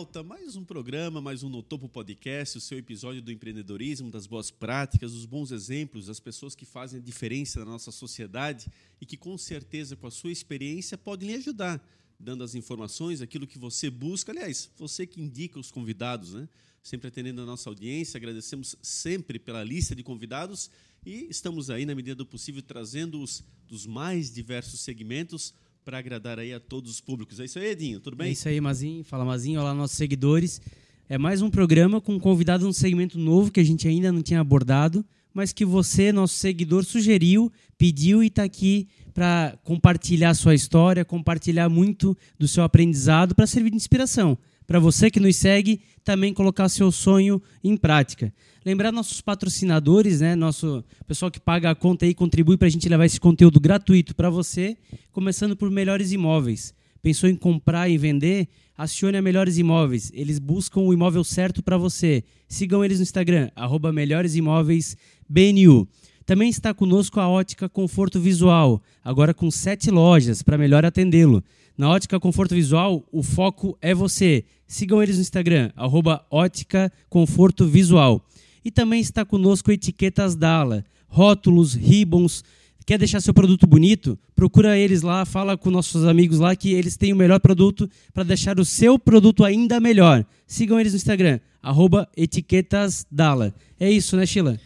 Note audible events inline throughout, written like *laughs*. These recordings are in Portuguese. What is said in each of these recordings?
alta, mais um programa, mais um No Topo Podcast, o seu episódio do empreendedorismo, das boas práticas, dos bons exemplos, das pessoas que fazem a diferença na nossa sociedade e que com certeza com a sua experiência podem lhe ajudar, dando as informações, aquilo que você busca. Aliás, você que indica os convidados, né? Sempre atendendo a nossa audiência, agradecemos sempre pela lista de convidados e estamos aí, na medida do possível, trazendo os dos mais diversos segmentos para agradar aí a todos os públicos. É isso aí, Edinho, tudo bem? É isso aí, Mazinho. Fala, Mazinho. Olá, nossos seguidores. É mais um programa com um convidado num segmento novo que a gente ainda não tinha abordado, mas que você, nosso seguidor, sugeriu, pediu e está aqui para compartilhar sua história, compartilhar muito do seu aprendizado para servir de inspiração. Para você que nos segue, também colocar seu sonho em prática. Lembrar nossos patrocinadores, né? Nosso pessoal que paga a conta aí, contribui para a gente levar esse conteúdo gratuito para você, começando por Melhores Imóveis. Pensou em comprar e vender? Acione a Melhores Imóveis. Eles buscam o imóvel certo para você. Sigam eles no Instagram, arroba Melhores Imóveis BNU. Também está conosco a Ótica Conforto Visual, agora com sete lojas para melhor atendê-lo. Na Ótica Conforto Visual, o foco é você. Sigam eles no Instagram, arroba Ótica Conforto Visual. E também está conosco Etiquetas Dala, rótulos, ribbons. Quer deixar seu produto bonito? Procura eles lá, fala com nossos amigos lá que eles têm o melhor produto para deixar o seu produto ainda melhor. Sigam eles no Instagram, arroba Etiquetas Dala. É isso, né, Sheila?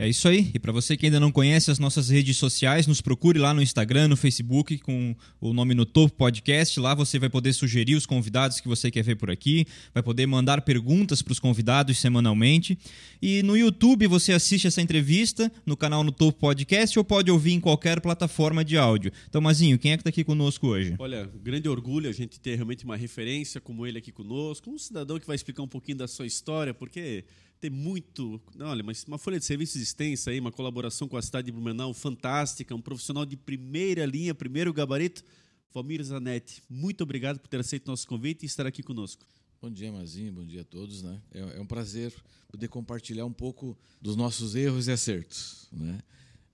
É isso aí. E para você que ainda não conhece as nossas redes sociais, nos procure lá no Instagram, no Facebook, com o nome no Topo Podcast. Lá você vai poder sugerir os convidados que você quer ver por aqui, vai poder mandar perguntas para os convidados semanalmente. E no YouTube você assiste essa entrevista no canal no Topo Podcast ou pode ouvir em qualquer plataforma de áudio. Então, Mazinho, quem é que está aqui conosco hoje? Olha, grande orgulho a gente ter realmente uma referência como ele aqui conosco, um cidadão que vai explicar um pouquinho da sua história, porque tem muito. Olha, mas uma folha de serviços extensa aí, uma colaboração com a cidade de Blumenau fantástica, um profissional de primeira linha, primeiro gabarito. Valmir Zanetti, muito obrigado por ter aceito nosso convite e estar aqui conosco. Bom dia, Mazinho, bom dia a todos. Né? É, é um prazer poder compartilhar um pouco dos nossos erros e acertos. Né?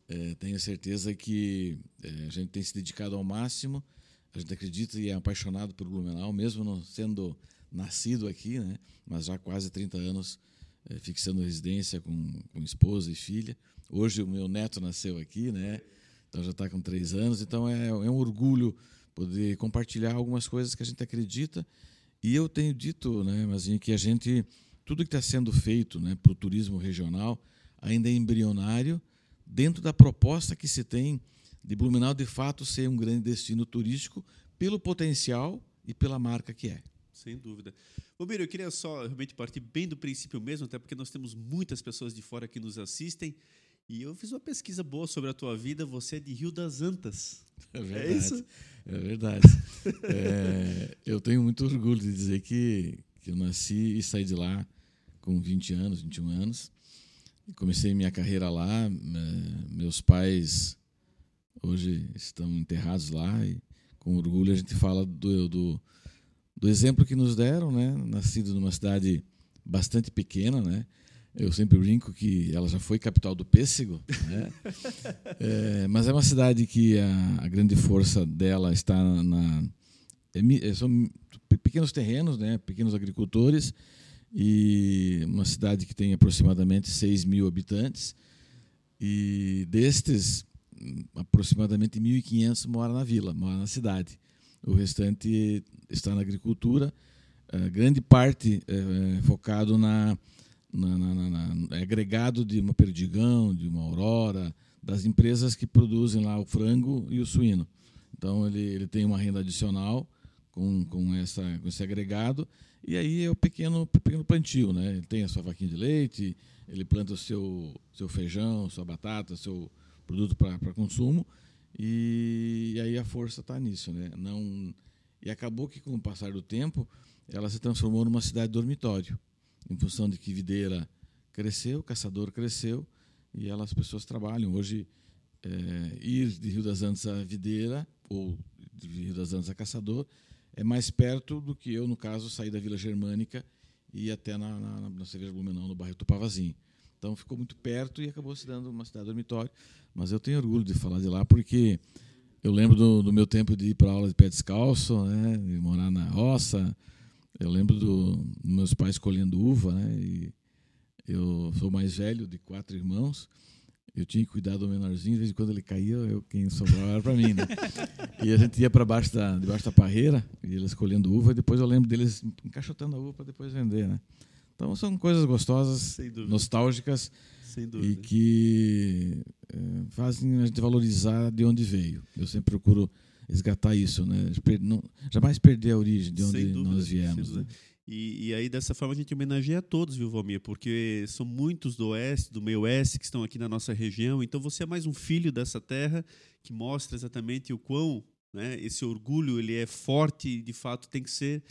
É, tenho certeza que é, a gente tem se dedicado ao máximo, a gente acredita e é apaixonado por Blumenau, mesmo não sendo nascido aqui, né? mas já há quase 30 anos fixando residência com, com esposa e filha. Hoje o meu neto nasceu aqui, né? Então já está com três anos. Então é, é um orgulho poder compartilhar algumas coisas que a gente acredita. E eu tenho dito, né, Mazinho, que a gente tudo que está sendo feito, né, para o turismo regional ainda é embrionário dentro da proposta que se tem de Blumenau de fato ser um grande destino turístico pelo potencial e pela marca que é. Sem dúvida. Bombeiro, eu queria só realmente partir bem do princípio mesmo, até porque nós temos muitas pessoas de fora que nos assistem. E eu fiz uma pesquisa boa sobre a tua vida. Você é de Rio das Antas. É, é verdade. É isso? É verdade. é, eu tenho muito orgulho de dizer que, que eu nasci e saí de lá com 20 anos, 21 anos. Comecei minha carreira lá. Meus pais hoje estão enterrados lá. E com orgulho a gente fala do, do do exemplo que nos deram, né? Nascido numa cidade bastante pequena, né? Eu sempre brinco que ela já foi capital do pêssego, né? é, *laughs* mas é uma cidade que a, a grande força dela está na, é, são pequenos terrenos, né? Pequenos agricultores e uma cidade que tem aproximadamente 6 mil habitantes e destes aproximadamente 1.500 moram na vila, moram na cidade o restante está na agricultura, grande parte uh, focado na, na, na, na, é agregado de uma perdigão, de uma aurora, das empresas que produzem lá o frango e o suíno. Então ele, ele tem uma renda adicional com, com, essa, com esse agregado e aí é o pequeno, pequeno plantio, né? Ele tem a sua vaquinha de leite, ele planta o seu, seu feijão, sua batata, seu produto para consumo e, e aí a força está nisso, né? Não e acabou que com o passar do tempo ela se transformou numa cidade dormitório, em função de que Videira cresceu, Caçador cresceu e elas as pessoas trabalham hoje é, ir de Rio das Antas a Videira ou de Rio das Antas a Caçador é mais perto do que eu no caso sair da Vila Germânica e ir até na, na, na cerveja Blumenau no bairro Tupavazinho. Então ficou muito perto e acabou se dando uma cidade dormitório. Mas eu tenho orgulho de falar de lá porque eu lembro do, do meu tempo de ir para aula de pé descalço, né, de morar na roça. Eu lembro dos do meus pais colhendo uva, né? E eu sou mais velho de quatro irmãos. Eu tinha que cuidar do menorzinho, de vez em quando ele caía, eu quem sobrava era para mim, né? E a gente ia para baixo da, debaixo da parreira, e eles colhendo uva, e depois eu lembro deles encaixotando a uva para depois vender, né? Então são coisas gostosas, nostálgicas e que é, fazem a gente valorizar de onde veio. Eu sempre procuro resgatar isso, né? Não, jamais perder a origem de onde dúvida, nós viemos. Né? E, e, aí, dessa forma, a gente homenageia a todos, viu, Valmir? Porque são muitos do Oeste, do meio Oeste, que estão aqui na nossa região. Então, você é mais um filho dessa terra que mostra exatamente o quão né, esse orgulho ele é forte e, de fato, tem que ser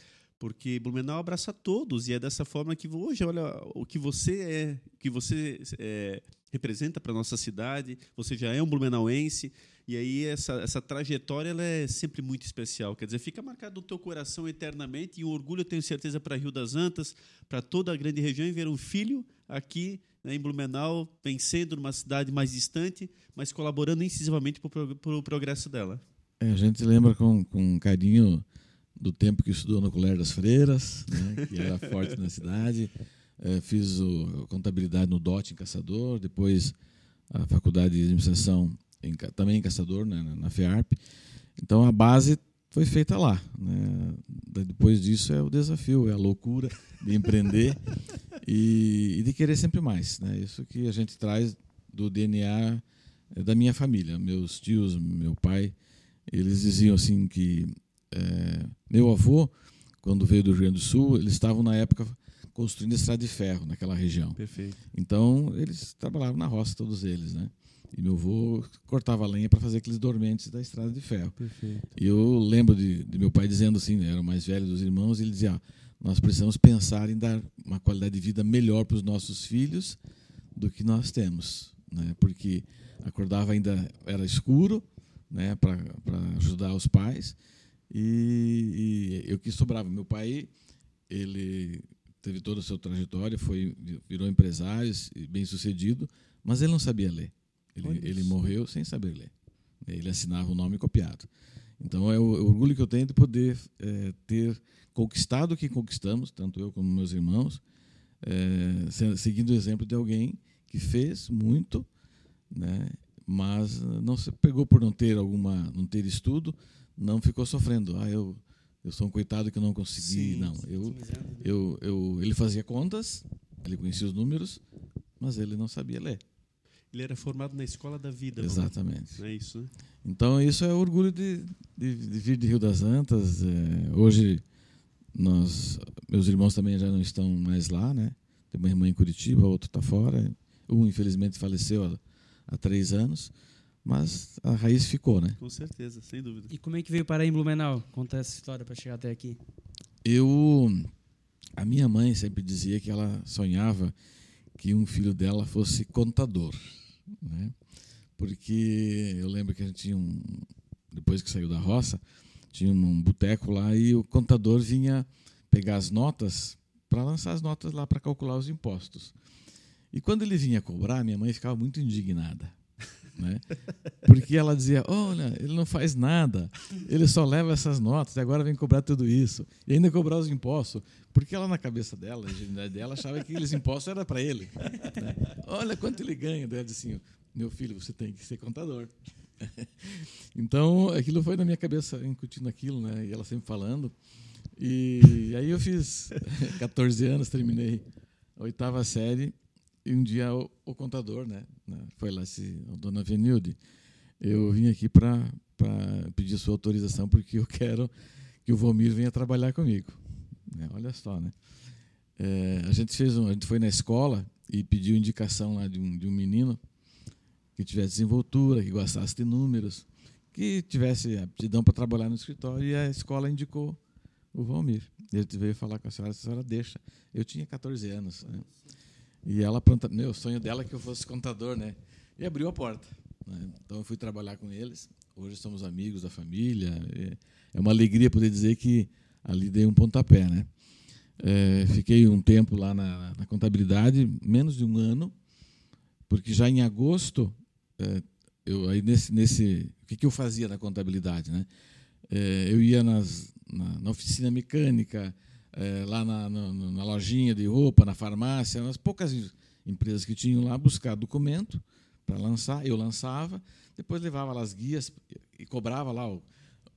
porque Blumenau abraça todos e é dessa forma que hoje, olha, o que você é, o que você é, representa para nossa cidade, você já é um blumenauense e aí essa, essa trajetória ela é sempre muito especial, quer dizer, fica marcado no teu coração eternamente e o orgulho eu tenho certeza para Rio das Antas, para toda a grande região e ver um filho aqui né, em Blumenau vencendo numa cidade mais distante, mas colaborando incisivamente para o progresso dela. É, a gente lembra com, com carinho do tempo que estudou no Colégio das Freiras, né, que era forte na cidade. É, fiz o, contabilidade no DOT em Caçador, depois a faculdade de administração em, também em Caçador, né, na, na FEARP. Então a base foi feita lá. Né? Depois disso é o desafio, é a loucura de empreender e, e, de querer sempre mais. Né? Isso que a gente traz do DNA é, da minha família. Meus tios, meu pai, eles diziam assim que é, meu avô, quando veio do Rio Grande do Sul, eles estavam na época construindo estrada de ferro naquela região. Perfeito. Então eles trabalhavam na roça todos eles, né? E meu avô cortava lenha para fazer aqueles dormentes da estrada de ferro. Perfeito. E eu lembro de, de meu pai dizendo assim, né, era o mais velho dos irmãos, ele dizia: ah, nós precisamos pensar em dar uma qualidade de vida melhor para os nossos filhos do que nós temos, né? Porque acordava ainda era escuro, né? Para ajudar os pais e, e eu que sobrava. Meu pai, ele teve toda a sua trajetória, foi virou empresário, bem sucedido, mas ele não sabia ler. Ele, ele morreu sem saber ler. Ele assinava o nome copiado. Então é o, é o orgulho que eu tenho de poder é, ter conquistado o que conquistamos, tanto eu como meus irmãos, é, seguindo o exemplo de alguém que fez muito, né, mas não se pegou por não ter alguma, não ter estudo, não ficou sofrendo. Ah, eu, eu sou um coitado que não consegui. Sim, não, eu, eu, eu, ele fazia contas, ele conhecia os números, mas ele não sabia ler. Ele era formado na escola da vida. Exatamente. Não é isso, né? Então, isso é orgulho de, de, de vir de Rio das Antas. É, hoje, nós, meus irmãos também já não estão mais lá, né? Tem uma irmã em Curitiba, outro está fora. Um, infelizmente, faleceu há, há três anos. Mas a raiz ficou, né? Com certeza, sem dúvida. E como é que veio parar em Blumenau? Conta essa história para chegar até aqui. Eu. A minha mãe sempre dizia que ela sonhava que um filho dela fosse contador, né? Porque eu lembro que a gente tinha um. Depois que saiu da roça, tinha um boteco lá e o contador vinha pegar as notas para lançar as notas lá para calcular os impostos. E quando ele vinha cobrar, minha mãe ficava muito indignada né? Porque ela dizia: Olha, ele não faz nada, ele só leva essas notas e agora vem cobrar tudo isso. E ainda cobrar os impostos. Porque ela, na cabeça dela, a ingenuidade dela, achava que aqueles impostos eram para ele. Né? Olha quanto ele ganha. Daí ela disse assim: Meu filho, você tem que ser contador. Então, aquilo foi na minha cabeça, incutindo aquilo, né? E ela sempre falando. E aí eu fiz *laughs* 14 anos, terminei a oitava série e um dia o, o contador, né, né, foi lá, se, dona Venilde, eu vim aqui para pedir sua autorização porque eu quero que o Vomir venha trabalhar comigo. É, olha só, né? É, a gente fez um, a gente foi na escola e pediu indicação lá de um, de um menino que tivesse desenvoltura, que gostasse de números, que tivesse aptidão para trabalhar no escritório e a escola indicou o Valmir. Ele veio falar com a senhora, a senhora deixa. Eu tinha 14 anos. Né? E ela pronta, meu sonho dela é que eu fosse contador, né? E abriu a porta. Né? Então eu fui trabalhar com eles. Hoje somos amigos da família. É uma alegria poder dizer que ali dei um pontapé, né? É, fiquei um tempo lá na, na, contabilidade, menos de um ano, porque já em agosto, é, eu aí nesse, nesse, o que, que eu fazia na contabilidade, né? É, eu ia nas, na, na oficina mecânica, é, lá na, na, na, lojinha de roupa, na farmácia, nas poucas empresas que tinham lá, buscar documento para lançar. Eu lançava, depois levava lá as guias e cobrava lá o,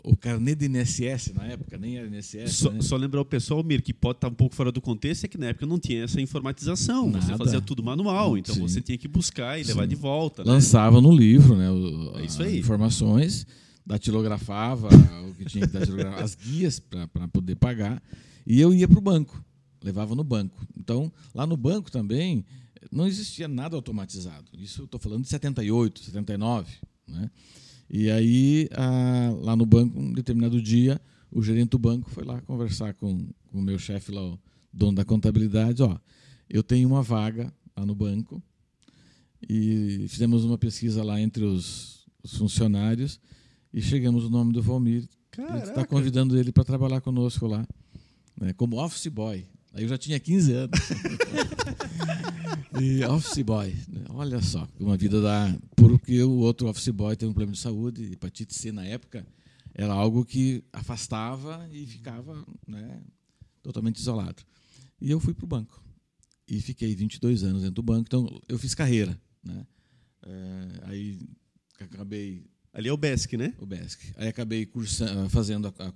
o carnê de INSS na época, nem era INSS. Só, né? só lembrar o pessoal, Mir, que pode estar um pouco fora do contexto, é que na época não tinha essa informatização. Nada. Você fazia tudo manual, então Sim. você tinha que buscar e levar Sim. de volta. Né? Lançava no livro né, o- É isso as aí. informações, datilografava o que tinha que datilografar, as guias para poder pagar, e eu ia para o banco, levava no banco. Então, lá no banco também não existia nada automatizado. Isso estou falando de 78, 79. Né? E aí, ah, lá no banco, um determinado dia, o gerente do banco foi lá conversar com, com o meu chefe lá, o dono da contabilidade, ó, eu tenho uma vaga lá no banco e fizemos uma pesquisa lá entre os, os funcionários e chegamos no nome do Valmir. A gente está Caraca. convidando ele para trabalhar conosco lá, né, como office boy. Aí eu já tinha 15 anos. *laughs* e office boy, né, olha só, uma vida da. Porque o outro office boy teve um problema de saúde, hepatite C na época, era algo que afastava e ficava né, totalmente isolado. E eu fui para o banco. E fiquei 22 anos dentro do banco, então eu fiz carreira. Né? É, aí acabei Ali é o BESC, né? o BESC. Aí acabei cursa- fazendo a- a-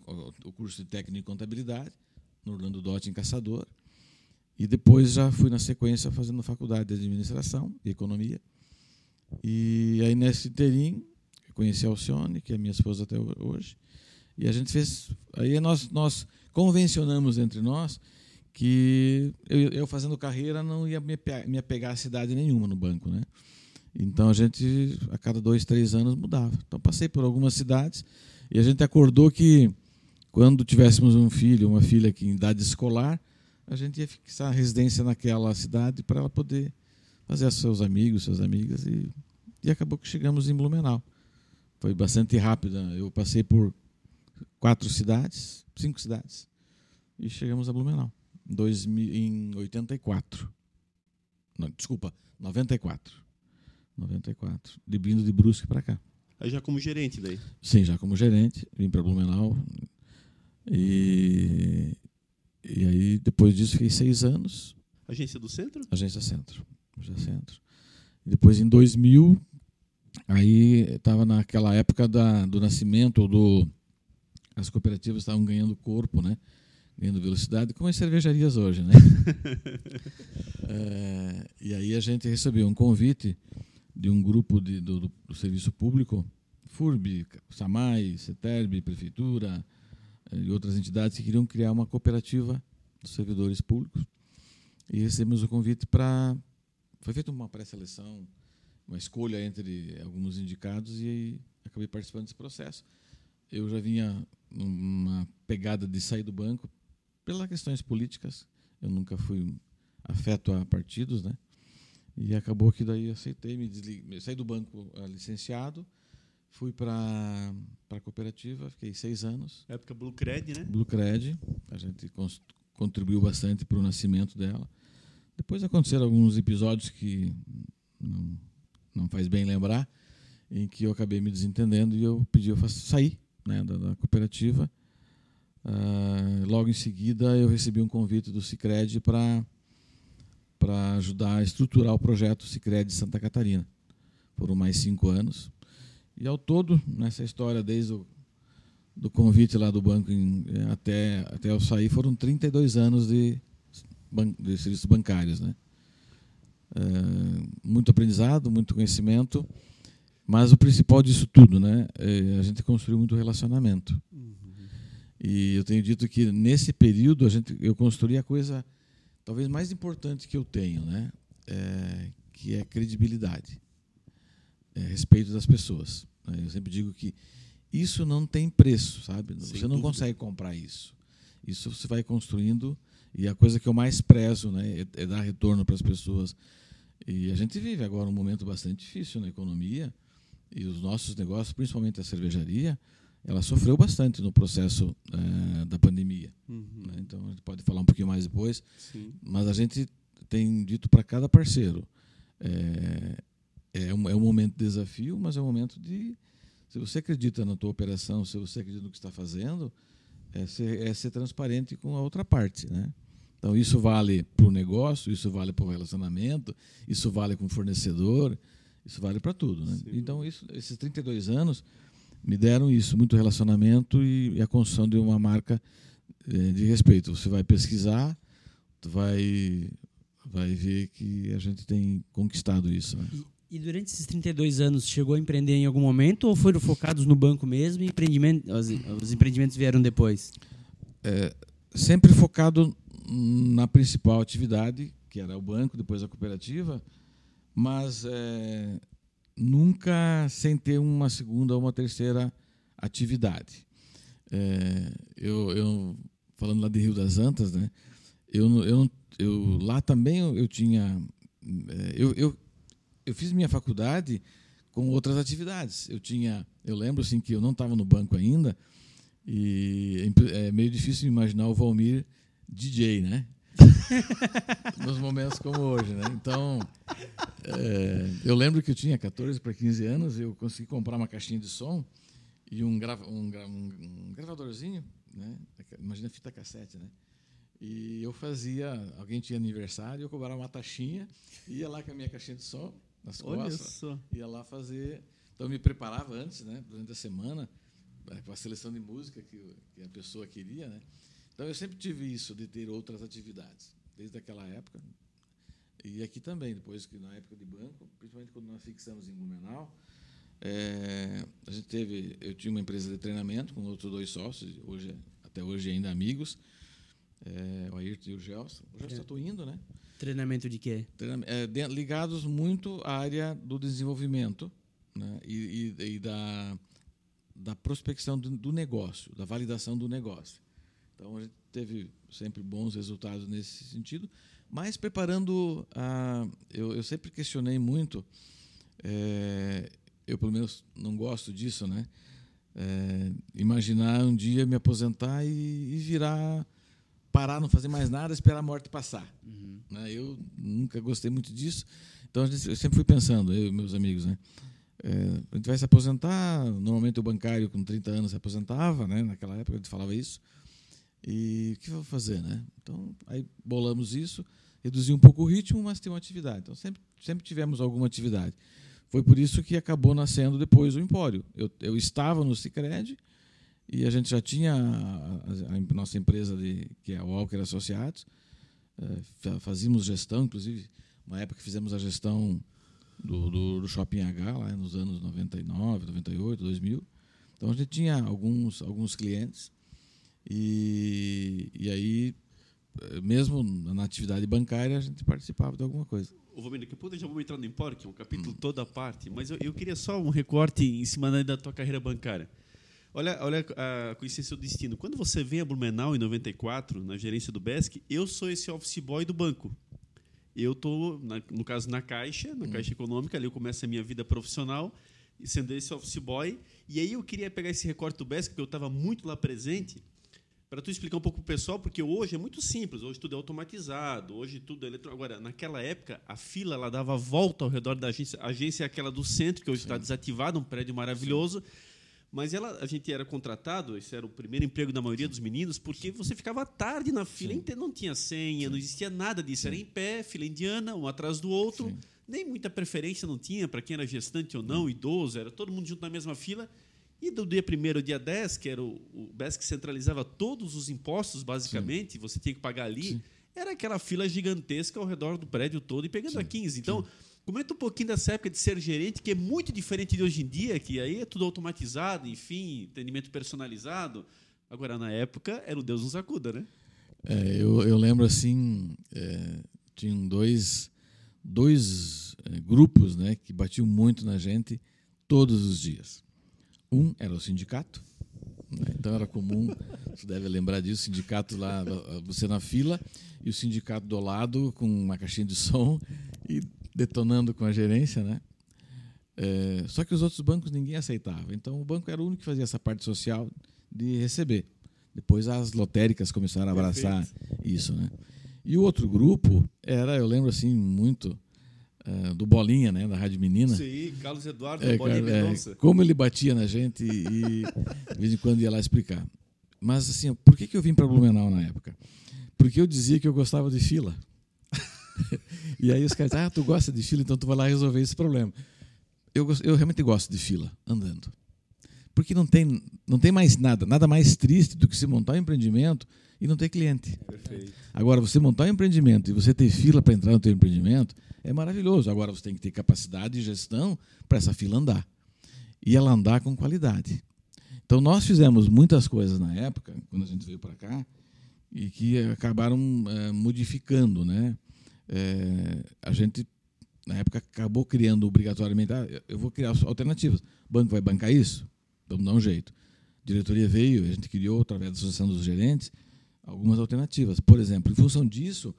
o curso de técnico em contabilidade no Orlando Dott em Caçador. E depois já fui na sequência fazendo faculdade de administração e economia. E aí nesse interim conheci a Alcione, que é minha esposa até ho- hoje. E a gente fez, aí nós nós convencionamos entre nós que eu, eu fazendo carreira não ia me me apegar a cidade nenhuma no banco, né? Então a gente, a cada dois, três anos, mudava. Então passei por algumas cidades e a gente acordou que quando tivéssemos um filho, uma filha que em idade escolar, a gente ia fixar a residência naquela cidade para ela poder fazer seus amigos, suas amigas e, e acabou que chegamos em Blumenau. Foi bastante rápido. Eu passei por quatro cidades, cinco cidades e chegamos a Blumenau em, 2000, em 84. Não, desculpa, 94. 94. De vindo de Brusque para cá. Aí já como gerente daí. Sim, já como gerente, vim para Blumenau. E, e aí, depois disso, fiquei seis anos, Agência do centro? agência centro. Agência centro. E depois, em 2000, aí estava naquela época da, do nascimento, do, as cooperativas estavam ganhando corpo, né? ganhando velocidade, como as cervejarias hoje. Né? *laughs* É, e aí a gente recebeu um convite de um grupo de, do, do- serviço público, FURB, SAMAI, CETERB, Prefeitura e outras entidades que queriam criar uma cooperativa dos servidores públicos. E recebemos o convite para. Foi feita uma pré-seleção, uma escolha entre alguns indicados e acabei participando desse processo. Eu já vinha numa pegada de sair do banco pelas questões políticas. Eu nunca fui afeto a partidos, né? E acabou que daí aceitei, me desliguei, saí do banco ah, licenciado, fui para a cooperativa, fiquei seis anos. Época Blue Cred, né? Blue Cred, a gente contribuiu bastante para o nascimento dela. Depois aconteceram alguns episódios que não, não faz bem lembrar, em que eu acabei me desentendendo e eu pedi para sair né, da, da cooperativa. Ah, logo em seguida, eu recebi um convite do Cicred para para ajudar a estruturar o projeto Cicred Santa Catarina. Foram mais cinco anos. E ao todo, nessa história, desde o do convite lá do banco em- eh, até, até eu sair, foram 32 anos de, de serviços bancários. Né? Eh, muito aprendizado, muito conhecimento, mas o principal disso tudo, né, é a gente construiu muito relacionamento. E eu tenho dito que nesse período a gente, eu construí a coisa talvez mais importante que eu tenho, né, é, que é credibilidade, é respeito das pessoas. Né? Eu sempre digo que isso não tem preço, sabe? Sem você não dúvida. consegue comprar isso. Isso você vai construindo e a coisa que eu mais prezo, né, é, é dar retorno para as pessoas. E a gente vive agora um momento bastante difícil na economia e os nossos negócios, principalmente a cervejaria, ela sofreu bastante no processo eh, da pandemia. Uhum. né? Então a gente pode falar um pouquinho mais depois, Sim. mas a gente tem dito para cada parceiro é, é, um, é um momento de desafio, mas é um momento de se você acredita na tua operação, se você acredita no que está fazendo, é ser, é ser transparente com a outra parte, né? Então isso vale para o negócio, isso vale para o relacionamento, isso vale com o fornecedor, isso vale para tudo, né? Então isso, esses 32 anos me deram isso, muito relacionamento e, e a construção de uma marca eh, de respeito. Você vai pesquisar, tu vai vai ver que a gente tem conquistado isso. Né? E, durante esses 32 anos, chegou a empreender em algum momento ou foram focados no banco mesmo e empreendimento, os, os empreendimentos vieram depois? É, sempre focado na principal atividade, que era o banco, depois a cooperativa, mas é, nunca sem ter uma segunda ou uma terceira atividade. É, eu, eu, falando lá de Rio das Antas, né? Eu, eu, eu lá também eu, eu tinha, é, eu, eu, eu fiz minha faculdade com outras atividades. Eu tinha, eu lembro assim que eu não estava no banco ainda e é meio difícil imaginar o Valmir DJ, né? *laughs* Nos momentos como hoje, né? Então, é, eu lembro que eu tinha 14 para 15 anos, eu consegui comprar uma caixinha de som e um, grava, um, um, um gravadorzinho, né? Imagina fita cassete, né? E eu fazia, alguém tinha aniversário, eu cobrava uma taxinha, ia lá com a minha caixinha de som nas Olha costas, só. ia lá fazer. Então eu me preparava antes, né, durante a semana, é, com a seleção de música que, que a pessoa queria, né? Então eu sempre tive isso de ter outras atividades, desde aquela época. E aqui também, depois que na época de banco, principalmente quando nós fixamos em Blumenau, é, a gente teve, eu tinha uma empresa de treinamento com outros dois sócios, hoje até hoje ainda amigos, é, o Ayrton e o Gelson. O Gelson estou indo, né? Treinamento de quê? É, ligados muito à área do desenvolvimento né? e, e, e da, da prospecção do, do negócio, da validação do negócio. Então a gente teve sempre bons resultados nesse sentido, mas preparando a, eu, eu sempre questionei muito, é, eu pelo menos não gosto disso, né? É, imaginar um dia me aposentar e, e, virar parar, não fazer mais nada, esperar a morte passar. Uhum. Né? Eu nunca gostei muito disso, então eu sempre fui pensando, eu e meus amigos, né? É, a gente vai se aposentar, normalmente o bancário com 30 anos se aposentava, né? Naquela época a gente falava isso. E o que eu vou fazer, né? Então, aí bolamos isso, reduzir um pouco o ritmo, mas ter uma atividade. Então, sempre, sempre tivemos alguma atividade. Foi por isso que acabou nascendo depois o Empório. Eu, eu estava no Cicred e a gente já tinha a, a nossa empresa, de, que é a Walker Associados, é, fazíamos gestão, inclusive, uma época fizemos a gestão do, do, do Shopping H, lá nos anos 99, 98, 2000. Então, a gente tinha alguns, alguns clientes e, e aí, mesmo na atividade bancária, a gente participava de alguma coisa. Ô, Vomir, daqui a pouco já vamos entrar no Empório, que é um capítulo hum. toda a parte, mas eu, eu queria só um recorte em cima da tua carreira bancária. Olha, olha a coincidência do destino. Quando você vem a Blumenau em 94, na gerência do BESC, eu sou esse office boy do banco. Eu estou, no caso, na Caixa, na hum. Caixa Econômica, ali eu começo a minha vida profissional, sendo esse office boy. E aí eu queria pegar esse recorte do BESC, porque eu estava muito lá presente, para tu explicar um pouco para o pessoal, porque hoje é muito simples, hoje tudo é automatizado, hoje tudo é eletrônico. Agora, naquela época, a fila ela dava volta ao redor da agência. A agência é aquela do centro, que hoje está desativada, um prédio maravilhoso. Sim. Mas ela, a gente era contratado, esse era o primeiro emprego da maioria dos meninos, porque você ficava tarde na fila, Sim. não tinha senha, Sim. não existia nada disso. Era em pé, fila indiana, um atrás do outro. Nem muita preferência não tinha para quem era gestante ou não, idoso, era todo mundo junto na mesma fila. E do dia 1 ao dia 10, que era o, o que centralizava todos os impostos, basicamente, Sim. você tinha que pagar ali, Sim. era aquela fila gigantesca ao redor do prédio todo e pegando Sim. a 15. Então, comenta um pouquinho dessa época de ser gerente, que é muito diferente de hoje em dia, que aí é tudo automatizado, enfim, atendimento personalizado. Agora, na época, era o Deus nos acuda, né? É, eu, eu lembro assim, é, tinham dois, dois é, grupos né, que batiam muito na gente todos os dias. Um era o sindicato, né? então era comum, *laughs* você deve lembrar disso, sindicato lá, você na fila, e o sindicato do lado com uma caixinha de som e detonando com a gerência, né? É, só que os outros bancos ninguém aceitava. Então o banco era o único que fazia essa parte social de receber. Depois as lotéricas começaram a abraçar Perfeito. isso, né? E o outro grupo era, eu lembro assim muito, uh, do Bolinha, né, da Rádio Menina. Sim, Carlos Eduardo é, Bolinha é, Como ele batia na gente e, de vez em quando ia lá explicar. mas assim, por que, que eu vim para Blumenau na época? Porque eu dizia que eu gostava de fila. *laughs* e aí os caras, ah, tu gosta de fila, então tu vai lá resolver esse problema. Eu, eu realmente gosto de fila, andando. Porque não tem, não tem mais nada, nada mais triste do que se montar um empreendimento e não ter cliente. Perfeito. Agora, você montar um empreendimento e você ter fila para entrar no teu empreendimento é maravilhoso. Agora, você tem que ter capacidade de gestão para essa fila andar. E ela andar com qualidade. Então, nós fizemos muitas coisas na época, quando a gente veio para cá, e que acabaram é, modificando. Né? É, a gente, na época, acabou criando obrigatoriamente, ah, eu vou criar alternativas. O banco vai bancar isso? Vamos dar um jeito. A diretoria veio, a gente criou, através da Associação dos Gerentes, algumas alternativas. Por exemplo, em função disso,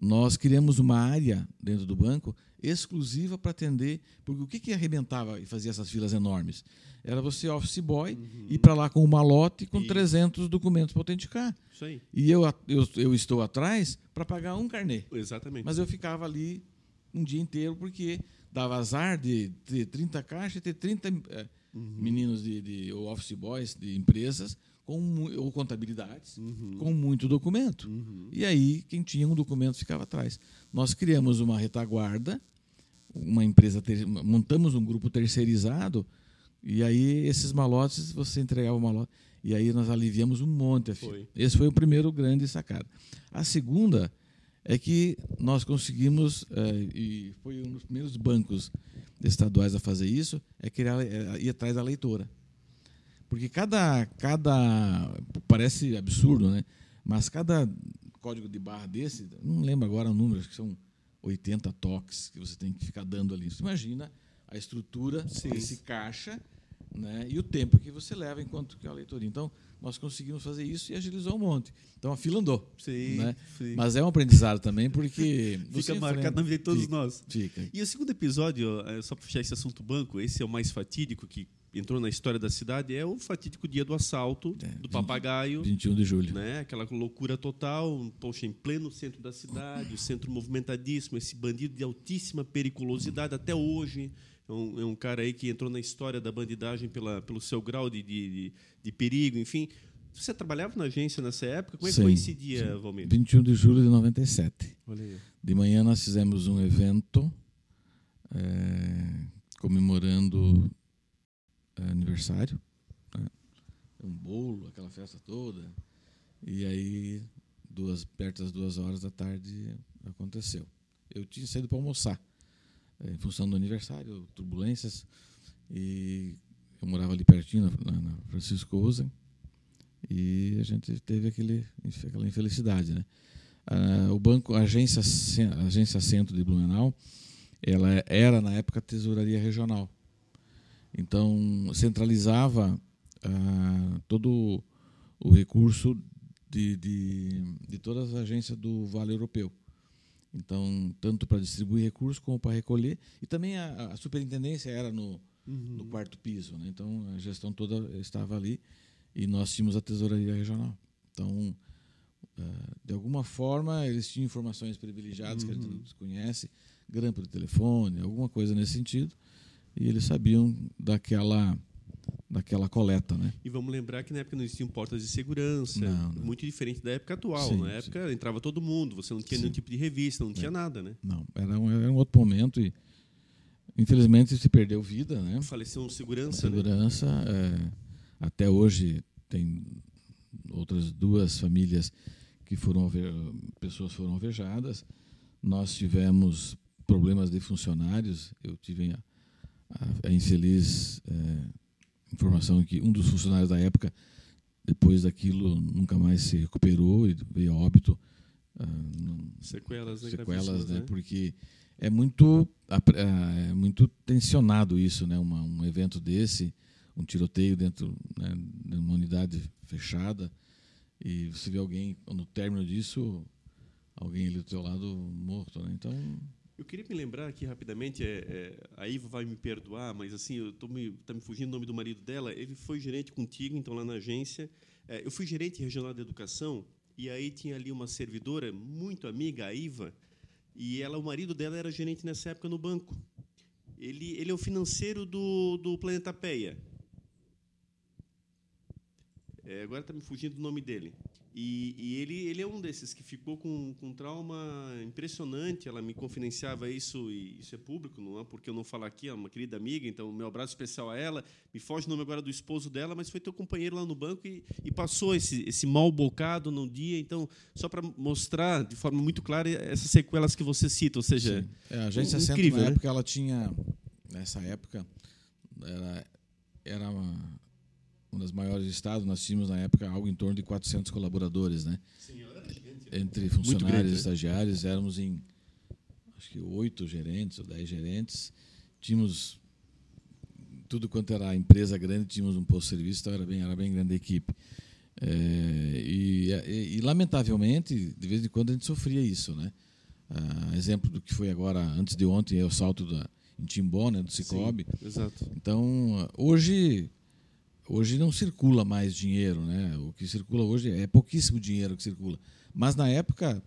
nós criamos uma área dentro do banco exclusiva para atender, porque o que, que arrebentava e fazia essas filas enormes? Era você, office boy, uhum. ir para lá com uma lote com e... 300 documentos para autenticar. Isso aí. E eu, eu, eu estou atrás para pagar um carnê. Exatamente. Mas eu ficava ali um dia inteiro, porque dava azar de ter 30 caixas e ter 30 é, uhum. meninos de, de, ou office boys de empresas com, ou contabilidades, uhum. com muito documento. Uhum. E aí, quem tinha um documento ficava atrás. Nós criamos uma retaguarda, uma empresa, ter, montamos um grupo terceirizado, e aí esses malotes, você entregava o malote, e aí nós aliviamos um monte. Foi. Esse foi o primeiro grande sacada. A segunda é que nós conseguimos, é, e foi um dos primeiros bancos estaduais a fazer isso, é criar, é, ir atrás da leitora. Porque cada, cada. Parece absurdo, né? Mas cada código de barra desse, não lembro agora o número, acho que são 80 toques que você tem que ficar dando ali. Você imagina a estrutura Sim. desse caixa né? e o tempo que você leva enquanto que a leitoria. Então, nós conseguimos fazer isso e agilizou um monte. Então, a fila andou. Sim, né? sim. Mas é um aprendizado também, porque. *laughs* Fica marcado na vida de todos fica, nós. Fica. E o segundo episódio, só para fechar esse assunto banco, esse é o mais fatídico que entrou na história da cidade é o fatídico dia do assalto é, do papagaio. 21 de julho. Né? Aquela loucura total, poxa, em pleno centro da cidade, o centro movimentadíssimo, esse bandido de altíssima periculosidade até hoje. É um, é um cara aí que entrou na história da bandidagem pela, pelo seu grau de, de, de perigo, enfim. Você trabalhava na agência nessa época? Como é que coincidia, sim. Valmir? 21 de julho de 97. Olha. De manhã nós fizemos um evento é, comemorando aniversário, né? um bolo, aquela festa toda. E aí, duas, perto das duas horas da tarde, aconteceu. Eu tinha saído para almoçar, eh, em função do aniversário, turbulências, e eu morava ali pertinho, na, na Francisco Rosen, e a gente teve aquele, aquela infelicidade. Né? Ah, o banco, a agência, agência Centro de Blumenau, ela era, na época, tesouraria regional. Então, centralizava ah, todo o recurso de, de, de todas as agências do Vale Europeu. Então, tanto para distribuir recursos como para recolher. E também a, a superintendência era no, uhum. no quarto piso. Né? Então, a gestão toda estava ali e nós tínhamos a tesouraria regional. Então, uh, de alguma forma, eles tinham informações privilegiadas uhum. que a gente uhum. desconhece, grampo de telefone, alguma coisa nesse sentido e eles sabiam daquela daquela coleta, né? E vamos lembrar que na época não existiam portas de segurança, não, não. muito diferente da época atual. Sim, na época sim. entrava todo mundo, você não tinha sim. nenhum tipo de revista, não é. tinha nada, né? Não, era um, era um outro momento e infelizmente se perdeu vida, né? Faleceu um segurança. segurança, né? é, até hoje tem outras duas famílias que foram pessoas foram alvejadas. Nós tivemos problemas de funcionários. Eu tive a infeliz é, informação que um dos funcionários da época, depois daquilo, nunca mais se recuperou e veio a óbito. Uh, sequelas, né? Sequelas, né? né? Porque é muito, é muito tensionado isso, né? Uma, um evento desse, um tiroteio dentro né, de uma unidade fechada e você vê alguém, no término disso, alguém ali do teu lado morto, né? Então eu queria me lembrar aqui rapidamente, é, é, a Iva vai me perdoar, mas assim, eu tô me, tá me fugindo o nome do marido dela. Ele foi gerente contigo, então lá na agência. É, eu fui gerente regional de educação e aí tinha ali uma servidora muito amiga, a Iva, e ela, o marido dela era gerente nessa época no banco. Ele, ele é o financeiro do, do Planeta Peia. É, agora está me fugindo o nome dele. E, e, ele, ele é um desses que ficou com, com um trauma impressionante. Ela me confidenciava isso, e isso é público, não é porque eu não falo aqui, é uma querida amiga, então meu abraço especial a ela. Me foge o nome agora do esposo dela, mas foi teu companheiro lá no banco e, e passou esse, esse mal bocado no dia. Então, só para mostrar de forma muito clara essas sequelas que você cita, ou seja, é, a agência Centro, incrível, na né? época, ela tinha, nessa época, era, era uma uma das maiores do estado, nós tínhamos na época algo em torno de 400 colaboradores, né? Sim, Entre funcionários grande, né? estagiários, éramos em acho que oito gerentes ou dez gerentes. Tínhamos tudo quanto era empresa grande, tínhamos um posto de serviço, então era bem, era bem grande a equipe. É, e, e, e, lamentavelmente, de vez em quando a gente sofria isso, né? Ah, exemplo do que foi agora, antes de ontem, é o salto da, em Timbó, né, do Cicobi. Sim, exato. Então, hoje hoje não circula mais dinheiro, né? O que circula hoje é pouquíssimo dinheiro que circula. Mas na época,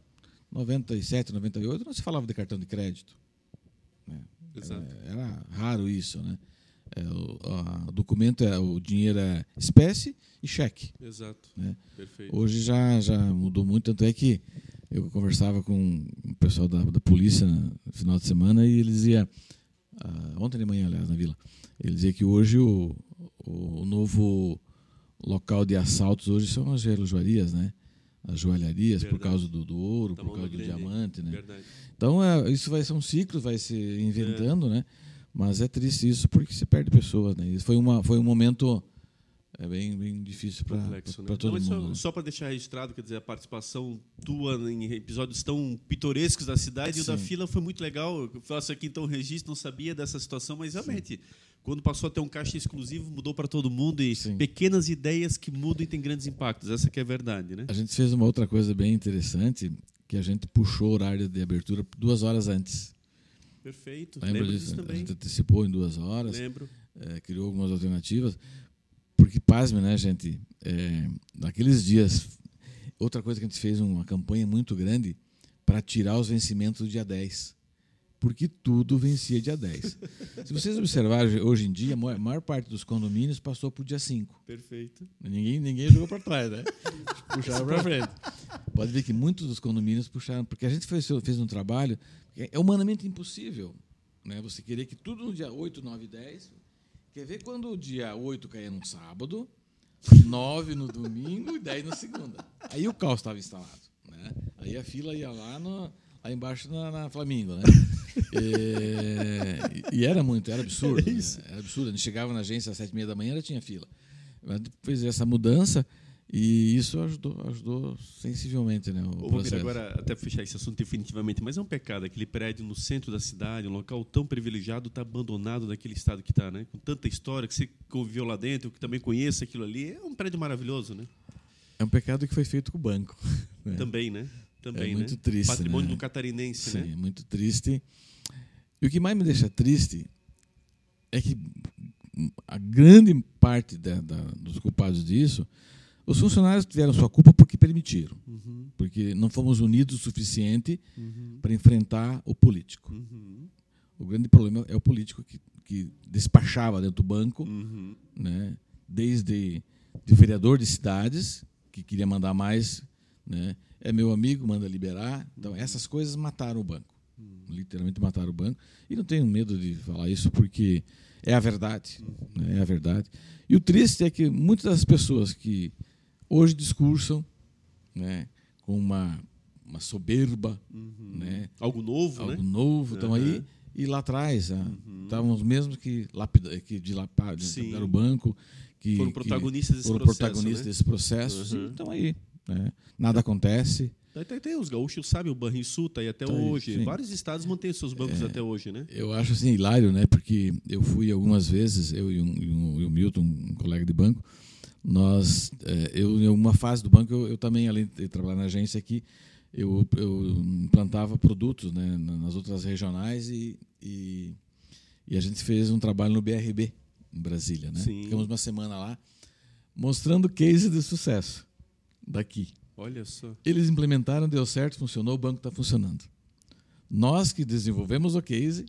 97, 98, não se falava de cartão de crédito. Né? Exato. Era, era, raro isso, né? É, o, o, documento é o dinheiro é espécie e cheque. Exato. Né? Hoje já já mudou muito, tanto é que eu conversava com o pessoal da, da polícia no final de semana e eles dizia ah, ontem de manhã, aliás, na vila, ele dizia que hoje o, o novo local de assaltos hoje são as relojoarias, né? As joalharias, Verdade. por causa do, do ouro, tá por causa do diamante, né? Verdade. Então, é, isso vai ser um ciclo, vai se inventando, é. né? Mas é triste isso porque se perde pessoas, né? Isso foi, uma, foi um momento é bem, bem difícil para né? todo Não, mundo. Só, né? só para deixar registrado, quer dizer, a participação tua em episódios tão pitorescos da cidade Sim. e o da fila foi muito legal. Eu faço aqui então o registro, não sabia dessa situação, mas realmente Sim quando passou a ter um caixa exclusivo, mudou para todo mundo e Sim. pequenas ideias que mudam e têm grandes impactos. Essa que é a verdade, né? A gente fez uma outra coisa bem interessante, que a gente puxou o horário de abertura duas horas antes. Perfeito. Lembra Lembro disso? também. A gente antecipou em duas horas. Lembro. É, criou algumas alternativas. Porque, pasme, né, gente? É, naqueles dias, outra coisa que a gente fez uma campanha muito grande para tirar os vencimentos do dia 10 porque tudo vencia dia 10. Se vocês observarem, hoje em dia, a maior parte dos condomínios passou para o dia 5. Perfeito. Ninguém, ninguém jogou para trás, né? *laughs* Puxaram para frente. Pode ver que muitos dos condomínios puxaram, porque a gente fez, fez um trabalho, é humanamente impossível né? você querer que tudo no dia 8, 9 10. Quer ver quando o dia 8 caía num sábado, 9 no domingo e 10 na segunda. Aí o caos estava instalado. Né? Aí a fila ia lá no lá embaixo na, na Flamingo, né? *laughs* e, e, era muito, era absurdo. É né? Era absurdo. A gente chegava na agência às sete e meia da manhã, já tinha fila. Mas fez essa mudança e isso ajudou, ajudou sensivelmente, né? O Ô, agora, até fechar esse assunto definitivamente, mas é um pecado aquele prédio no centro da cidade, um local tão privilegiado, está abandonado naquele estado que está, né? Com tanta história que você conviveu lá dentro, que também conhece aquilo ali, é um prédio maravilhoso, né? É um pecado que foi feito com o banco. *laughs* Né? Também, né? Também, é muito né? triste. Patrimônio né? do catarinense, Sim, né? é muito triste. E o que mais me deixa triste é que a grande parte da, da, dos culpados disso, os funcionários tiveram sua culpa porque permitiram, uhum. porque não fomos unidos o suficiente uhum. para enfrentar o político. Uhum. O grande problema é o político que, que despachava dentro do banco, uhum. né, desde de vereador de cidades que queria mandar mais, né, é meu amigo, manda liberar. Então, essas coisas mataram o banco. Literalmente mataram o banco. E não tenho medo de falar isso porque é a verdade. Né? É a verdade. E o triste é que muitas das pessoas que hoje discursam né, com uma, uma soberba, uhum. né, algo novo, algo né? novo, estão uhum. aí. E lá atrás, ah, uhum. estavam os mesmos que, lapida, que dilapidaram o banco, que foram protagonistas desse foram processo. Protagonistas né? desse processo. Uhum. Estão aí. Né? Nada acontece. Tem, tem, os gaúchos sabem, o Banrisul está aí até tá hoje. Sim. Vários estados mantêm seus bancos é, até hoje, né? Eu acho assim hilário, né? Porque eu fui algumas vezes, eu e, um, e, um, e o Milton, um colega de banco, nós, é, eu em uma fase do banco, eu, eu, também, além de trabalhar na agência aqui, eu, eu implantava produtos né, nas outras regionais e, e, e, a gente fez um trabalho no BRB, em Brasília, né? Sim. Ficamos uma semana lá, mostrando case de sucesso daqui. Olha só. Eles implementaram, deu certo, funcionou, o banco está funcionando. Nós que desenvolvemos o case,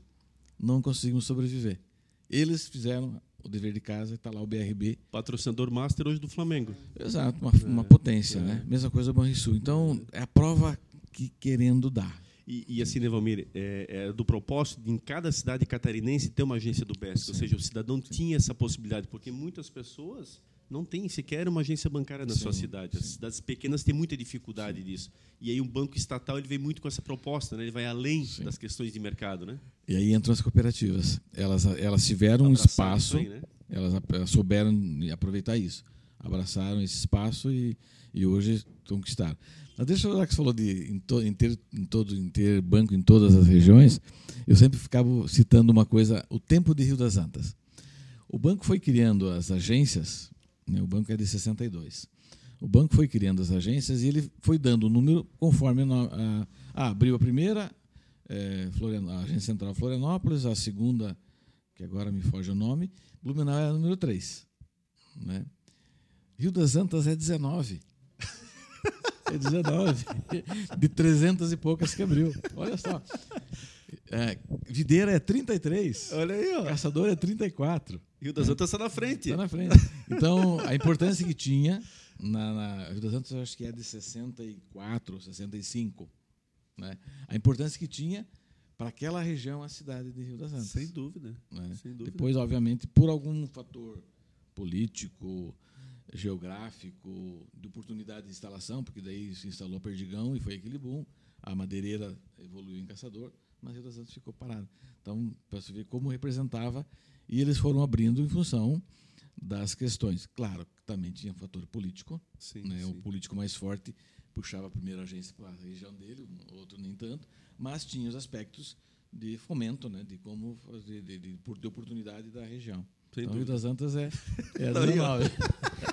não conseguimos sobreviver. Eles fizeram o dever de casa, está lá o BRB. Patrocinador master hoje do Flamengo. Exato, uma, uma potência, né? Mesma coisa o Banrisul. Então, é a prova que querendo dar. E, e assim, né, Valmir, é, é do propósito de em cada cidade catarinense ter uma agência do BESC, ou seja, o cidadão tinha essa possibilidade, porque muitas pessoas não têm sequer uma agência bancária na Sim, sua cidade. As cidades pequenas têm muita dificuldade disso. E aí um banco estatal ele vem muito com essa proposta, né? ele vai além Sim. das questões de mercado. Né? E aí entram as cooperativas. Elas, elas tiveram um espaço, aí, né? elas, souberam aproveitar isso. Abraçaram esse espaço e, e hoje conquistaram. Mas deixa eu, já que você falou de em, to, em, ter, em, todo, em ter banco em todas as regiões, eu sempre ficava citando uma coisa, o tempo de Rio das Antas. O banco foi criando as agências, né, o banco é de 62. O banco foi criando as agências e ele foi dando o número conforme a, a- ah, abriu a primeira, é, a agência central Florianópolis, a segunda, que agora me foge o nome, Blumenau é a número 3. Né? Rio das Antas é 19. É 19. De 300 e poucas que abriu. Olha só. É, Videira é 33. Olha aí, ó. Caçador é 34. Rio das Antas está na frente. Está na frente. Então, a importância que tinha na, na Rio das Antas, eu acho que é de 64, 65. Né? A importância que tinha para aquela região, a cidade de Rio das Antas. Sem dúvida. né? Sem dúvida. Depois, obviamente, por algum fator político, geográfico, de oportunidade de instalação, porque daí se instalou Perdigão e foi aquele boom. A madeireira evoluiu em Caçador, mas Rio das Antas ficou parado. Então, para você ver como representava, e eles foram abrindo em função das questões. Claro, também tinha fator político, Sim, né? o sim. político mais forte puxava a primeira agência para a região dele, o outro nem tanto, mas tinha os aspectos de fomento, né? de como fazer, de, de, de oportunidade da região. Sem então, dúvida. das Antas é, é ó. 19.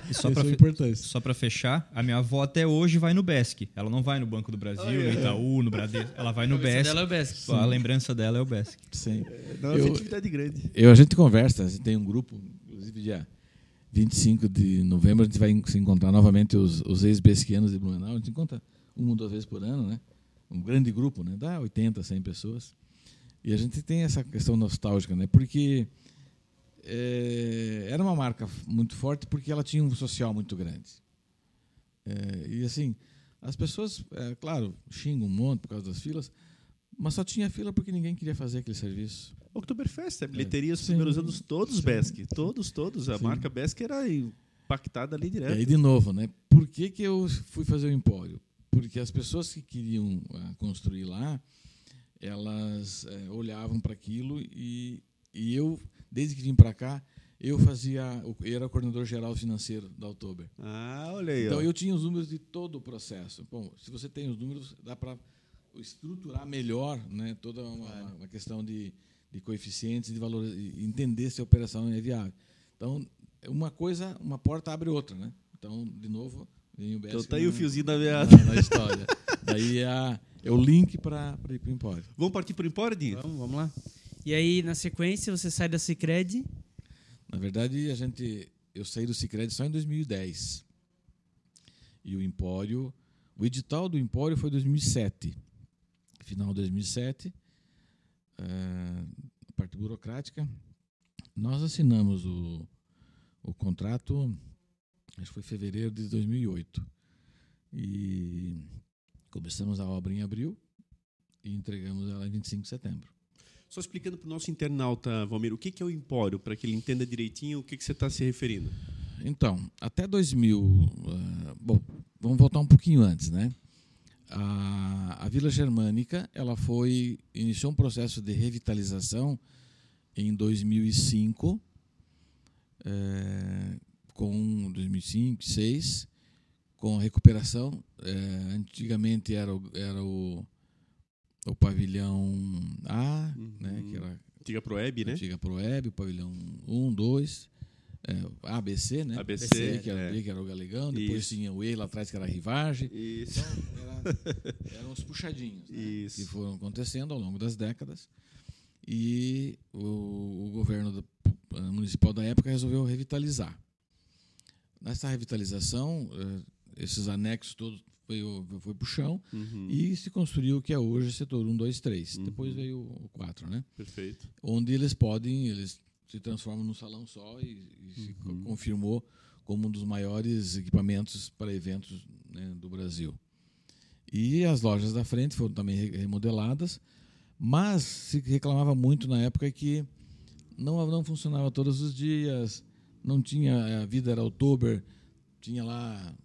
E só para é só pra fechar, a minha avó até hoje vai no BESC. Ela não vai no Banco do Brasil, no Itaú, no Bradesco. Ela vai no BESC. dela é o Besc. A lembrança dela é o BESC. Sim. Não, é Eu- uma atividade grande. Eu, a gente conversa, a gente tem um grupo, inclusive dia 25 de novembro, a gente vai se encontrar novamente os, os ex-besquianos de Blumenau. A gente encontra uma ou duas vezes por ano, né? Um grande grupo, né? Dá 80, 100 pessoas. E a gente tem essa questão nostálgica, né? Porque é, era uma marca muito forte porque ela tinha um social muito grande. É, e assim, as pessoas, é, claro, xingam um monte por causa das filas, mas só tinha fila porque ninguém queria fazer aquele serviço. Oktoberfest, a bilheteria os Sim. primeiros anos todos Sim. Besk. Todos, todos. A Sim. marca Besk era impactada ali E direto. aí, de novo, né? Por que, que eu fui fazer o empório? Porque as pessoas que queriam ah, construir lá, elas olhavam para aquilo e, e eu, desde que vim para cá, eu fazia, eu era coordenador geral financeiro da Oktober. Ah, olha aí. Então ó. eu tinha os números de todo o processo. Bom, se você tem os números, dá para estruturar melhor, né? Toda uma, uma questão de, de coeficientes, de valores, e entender se a operação é viável. Então, uma coisa, uma porta abre outra, né? Então, de novo, vem o BS Então tá aí o na- fiozinho da na, meada. na história. Daí é, a- é o link para ir para o Empório. Vamos partir para o Empório, Dinho? Vamos, vamos lá. E aí, na sequência, você sai da Cicred. Na verdade, a gente, eu saí do Sicredi só em 2010. E o Empório, o edital do Empório foi em 2007. Final de 2007, eh, a parte burocrática. Nós assinamos o, o contrato, acho que foi em fevereiro de 2008. E começamos a obra em abril e entregamos ela em 25 de setembro. Só explicando para o nosso internauta, Valmir, o que é o Empório, para que ele entenda direitinho o que, você está se referindo. Então, até 2000. ah, bom, vamos voltar um pouquinho antes, né? A, a Vila Germânica ela foi iniciou um processo de revitalização em 2005, eh, com 2005, 2006, com recuperação. eh, antigamente era o, era o, o pavilhão A, né? Que era Antiga Proeb, né? antiga Proeb, o pavilhão 1, 2, é, ABC, né? ABC, B, que era é. B, que era o Galegão, depois Isso. tinha o E lá atrás, que era a Rivagem. Isso. Então, era, *laughs* eram os puxadinhos né? Isso. que foram acontecendo ao longo das décadas. E o, o governo do- eh, municipal da época resolveu revitalizar. Nessa revitalização, eh, esses anexos todos foi, foi para o chão Uhum, e se construiu o que é hoje setor 1, 2, 3. Uhum. Depois veio o 4, né? Perfeito. onde eles podem, eles se transforma num salão só e, e se confirmou como um dos maiores equipamentos para eventos né, do Brasil. E as lojas da frente foram também re- remodeladas, mas se reclamava muito na época que não, não funcionava todos os dias, não tinha, a vida era outubro, tinha lá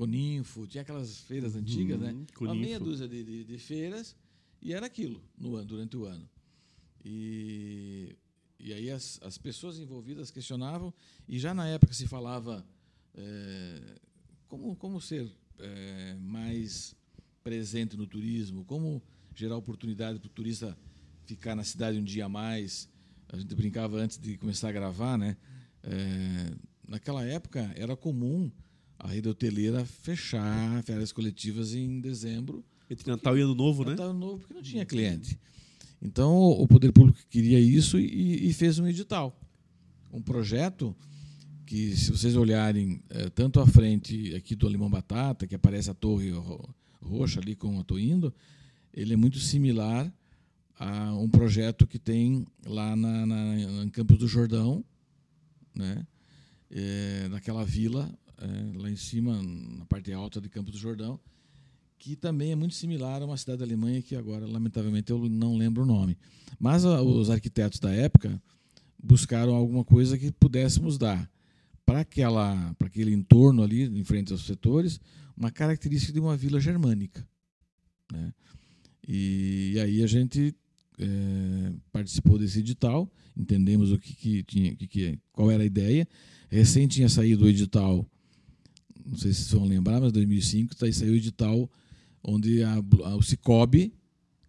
Coninfo, tinha aquelas feiras antigas, né? Uma Coninfo. meia dúzia de, de, de feiras e era aquilo no ano, durante o ano. E, e aí as, as pessoas envolvidas questionavam e já na época se falava eh, como, como ser eh, mais presente no turismo, como gerar oportunidade para o turista ficar na cidade um dia a mais. A gente brincava antes de começar a gravar, né? Eh, naquela época era comum a rede hoteleira fechar férias coletivas em dezembro Entre Natal e Ano Novo, né? Natal novo porque não tinha cliente. Então o poder público queria isso e, e fez um edital, um projeto que se vocês olharem eh, tanto à frente aqui do Alemão Batata, que aparece a torre ro- roxa ali com eu estou indo, ele é muito similar a um projeto que tem lá na, na, em Campos do Jordão, né? Eh, naquela vila eh, lá em cima, na parte alta de Campos do Jordão, que também é muito similar a uma cidade da Alemanha que agora, lamentavelmente, eu não lembro o nome. Mas ah, os arquitetos da época buscaram alguma coisa que pudéssemos dar para aquela, para aquele entorno ali, em frente aos setores, uma característica de uma vila germânica, né? E, aí a gente eh, participou desse edital, entendemos o que, que tinha, que, que, qual era a ideia. Recém tinha saído o edital, não sei se vocês vão lembrar, mas em 2005 tá, saiu o edital onde a, a, o Cicobi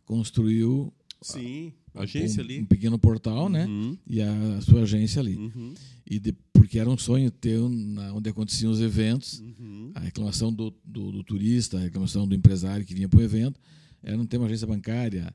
construiu Sim, a agência um, ali. um pequeno portal, né? Uhum, E a, sua agência ali. uhum, E de- porque era um sonho ter um, onde aconteciam os eventos, uhum. a reclamação do, do, do turista, a reclamação do empresário que vinha para o evento, era não ter uma agência bancária.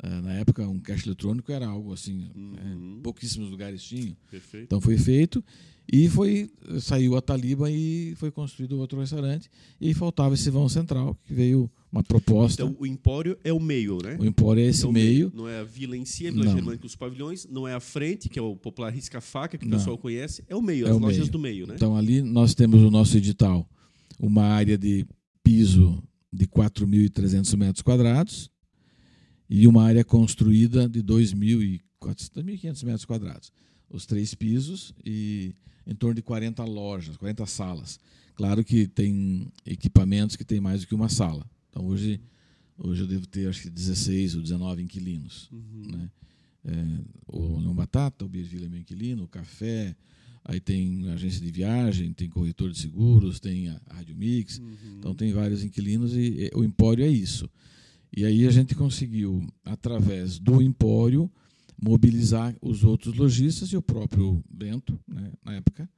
Ah, na época, um caixa eletrônico era algo assim, né? Uhum. pouquíssimos lugares tinham. Perfeito. Então foi feito e foi saiu a Taliba e foi construído outro restaurante e faltava esse vão central que veio uma proposta. Então, o Empório é o meio, né? o Empório é esse É meio. Não é a vila em si, a Vila. Germânica os pavilhões, não é a frente, que é o popular risca-faca, que o Não. pessoal conhece, é o meio, É as o lojas meio. do meio, né? Então ali nós temos o nosso edital, uma área de piso de 4.300 metros quadrados e uma área construída de 2.400 2.500 metros quadrados. Os três pisos e em torno de 40 lojas, 40 salas. Claro que tem equipamentos que tem mais do que uma sala. Então hoje, hoje eu devo ter acho que 16 ou 19 inquilinos. Né? É, o Leão Batata, o Beerville é meu inquilino, o Café, aí tem agência de viagem, tem corretor de seguros, tem a Rádio Mix, então tem vários inquilinos e, e o Empório é isso. E aí a gente conseguiu, através do Empório, mobilizar os outros lojistas e o próprio Bento, né, na época,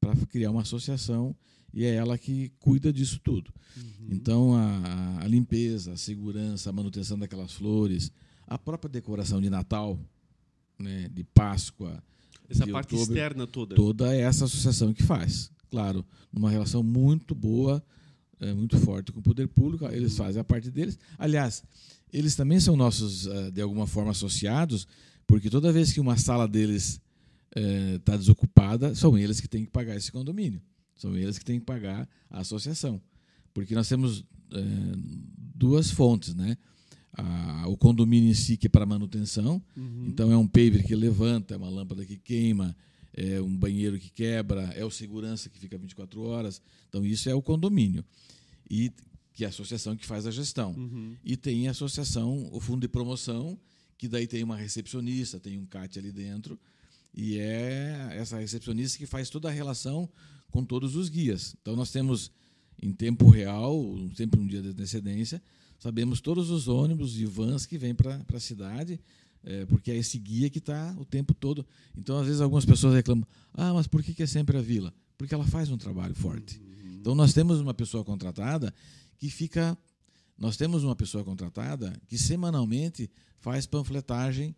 para criar uma associação e é ela que cuida disso tudo. Então a, a limpeza, a segurança, a manutenção daquelas flores, a própria decoração de Natal, né, de Páscoa, Essa de parte outubro, externa toda. toda essa associação que faz. Claro, numa relação muito boa, é, muito forte com o poder público, eles fazem a parte deles. Aliás, eles também são nossos, eh, de alguma forma, associados, porque toda vez que uma sala deles está desocupada, são eles que têm que pagar esse condomínio. São eles que têm que pagar a associação. Porque nós temos eh, duas fontes, né? A- o condomínio em si, que é para manutenção, então é um paver que levanta, é uma lâmpada que queima, é um banheiro que quebra, é o segurança que fica 24 horas. Então isso é o condomínio. E que é a associação que faz a gestão. E tem a associação, o fundo de promoção, que daí tem uma recepcionista, tem um CAT ali dentro, e é essa recepcionista que faz toda a relação com todos os guias. Então nós temos em tempo real, sempre um dia de antecedência, sabemos todos os ônibus e vans que vêm para a cidade, é, porque é esse guia que está o tempo todo. Então, às vezes, algumas pessoas reclamam: ah, mas por que, que é sempre a vila? Porque ela faz um trabalho forte. Então, nós temos uma pessoa contratada que fica. Nós temos uma pessoa contratada que semanalmente faz panfletagem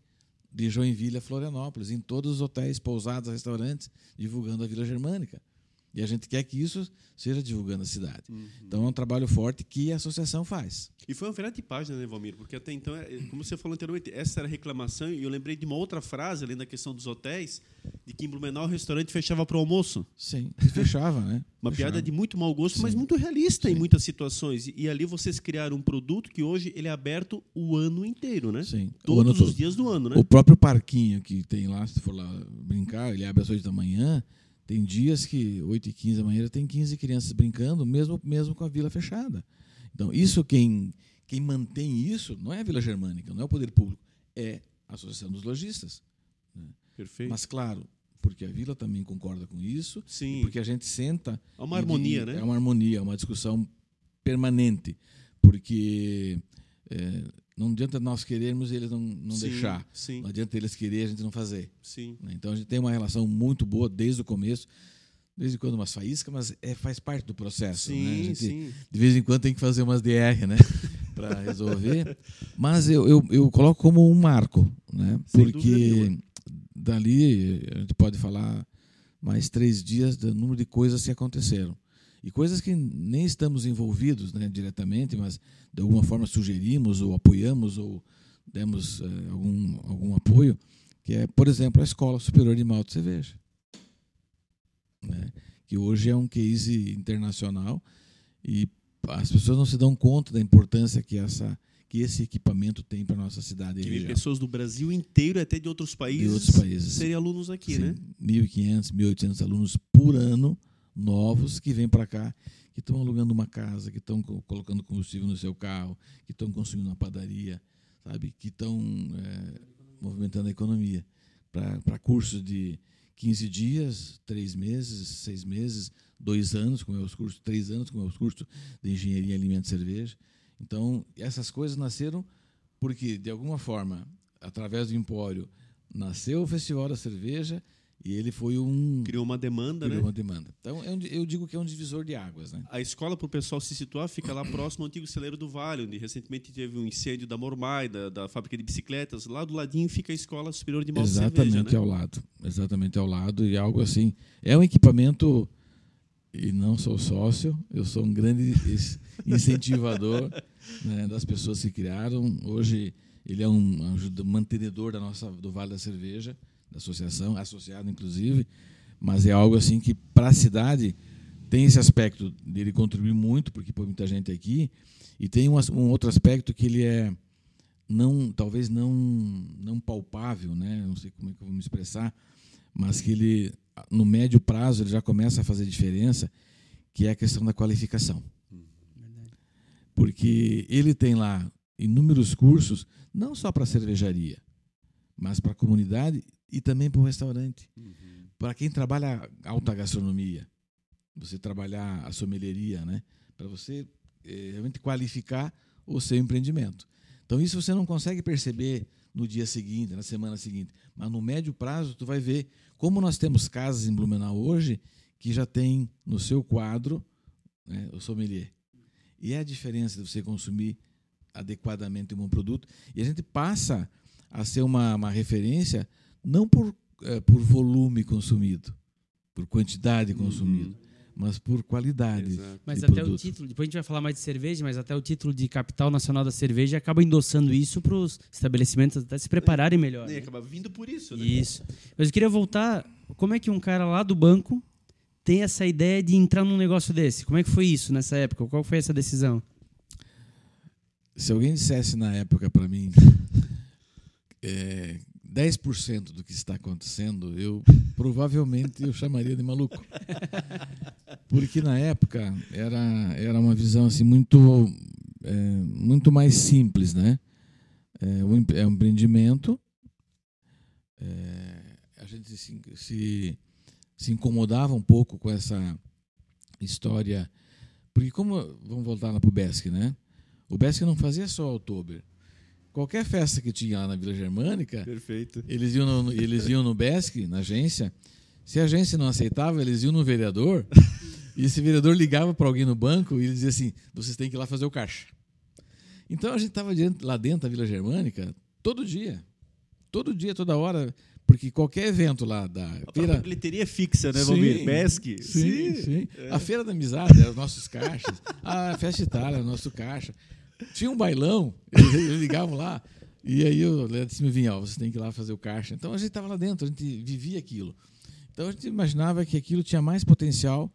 de Joinville a Florianópolis, em todos os hotéis, pousadas, restaurantes, divulgando a Vila Germânica. E a gente quer que isso seja divulgando na cidade. Uhum. Então é um trabalho forte que a associação faz. E foi uma virada de página, né, Valmir? Porque até então, é, como você falou anteriormente, essa era a reclamação, e eu lembrei de uma outra frase, além da questão dos hotéis, de que em Blumenau o restaurante fechava para o almoço. Sim, fechava, né? *laughs* Uma Fechava. piada de muito mau gosto, mas Sim. muito realista em Sim. muitas situações. E, e ali vocês criaram um produto que hoje ele é aberto o ano inteiro, né? Sim. Todos os dias do ano, né? O próprio parquinho que tem lá, se for lá brincar, ele abre às 8 da manhã. Tem dias que 8 e 15 da manhã tem 15 crianças brincando, mesmo, mesmo com a vila fechada. Então, isso quem, quem mantém isso não é a Vila Germânica, não é o poder público, é a Associação dos Lojistas. Perfeito. Mas, claro, porque a vila também concorda com isso, Sim. porque a gente senta. Há uma harmonia, e- né? É uma harmonia, é uma discussão permanente. Porque é, não adianta nós querermos e eles não, não Sim, deixar. Sim, Não adianta eles querer e a gente não fazer. sim. né? Então a gente tem uma relação muito boa desde o começo. Desde quando umas faíscas, mas é, faz parte do processo. né? Sim, gente, sim. De vez em quando tem que fazer umas DR, né? *laughs* Para resolver. Mas eu, eu, eu coloco como um marco, né? Sem Porque dali a gente pode falar mais três dias do número de coisas que aconteceram. E coisas que nem estamos envolvidos né, diretamente, mas de alguma forma sugerimos ou apoiamos ou demos eh, algum, algum apoio, que é, por exemplo, a Escola Superior de Malta e Cerveja. Né? Que hoje é um case internacional e as pessoas não se dão conta da importância que, essa, que esse equipamento tem para nossa cidade e Que pessoas do Brasil inteiro e até de outros países, De outros países. serem alunos aqui, Sim, né? 1.500, 1.800 alunos por ano novos que vêm para cá, que estão alugando uma casa, que estão co- colocando combustível no seu carro, que estão construindo uma padaria, sabe? Que estão é, movimentando a economia para cursos de 15 dias, 3 meses, 6 meses, 2 anos, como é os cursos, 3 anos, como é os cursos de engenharia, alimento e cerveja. Então, essas coisas nasceram porque, de alguma forma, através do Empório, nasceu o Festival da Cerveja e ele foi um. Criou uma demanda, criou né? uma demanda. Então, é um eu digo que é um divisor de águas. Né? A escola, para o pessoal se situar, fica lá próximo ao antigo celeiro do Vale, onde recentemente teve um incêndio da Mormai, da, da fábrica de bicicletas. Lá do ladinho fica a Escola Superior de Malte e Exatamente Cerveja, né? ao lado. Exatamente ao lado. E algo assim. É um equipamento. E não sou sócio, eu sou um grande incentivador *laughs* né, das pessoas que criaram. Hoje ele é um ajuda- mantenedor da nossa, do Vale da Cerveja, da associação, associado inclusive. Mas é algo assim que, para a cidade, tem esse aspecto dele contribuir muito, porque põe muita gente aqui. E tem um, um outro aspecto que ele é não talvez não não palpável, né? Não sei como é que eu vou me expressar, mas que ele no médio prazo ele já começa a fazer diferença, que é a questão da qualificação. Porque ele tem lá inúmeros cursos, não só para cervejaria, mas para a comunidade e também para o restaurante. Para quem trabalha alta gastronomia, você trabalhar a sommelieria, né? Para você eh, realmente qualificar o seu empreendimento. Então isso você não consegue perceber no dia seguinte, na semana seguinte, mas no médio prazo tu vai ver como nós temos casas em Blumenau hoje que já tem no seu quadro né, o sommelier. E é a diferença de você consumir adequadamente um bom produto e a gente passa a ser uma, uma referência não por, eh, por volume consumido, por quantidade consumida, mas por qualidade. Exato. Mas de até produto. o título, depois a gente vai falar mais de cerveja, mas até o título de capital nacional da cerveja acaba endossando isso para os estabelecimentos até se prepararem melhor. E né? acaba vindo por isso, né? Isso. Mas eu queria voltar, como é que um cara lá do banco tem essa ideia de entrar num negócio desse? Como é que foi isso nessa época? Qual foi essa decisão? Se alguém dissesse na época para mim é, *laughs* 10% do que está acontecendo, eu provavelmente eu chamaria de maluco. Porque na época era, era uma visão assim muito, é, muito mais simples, né? É um, é um empreendimento, é, a gente se, se, se incomodava um pouco com essa história, porque como, vamos voltar lá para o Besc, né? O Besc não fazia só Oktober. Qualquer festa que tinha lá na Vila Germânica, Perfeito. eles iam no, eles iam no Besc, na agência. Se a agência não aceitava, eles iam no vereador. *laughs* e esse vereador ligava para alguém no banco e ele dizia assim: vocês têm que ir lá fazer o caixa. Então a gente estava lá dentro da Vila Germânica todo dia. Todo dia, toda hora. porque qualquer evento lá da A feira. bilheteria fixa, né, Sim, Valmir? Pesque. Sim, sim. A Feira da Amizade era os nossos caixas. A Festa Itália nosso caixa. Tinha um bailão, *laughs* eles, ligavam lá. E aí o Leandro disse: vinha, ó, você tem que ir lá fazer o caixa. Então a gente estava lá dentro, a gente vivia aquilo. Então a gente imaginava que aquilo tinha mais potencial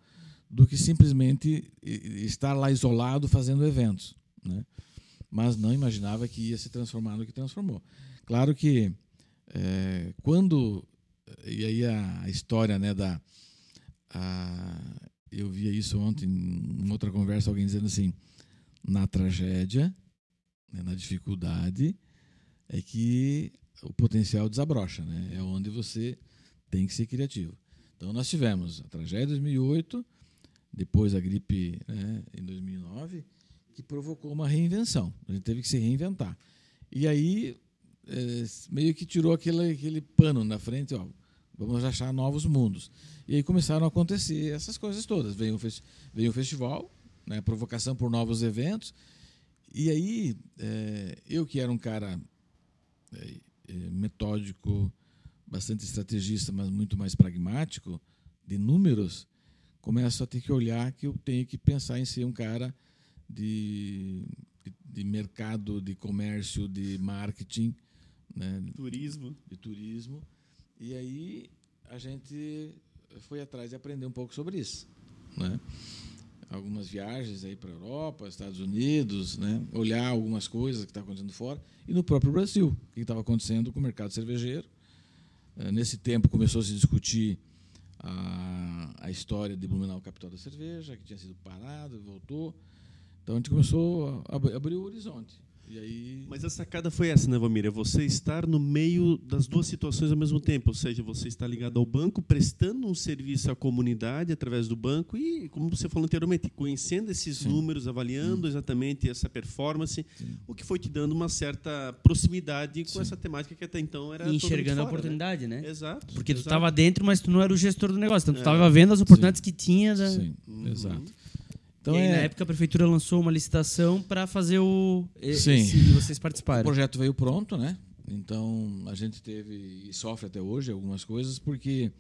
do que simplesmente estar lá isolado fazendo eventos. Né? Mas não imaginava que ia se transformar no que transformou. Claro que é, quando. E aí a história né, da. a- eu via isso ontem em outra conversa, alguém dizendo assim: na tragédia, né, na dificuldade, é que o potencial desabrocha, né? É onde você tem que ser criativo. Então nós tivemos a tragédia de 2008, depois a gripe né, em 2009, que provocou uma reinvenção. A gente teve que se reinventar. E aí eh, meio que tirou aquele, aquele pano na frente, ó, vamos achar novos mundos. E aí começaram a acontecer essas coisas todas. Veio o, veio o festival, né, provocação por novos eventos. E aí eh, eu que era um cara eh, eh, metódico, bastante estrategista, mas muito mais pragmático, de números, começo a ter que olhar que eu tenho que pensar em ser um cara de, de, de mercado, de comércio, de marketing, né, Turismo. de turismo. E aí a gente foi atrás de aprender um pouco sobre isso, né? Algumas viagens aí para a Europa, Estados Unidos, né? Olhar algumas coisas que está acontecendo fora e no próprio Brasil, o que estava acontecendo com o mercado cervejeiro. Eh, Nesse tempo começou a se discutir a, a história de Blumenau, capital da cerveja, que tinha sido parado e voltou. Então a gente começou a ab- abrir o horizonte. E aí Mas a sacada foi essa, né, Valmir? É você estar no meio das duas situações ao mesmo tempo. Ou seja, você está ligado ao banco, prestando um serviço à comunidade através do banco e, como você falou anteriormente, conhecendo esses números, avaliando exatamente essa performance, o que foi te dando uma certa proximidade com essa temática que até então era E enxergando a fora, oportunidade, né? Né? Exato. Porque tu exato. estava dentro, mas tu não era o gestor do negócio. Então tu É. estava vendo as oportunidades que tinha. Da... Sim, Uhum. exato. Então, e aí, é, na época, a prefeitura lançou uma licitação para fazer o. Sim. esse- e vocês O participaram. projeto veio pronto, né? Então a gente teve e sofre até hoje algumas coisas porque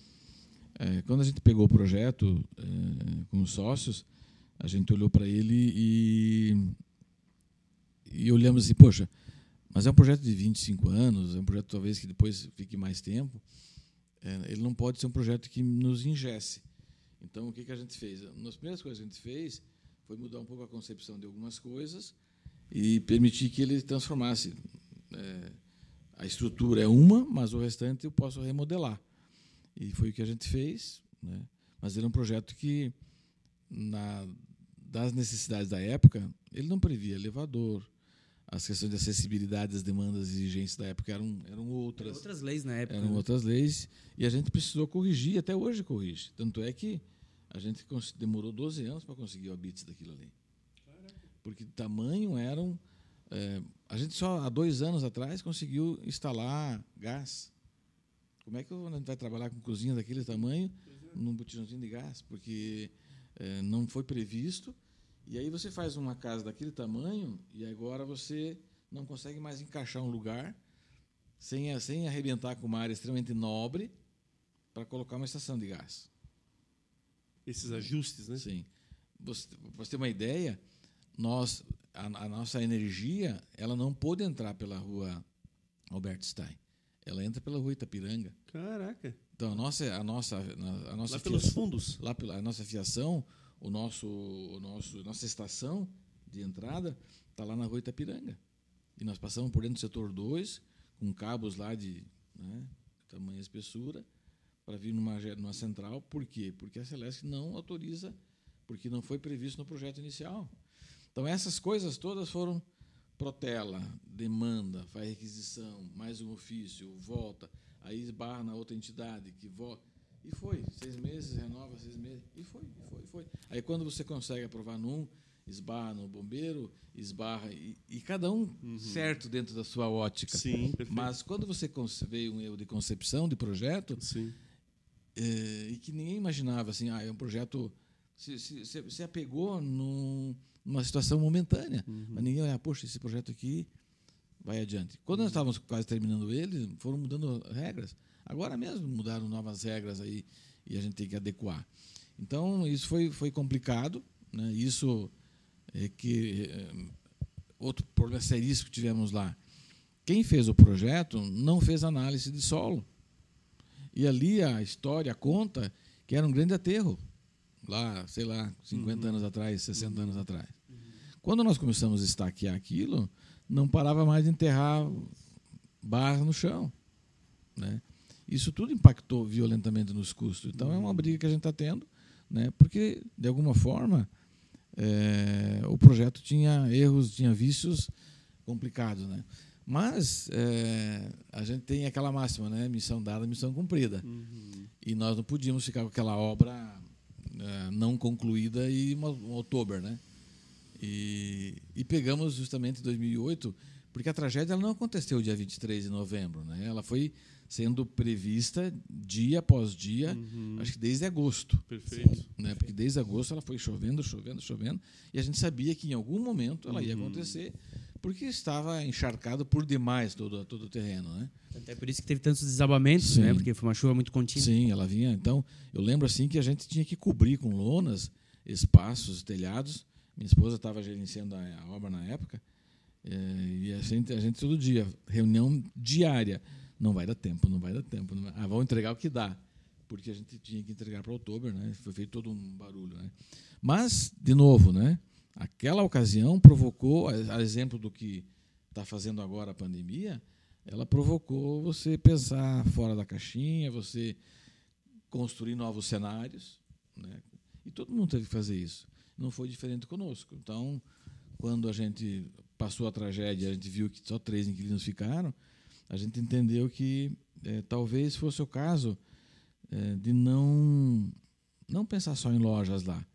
eh, quando a gente pegou o projeto eh, com os sócios, a gente olhou para ele e e olhamos assim, poxa, mas é um projeto de 25 anos, é um projeto talvez que depois fique mais tempo. eh, ele não pode ser um projeto que nos ingesse. Então o que que a gente fez? Uma das primeiras coisas que a gente fez foi mudar um pouco a concepção de algumas coisas e permitir que ele transformasse. é, a estrutura é uma, mas o restante eu posso remodelar. E foi o que a gente fez. Né? Mas ele é um projeto que, na, das necessidades da época, ele não previa elevador. As questões de acessibilidade, as demandas e exigências da época eram, eram outras. Outras leis na época. Eram né? outras leis e a gente precisou corrigir, até hoje corrige. Tanto é que a gente demorou 12 anos para conseguir o habits daquilo ali. Porque tamanho eram. é, a gente só há dois anos atrás conseguiu instalar gás. Como é que a gente vai trabalhar com cozinha daquele tamanho num botijãozinho de gás? Porque é, não foi previsto. E aí você faz uma casa daquele tamanho e agora você não consegue mais encaixar um lugar sem, sem arrebentar com uma área extremamente nobre para colocar uma estação de gás. Esses ajustes, né? Sim. Você, pra você ter uma ideia, nós, a, a nossa energia ela não pôde entrar pela rua Albert Stein. Ela entra pela rua Itapiranga. Caraca. Então, a nossa, a nossa, a nossa Lá pelos fiação- fundos. lá pela a nossa fiação, o nosso, o nosso, nossa estação de entrada está lá na rua Itapiranga. E nós passamos por dentro do setor 2, com cabos lá de né, tamanho e espessura, para vir numa, numa central. Por quê? Porque a Celeste não autoriza, porque não foi previsto no projeto inicial. Então, essas coisas todas foram protela, demanda, faz requisição, mais um ofício, volta, aí esbarra na outra entidade que volta. E foi, seis meses, renova seis meses, e foi, e foi, e foi. Aí quando você consegue aprovar num, esbarra no bombeiro, esbarra, e, e cada um certo dentro da sua ótica. Sim, perfeito. Mas quando você veio um erro de concepção de projeto, Sim. Eh, e que ninguém imaginava assim, ah, é um projeto. Se, se, se, se apegou num, numa situação momentânea. Mas ninguém olha, poxa, esse projeto aqui vai adiante. Quando nós estávamos quase terminando ele, foram mudando regras. Agora mesmo mudaram novas regras aí e a gente tem que adequar. Então, isso foi, foi complicado. Né? Isso é que. É, outro problema seríssimo que tivemos lá. Quem fez o projeto não fez análise de solo. E ali a história conta que era um grande aterro. Lá, sei lá, 50 uhum. anos atrás, 60 uhum. anos atrás. Uhum. Quando nós começamos a estaquear aquilo, não parava mais de enterrar barra no chão. Né? Isso tudo impactou violentamente nos custos. Então é uma briga que a gente está tendo, né? porque, de alguma forma, é, o projeto tinha erros, tinha vícios complicados. Né? Mas é, a gente tem aquela máxima, né? missão dada, missão cumprida. Uhum. E nós não podíamos ficar com aquela obra é, não concluída e um outubro. Né? E, e pegamos justamente em 2008 porque a tragédia não aconteceu dia 23 de novembro, né? Ela foi sendo prevista dia após dia, uhum. acho que desde agosto. Perfeito. Né? Porque desde agosto ela foi chovendo, chovendo, chovendo, e a gente sabia que em algum momento ela ia uhum. Porque estava encharcado por demais todo, todo o terreno. Né? Até por isso que teve tantos desabamentos, né? porque foi uma chuva muito contínua. Sim, ela vinha. Então, eu lembro assim que a gente tinha que cobrir com lonas espaços, telhados. Minha esposa estava gerenciando a obra na época, é, e a gente, a gente todo dia, reunião diária. Não vai dar tempo, não vai dar tempo. Vai... Ah, vamos entregar o que dá. Porque a gente tinha que entregar para outubro, né? Foi feito todo um barulho, né? Mas, de novo, né? Aquela ocasião provocou, a exemplo do que está fazendo agora a pandemia, ela provocou você pensar fora da caixinha, você construir novos cenários, né? E todo mundo teve que fazer isso. Não foi diferente conosco. Então, quando a gente passou a tragédia, a gente viu que só três inquilinos ficaram, a gente entendeu que é, talvez fosse o caso é, de não não pensar só em lojas lá,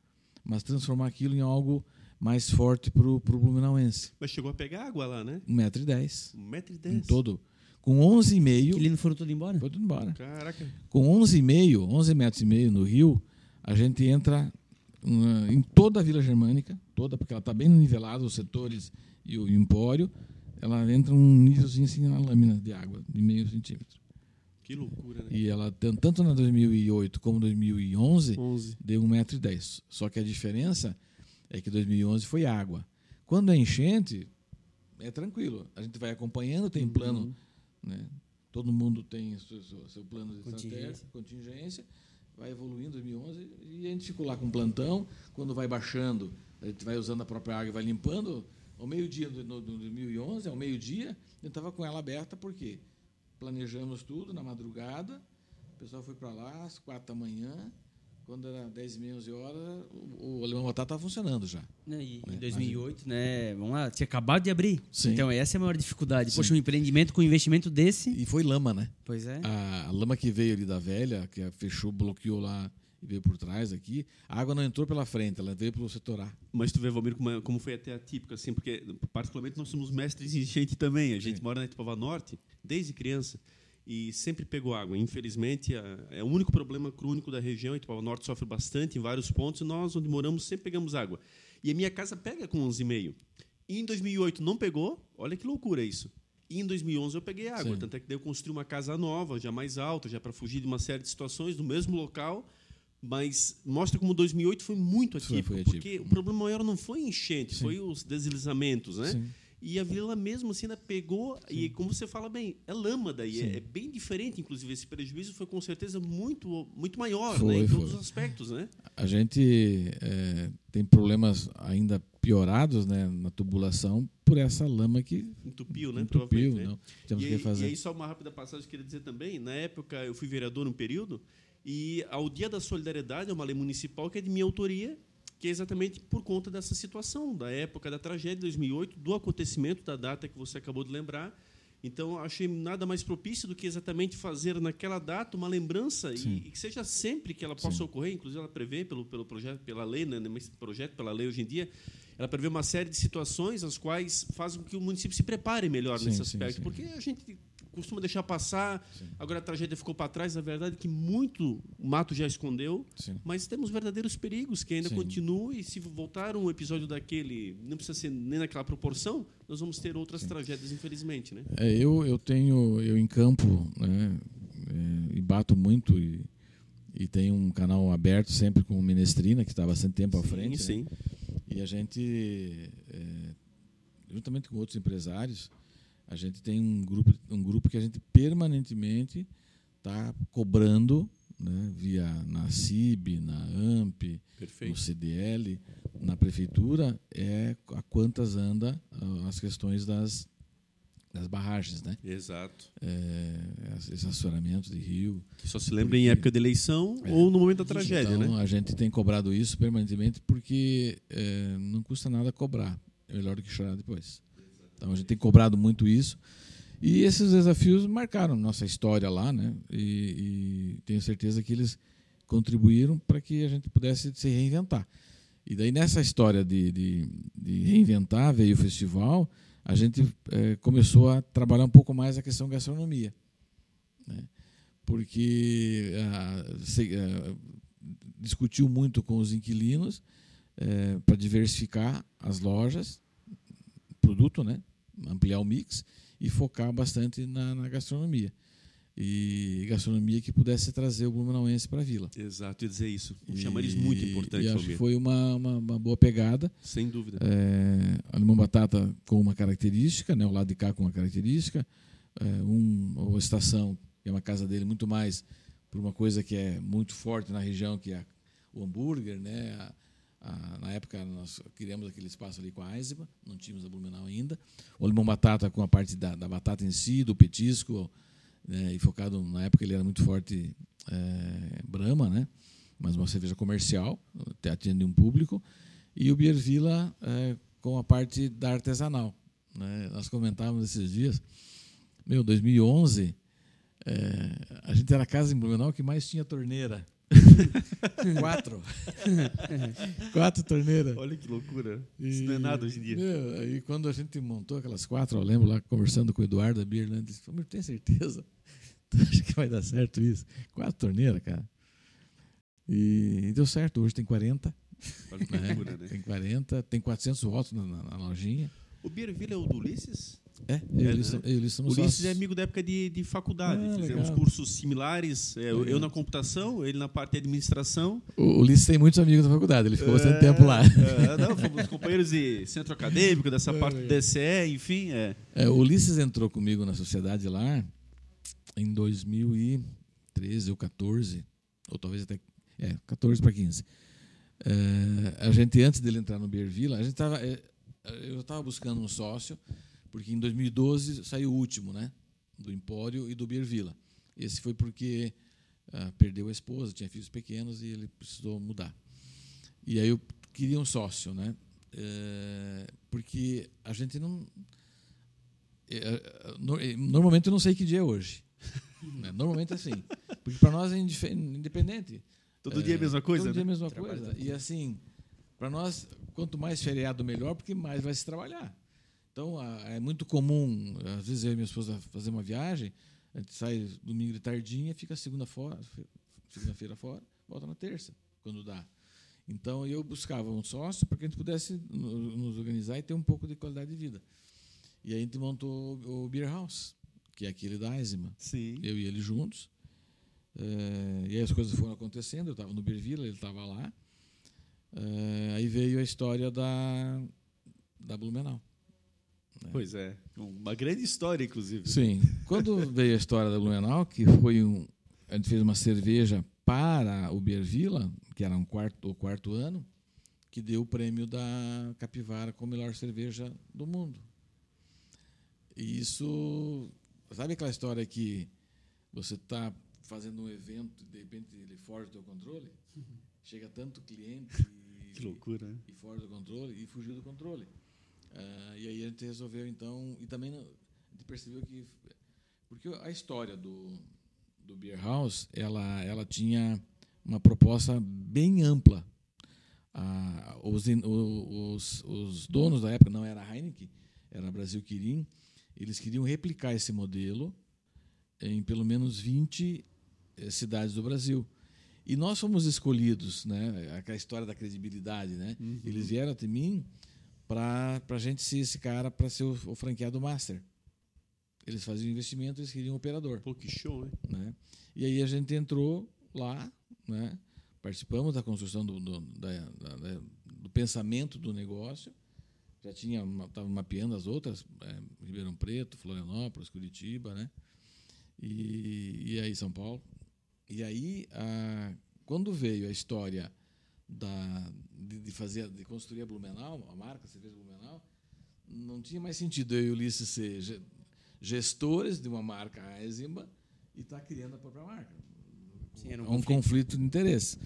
mas transformar aquilo em algo mais forte para o Blumenauense. Mas chegou a pegar água lá, né? Um metro e dez. Um metro e dez. Em todo. Com onze e meio... Inquilinos foram todos embora? Foi tudo embora. Caraca. Com onze e meio, onze metros e meio no rio, a gente entra em toda a Vila Germânica, toda, porque ela está bem nivelada, os setores e o empório, ela entra um nívelzinho assim na lâmina de água, de meio centímetro. Que loucura, né? E ela, tanto na 2008 como 2011, 11. deu 1,10m. Só que a diferença é que 2011 foi água. Quando é enchente, é tranquilo. A gente vai acompanhando, tem uhum. plano. Né? Todo mundo tem seu, seu plano de contingência. contingência. Vai evoluindo 2011 e a gente ficou lá com plantão. Quando vai baixando, a gente vai usando a própria água e vai limpando ao meio-dia de 2011, ao meio-dia, eu estava com ela aberta, porque planejamos tudo na madrugada, o pessoal foi para lá às quatro da manhã, quando era 10 e meia, 11 horas, o, o Alemão Batata estava funcionando já. E, né? Em 2008, né? Vamos lá, tinha acabado de abrir. Sim. Então, essa é a maior dificuldade. Sim. Poxa, um empreendimento com um investimento desse. E foi lama, né? Pois é. A, a lama que veio ali da velha, que fechou, bloqueou lá e veio por trás aqui. A água não entrou pela frente, ela veio pelo setor A. Mas tu vê, Valmir, como, é, como foi até atípico, assim, porque particularmente nós somos mestres em gente também. A gente Sim. mora na Itapava Norte desde criança e sempre pegou água. Infelizmente, é, o único problema crônico da região. Itapava Norte sofre bastante em vários pontos e nós, onde moramos, sempre pegamos água. E a minha casa pega com 11,5. E em 2008 não pegou, olha que loucura isso. E em 2011 eu peguei água, Sim. tanto é que eu construí uma casa nova, já mais alta, já para fugir de uma série de situações, no mesmo local, mas mostra como 2008 foi muito atípico, foi, foi atípico. porque o problema maior não foi enchente, Sim. foi os deslizamentos, né? Sim. E a vila mesmo assim ainda pegou, Sim. e como você fala bem, é lama daí, é, é, bem diferente, inclusive esse prejuízo foi com certeza muito, muito maior foi, né, em foi. todos os aspectos. Né? A gente é, tem problemas ainda piorados né, na tubulação por essa lama que entupiu, né? Entupiu, né? não. Temos e, que fazer. e aí só uma rápida passagem que eu queria dizer também, na época eu fui vereador um período, e ao Dia da Solidariedade, é uma lei municipal que é de minha autoria, que é exatamente por conta dessa situação, da época da tragédia de 2008, do acontecimento da data que você acabou de lembrar. Então, achei nada mais propício do que exatamente fazer naquela data uma lembrança e, e, que seja sempre que ela possa Sim. ocorrer. Inclusive, ela prevê pelo, pelo projeto, pela lei, né, projeto, pela lei hoje em dia, ela prevê uma série de situações as quais fazem com que o município se prepare melhor sim, nesse aspecto, sim, porque a gente costuma deixar passar. Sim. Agora a tragédia ficou para trás. A verdade é que muito o mato já escondeu, Sim. mas temos verdadeiros perigos que ainda Sim. continuam. E se voltar um episódio daquele, não precisa ser nem naquela proporção, nós vamos ter outras tragédias, infelizmente. Né? É, eu, eu tenho, eu em campo, né, é, e bato muito e, e tenho um canal aberto sempre com o Minestrina, que está bastante tempo à frente. né? sim. E a gente, é, juntamente com outros empresários, a gente tem um grupo, um grupo que a gente permanentemente está cobrando, né, via na CIB, na AMP, no Perfeito. CDL, na prefeitura, é a quantas anda ah, as questões das, das barragens, né? Exato. É, esse assoramento de rio. Que só se lembra em época de eleição ou no momento da tragédia, então, né? a gente tem cobrado isso permanentemente porque é, não custa nada cobrar. É melhor do que chorar depois. Então a gente tem cobrado muito isso. E esses desafios marcaram nossa história lá, né? E, e tenho certeza que eles contribuíram para que a gente pudesse se reinventar. E daí nessa história de, de, de reinventar veio o festival, a gente eh, começou a trabalhar um pouco mais a questão gastronomia, né? porque ah, se- ah, discutiu muito com os inquilinos para diversificar as lojas, produto, né? Ampliar o mix e focar bastante na, na gastronomia. E gastronomia que pudesse trazer o Blumenauense para a vila. Exato, ia dizer isso. Um chamariz muito importante, E acho que foi uma, uma, uma boa pegada. Sem dúvida. É, a limão batata com uma característica, né, o lado de cá com uma característica, é, um, uma estação, que é uma casa dele, muito mais por uma coisa que é muito forte na região, que é o hambúrguer. Né, a- a- na época nós criamos aquele espaço ali com a Eisenbahn, não tínhamos a Blumenau ainda. O limão batata com a parte da, da batata em si, do petisco, né, e focado, na época ele era muito forte é, Brahma, né, mas uma cerveja comercial, até atende um público e o Beer Villa é, com a parte da artesanal. Né? Nós comentávamos esses dias, meu, 2011, é, a gente era a casa em Blumenau que mais tinha torneira. *laughs* Quatro. *laughs* quatro torneiras. Olha que loucura. E, Isso não é nada hoje em dia. Meu, aí quando a gente montou aquelas quatro, eu lembro lá conversando com o Eduardo da Beer, né? ele disse, "Meu, tem certeza? *laughs* Tu acha que vai dar certo isso? Quatro torneiras, cara. E, e deu certo, hoje tem 40. Olha que loucura, né? Tem 40, tem 400 votos na, na- na lojinha. O Bierville é o do Ulisses? É, eu É, o Ulisses, né? eu Ulisses Ulisses é amigo da época de, de faculdade. Ah, Fizemos legal. cursos similares. é, eu, eu na computação, ele na parte de administração. O Ulisses tem muitos amigos da faculdade, ele ficou bastante É, tempo lá. é, não, fomos companheiros de centro acadêmico, dessa É, parte do. DCE, enfim. É. É, o Ulisses entrou comigo na sociedade lá em 2013 ou 14, ou talvez até é, 14 para 15. É, a gente, antes dele entrar no Beer Villa, a gente tava, é, eu estava buscando um sócio, porque em 2012 saiu o último, né? Do Empório e do Beer Villa. Esse foi porque ah, perdeu a esposa, tinha filhos pequenos e ele precisou mudar. E aí eu queria um sócio, né? É, porque a gente não. é, é, no- é, Normalmente eu não sei que dia é hoje. *laughs* Né? Normalmente é assim. Porque para nós é independente. Todo dia é a mesma coisa, Todo dia é a né? mesma coisa. E assim, para nós, quanto mais feriado, melhor, porque mais vai se trabalhar. Então, a- é muito comum, às vezes eu e minha esposa fazer uma viagem, a gente sai domingo de tardinha, fica segunda fora, fe- segunda-feira fora, volta na terça, quando dá. Então, eu buscava um sócio para que a gente pudesse no- nos organizar e ter um pouco de qualidade de vida. E aí a gente montou o Beer House, que é aquele da Eisenbahn Sim. eu e ele juntos. É, e aí as coisas foram acontecendo. Eu estava no Bervila, ele estava lá. É, aí veio a história da, da Blumenau. Pois é. Uma grande história, inclusive. Sim. Quando veio a história da Blumenau, que foi um. A gente fez uma cerveja para o Bervila, que era um quarto, o quarto ano, que deu o prêmio da Capivara como melhor cerveja do mundo. E isso. Sabe aquela história que você está fazendo um evento e de repente ele foge do controle? *laughs* Chega tanto cliente e, Que loucura, né? e fora do controle e fugiu do controle. Ah, e aí a gente resolveu então e também não- a gente percebeu que porque a história do do Beer House ela ela tinha uma proposta bem ampla. Ah, os, os, os donos da época não era Heineken, era Brasil Quirim. Eles queriam replicar esse modelo em pelo menos 20 eh, cidades do Brasil. E nós fomos escolhidos, né? Aquela história da credibilidade, né? Eles vieram até mim para a gente ser esse cara para ser o, o franqueado master. Eles faziam investimento, eles queriam um operador. Pô, que show, hein? Né? E aí a gente entrou lá, né? participamos da construção do, do, da, da, da, do pensamento do negócio. Já tinha estava mapeando as outras, é, Ribeirão Preto, Florianópolis, Curitiba, né? E, e aí São Paulo. E aí, a, quando veio a história da, de, de, fazer, de construir a Blumenau, a marca Cerveja Blumenau, não tinha mais sentido eu e o Ulisses ser gestores de uma marca Eisenbahn e estar tá criando a própria marca. Sim, um, é um conflito. conflito de interesse.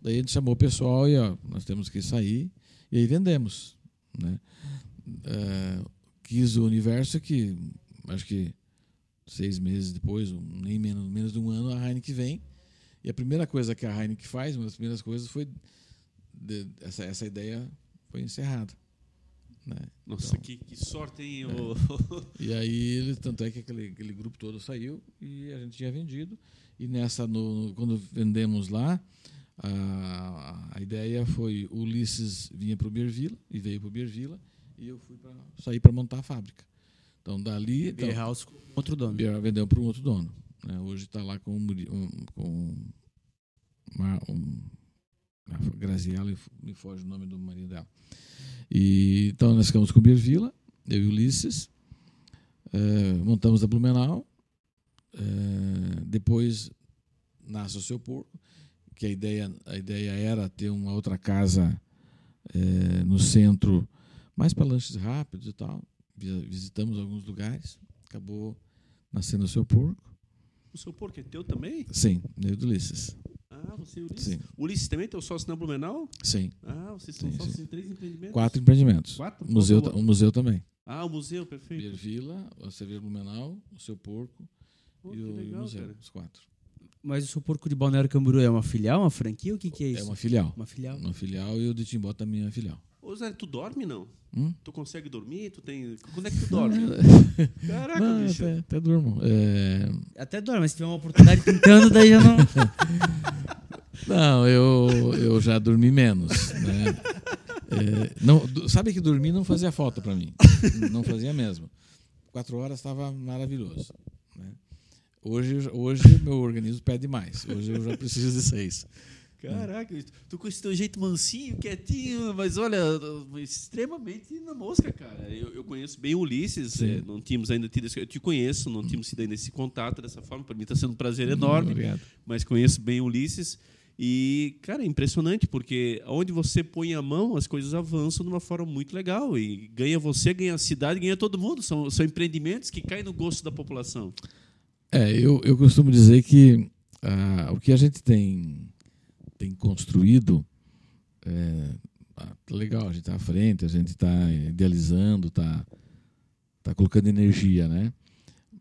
Daí a gente chamou o pessoal e ó, nós temos que sair e aí vendemos, né? Uh, quis o universo que acho que seis meses depois, nem menos, menos de um ano, a Heineken vem. E a primeira coisa que a Heineken faz, uma das primeiras coisas, foi de, essa, essa ideia foi encerrada. Né? Nossa, então, que, que, sorte, hein? É. *laughs* e aí, ele, tanto é que aquele, aquele grupo todo saiu e a gente tinha vendido. E nessa, no, quando vendemos lá, a, a ideia foi o Ulisses vinha para o Biervilla e veio para o Biervilla e eu fui para sair para montar a fábrica. Então dali. Beer então, House com outro dono. Vendeu para um outro dono. Né? Hoje está lá com, um, com uma, um, Graziella, me foge o nome do marido dela. E, então nós ficamos com o Biervilla, eu e Ulisses, é, montamos a Blumenau, é, depois nasce o seu porco, que a ideia, a ideia era ter uma outra casa é, no centro, mais para lanches rápidos e tal visitamos alguns lugares, acabou nascendo o seu porco. O seu porco é teu também? Sim, eu do Ulisses. Ah, você e o Ulisses? Sim. O Ulisses também é teu sócio na Blumenau? Sim. Ah, vocês são sim, sócios sim. em três empreendimentos? Quatro empreendimentos. Quatro? Museu, o museu também. Ah, o museu, perfeito. Beer Vila, a cerveja Blumenau, o seu porco oh, e, o, legal, e, o, museu, cara. os quatro. Mas o seu porco de Balneário Camburu é uma filial, uma franquia? O que, que é isso? É uma filial. Uma filial. Uma filial e o de Timbó também é uma filial. Ô Zé, tu dorme não? Hum? Tu consegue dormir? Tu tem... Quando é que tu dorme? *laughs* Caraca, não, bicho. Até, até durmo. É... Até dorme, mas se tiver uma oportunidade pintando, daí já não. *laughs* não, eu, eu já dormi menos. Né? É, não, sabe que dormir não fazia falta para mim. Não fazia mesmo. Quatro horas estava maravilhoso. Né? Hoje, hoje meu organismo pede mais. Hoje eu já preciso de seis. Caraca, tu com esse teu jeito mansinho, quietinho, mas olha, extremamente na mosca, cara. Eu, eu conheço bem o Ulisses, é, não tínhamos ainda tido esse, Eu te conheço, não tínhamos tido ainda esse contato dessa forma. Para mim está sendo um prazer enorme. Obrigado. Mas conheço bem o Ulisses. E, cara, é impressionante, porque onde você põe a mão, as coisas avançam de uma forma muito legal. E ganha você, ganha a cidade, ganha todo mundo. São, são empreendimentos que caem no gosto da população. É, eu, eu costumo dizer que ah, o que a gente tem tem construído, é, tá legal, a gente está à frente, a gente está idealizando, está tá colocando energia, né?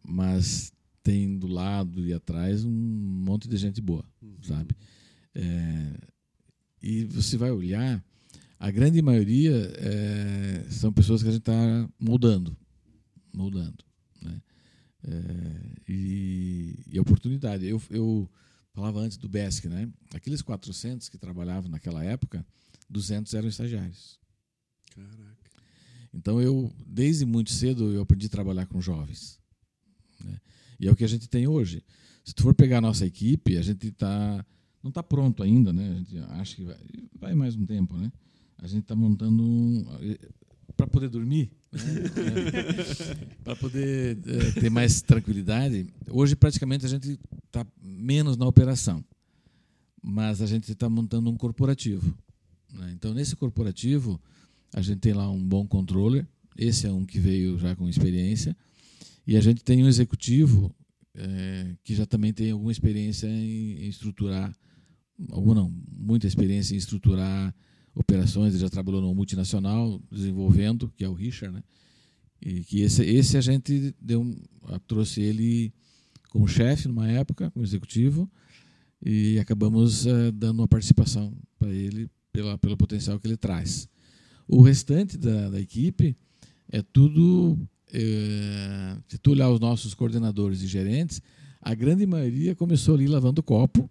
Mas tem do lado e atrás um monte de gente boa, uhum. sabe? É, e você vai olhar, a grande maioria é, são pessoas que a gente está moldando, moldando, né? É, e, e oportunidade. Eu, eu falava antes do BESC, né? Aqueles 400 que trabalhavam naquela época, 200 eram estagiários. Caraca. Então eu, desde muito cedo, eu aprendi a trabalhar com jovens. Né? E é o que a gente tem hoje. Se tu for pegar a nossa equipe, a gente tá, não está pronto ainda, né? A gente acha que vai, vai mais um tempo, né? A gente está montando um, para poder dormir, né? *laughs* para poder é, ter mais tranquilidade. Hoje, praticamente, a gente está menos na operação, mas a gente está montando um corporativo. Né? Então, nesse corporativo, a gente tem lá um bom controller, esse é um que veio já com experiência, e a gente tem um executivo é, que já também tem alguma experiência em, em estruturar, alguma não, muita experiência em estruturar operações, ele já trabalhou no multinacional desenvolvendo, que é o Richard, né? E que esse, esse a gente deu, trouxe ele como chefe numa época, como executivo, e acabamos uh, dando uma participação para ele pela, pelo potencial que ele traz. O restante da, da equipe é tudo. É, se tu olhar os nossos coordenadores e gerentes, a grande maioria começou ali lavando copo,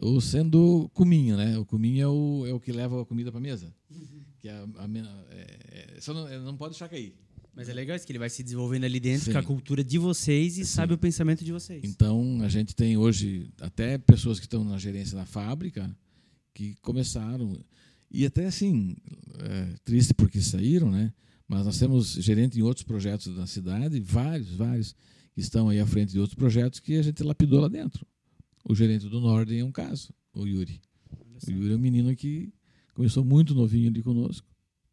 ou sendo cuminho, né? O cuminho é o, é o que leva a comida para a mesa. Uhum. Que é a, a, é, é, só não, não pode deixar cair. Mas é legal isso que ele vai se desenvolvendo ali dentro Sim. com a cultura de vocês e sabe o pensamento de vocês. Então, a gente tem hoje até pessoas que estão na gerência da fábrica que começaram. E até assim, é, triste porque saíram, né? Mas nós temos gerente em outros projetos da cidade, vários, vários, que estão aí à frente de outros projetos que a gente lapidou lá dentro. O gerente do Norden é um caso, o Yuri. O Yuri é um menino que começou muito novinho ali conosco.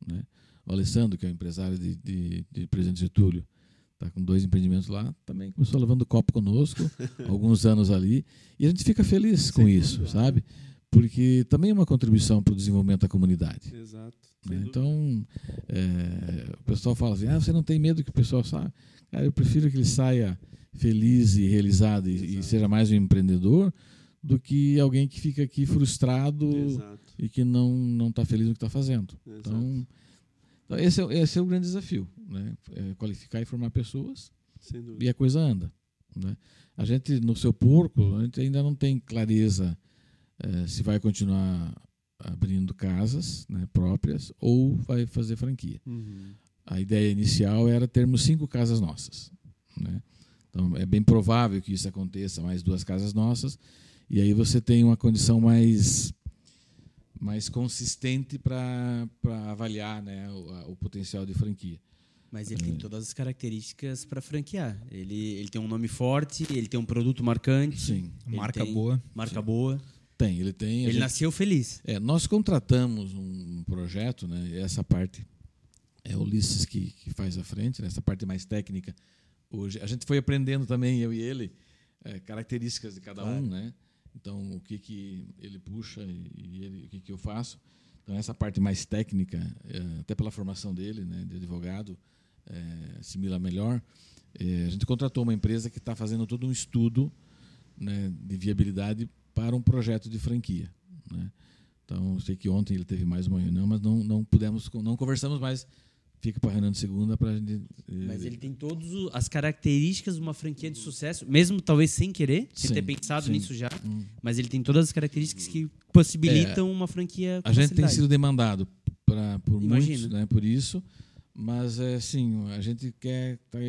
Né? O Alessandro, que é o empresário de, de, de Presidente Getúlio, está com dois empreendimentos lá, também começou levando copo conosco, *laughs* alguns anos ali. E a gente fica feliz com isso, sabe? Porque também é uma contribuição para o desenvolvimento da comunidade. Exato. né? Sem dúvida. Então, é, o pessoal fala assim: ah, você não tem medo que o pessoal saia? Cara, eu prefiro que ele saia feliz e realizado e, e seja mais um empreendedor do que alguém que fica aqui frustrado Exato. e que não não está feliz no que está fazendo. Exato. Então, então esse, é, esse é o grande desafio, né? É qualificar e formar pessoas e a coisa anda. Né? A gente, no seu porco, a gente ainda não tem clareza eh, se vai continuar abrindo casas né, próprias ou vai fazer franquia. Uhum. A ideia inicial era termos cinco casas nossas. Né? Então, é bem provável que isso aconteça, mais duas casas nossas, e aí você tem uma condição mais mais consistente para avaliar né, o, a- o potencial de franquia. Mas ele tem todas as características para franquear. Ele, ele tem um nome forte, ele tem um produto marcante. Sim, Marca tem boa. Marca boa. tem. Ele tem. a Ele gente- nasceu feliz. É, nós contratamos um projeto, né? e Essa parte é o Ulisses que, que faz a frente, né? essa parte mais técnica. Hoje a gente foi aprendendo também eu e ele é, características de cada um, né? Então o que que ele puxa e ele, o que que eu faço. Então essa parte mais técnica, é, até pela formação dele, né, de advogado, é, assimila melhor. É, a gente contratou uma empresa que está fazendo todo um estudo né, de viabilidade para um projeto de franquia. Né? Então, eu sei que ontem ele teve mais uma reunião, mas não, não pudemos, não conversamos mais. Fica para de segunda para a gente. eh, Mas ele tem todas as características de uma franquia de sucesso, mesmo talvez sem querer, sem Sim, ter pensado sim. nisso já. Hum. Mas ele tem todas as características que possibilitam uma franquia A gente tem sido demandado pra, por Imagino. muitos, né, por isso, mas é assim, a gente quer estar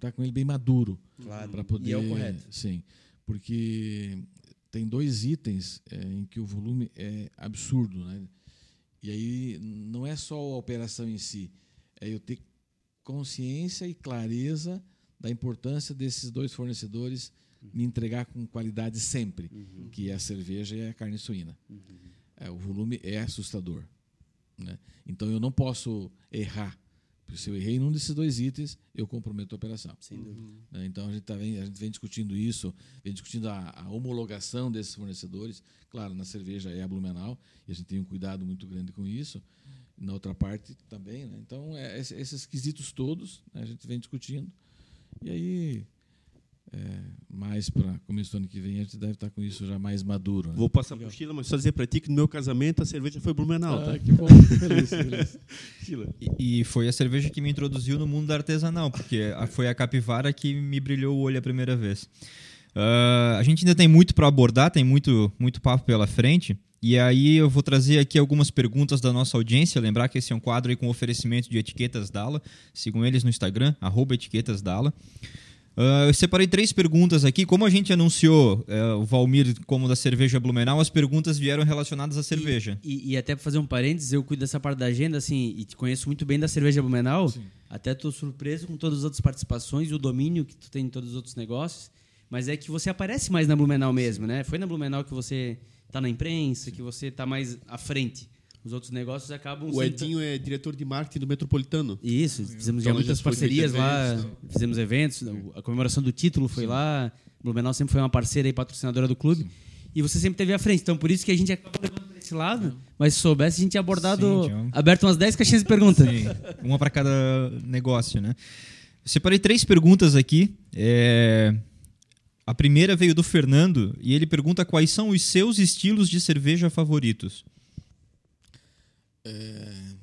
tá com ele bem maduro Claro. para poder. E é o correto. Sim, porque tem dois itens é, em que o volume é absurdo, né? E aí não é só a operação em si, é eu ter consciência e clareza da importância desses dois fornecedores me entregar com qualidade sempre, que é a cerveja e a carne suína. É, o volume é assustador. Né? Então eu não posso errar. Porque se eu errei num desses dois itens, eu comprometo a operação. Sem dúvida. né? Então a gente, tá vem, a gente vem discutindo isso, vem discutindo a, a homologação desses fornecedores. Claro, na cerveja é a Blumenau, e a gente tem um cuidado muito grande com isso. Na outra parte também. Né? Então, é, esse- esses quesitos todos né, a gente vem discutindo. E aí, é, mais para começo do ano que vem, a gente deve estar com isso já mais maduro. Né? Vou passar pro Sheila, mas só dizer para ti que no meu casamento a cerveja foi Blumenau, tá? Ah, que bom, feliz, feliz. *laughs* E, e foi a cerveja que me introduziu no mundo artesanal, porque foi a capivara que me brilhou o olho a primeira vez. Ah, a gente ainda tem muito para abordar, tem muito, muito papo pela frente. E aí eu vou trazer aqui algumas perguntas da nossa audiência. Lembrar que esse é um quadro aí com oferecimento de etiquetas Dala. Sigam eles no Instagram, arroba etiquetas Dala. Ah, eu separei três perguntas aqui. Como a gente anunciou eh, o Valmir como da cerveja Blumenau, as perguntas vieram relacionadas à cerveja. E, e até pra fazer um parênteses, eu cuido dessa parte da agenda, assim, e te conheço muito bem da cerveja Blumenau. Até tô surpreso com todas as outras participações e o domínio que tu tem em todos os outros negócios. Mas é que você aparece mais na Blumenau mesmo, né? Foi na Blumenau que você tá na imprensa, que você tá mais à frente. Os outros negócios acabam O sendo- Edinho é diretor de marketing do Metropolitano. Isso, fizemos já Então, muitas já foi parcerias lá, eventos, fizemos eventos, a comemoração do título foi lá, Blumenau sempre foi uma parceira e patrocinadora do clube. E você sempre teve à frente, então por isso que a gente acaba levando pra esse lado, mas se soubesse a gente tinha abordado, Sim, aberto umas 10 caixinhas de perguntas. Sim, uma para cada negócio, né? Separei três perguntas aqui. É, A primeira veio do Fernando e ele pergunta quais são os seus estilos de cerveja favoritos. É,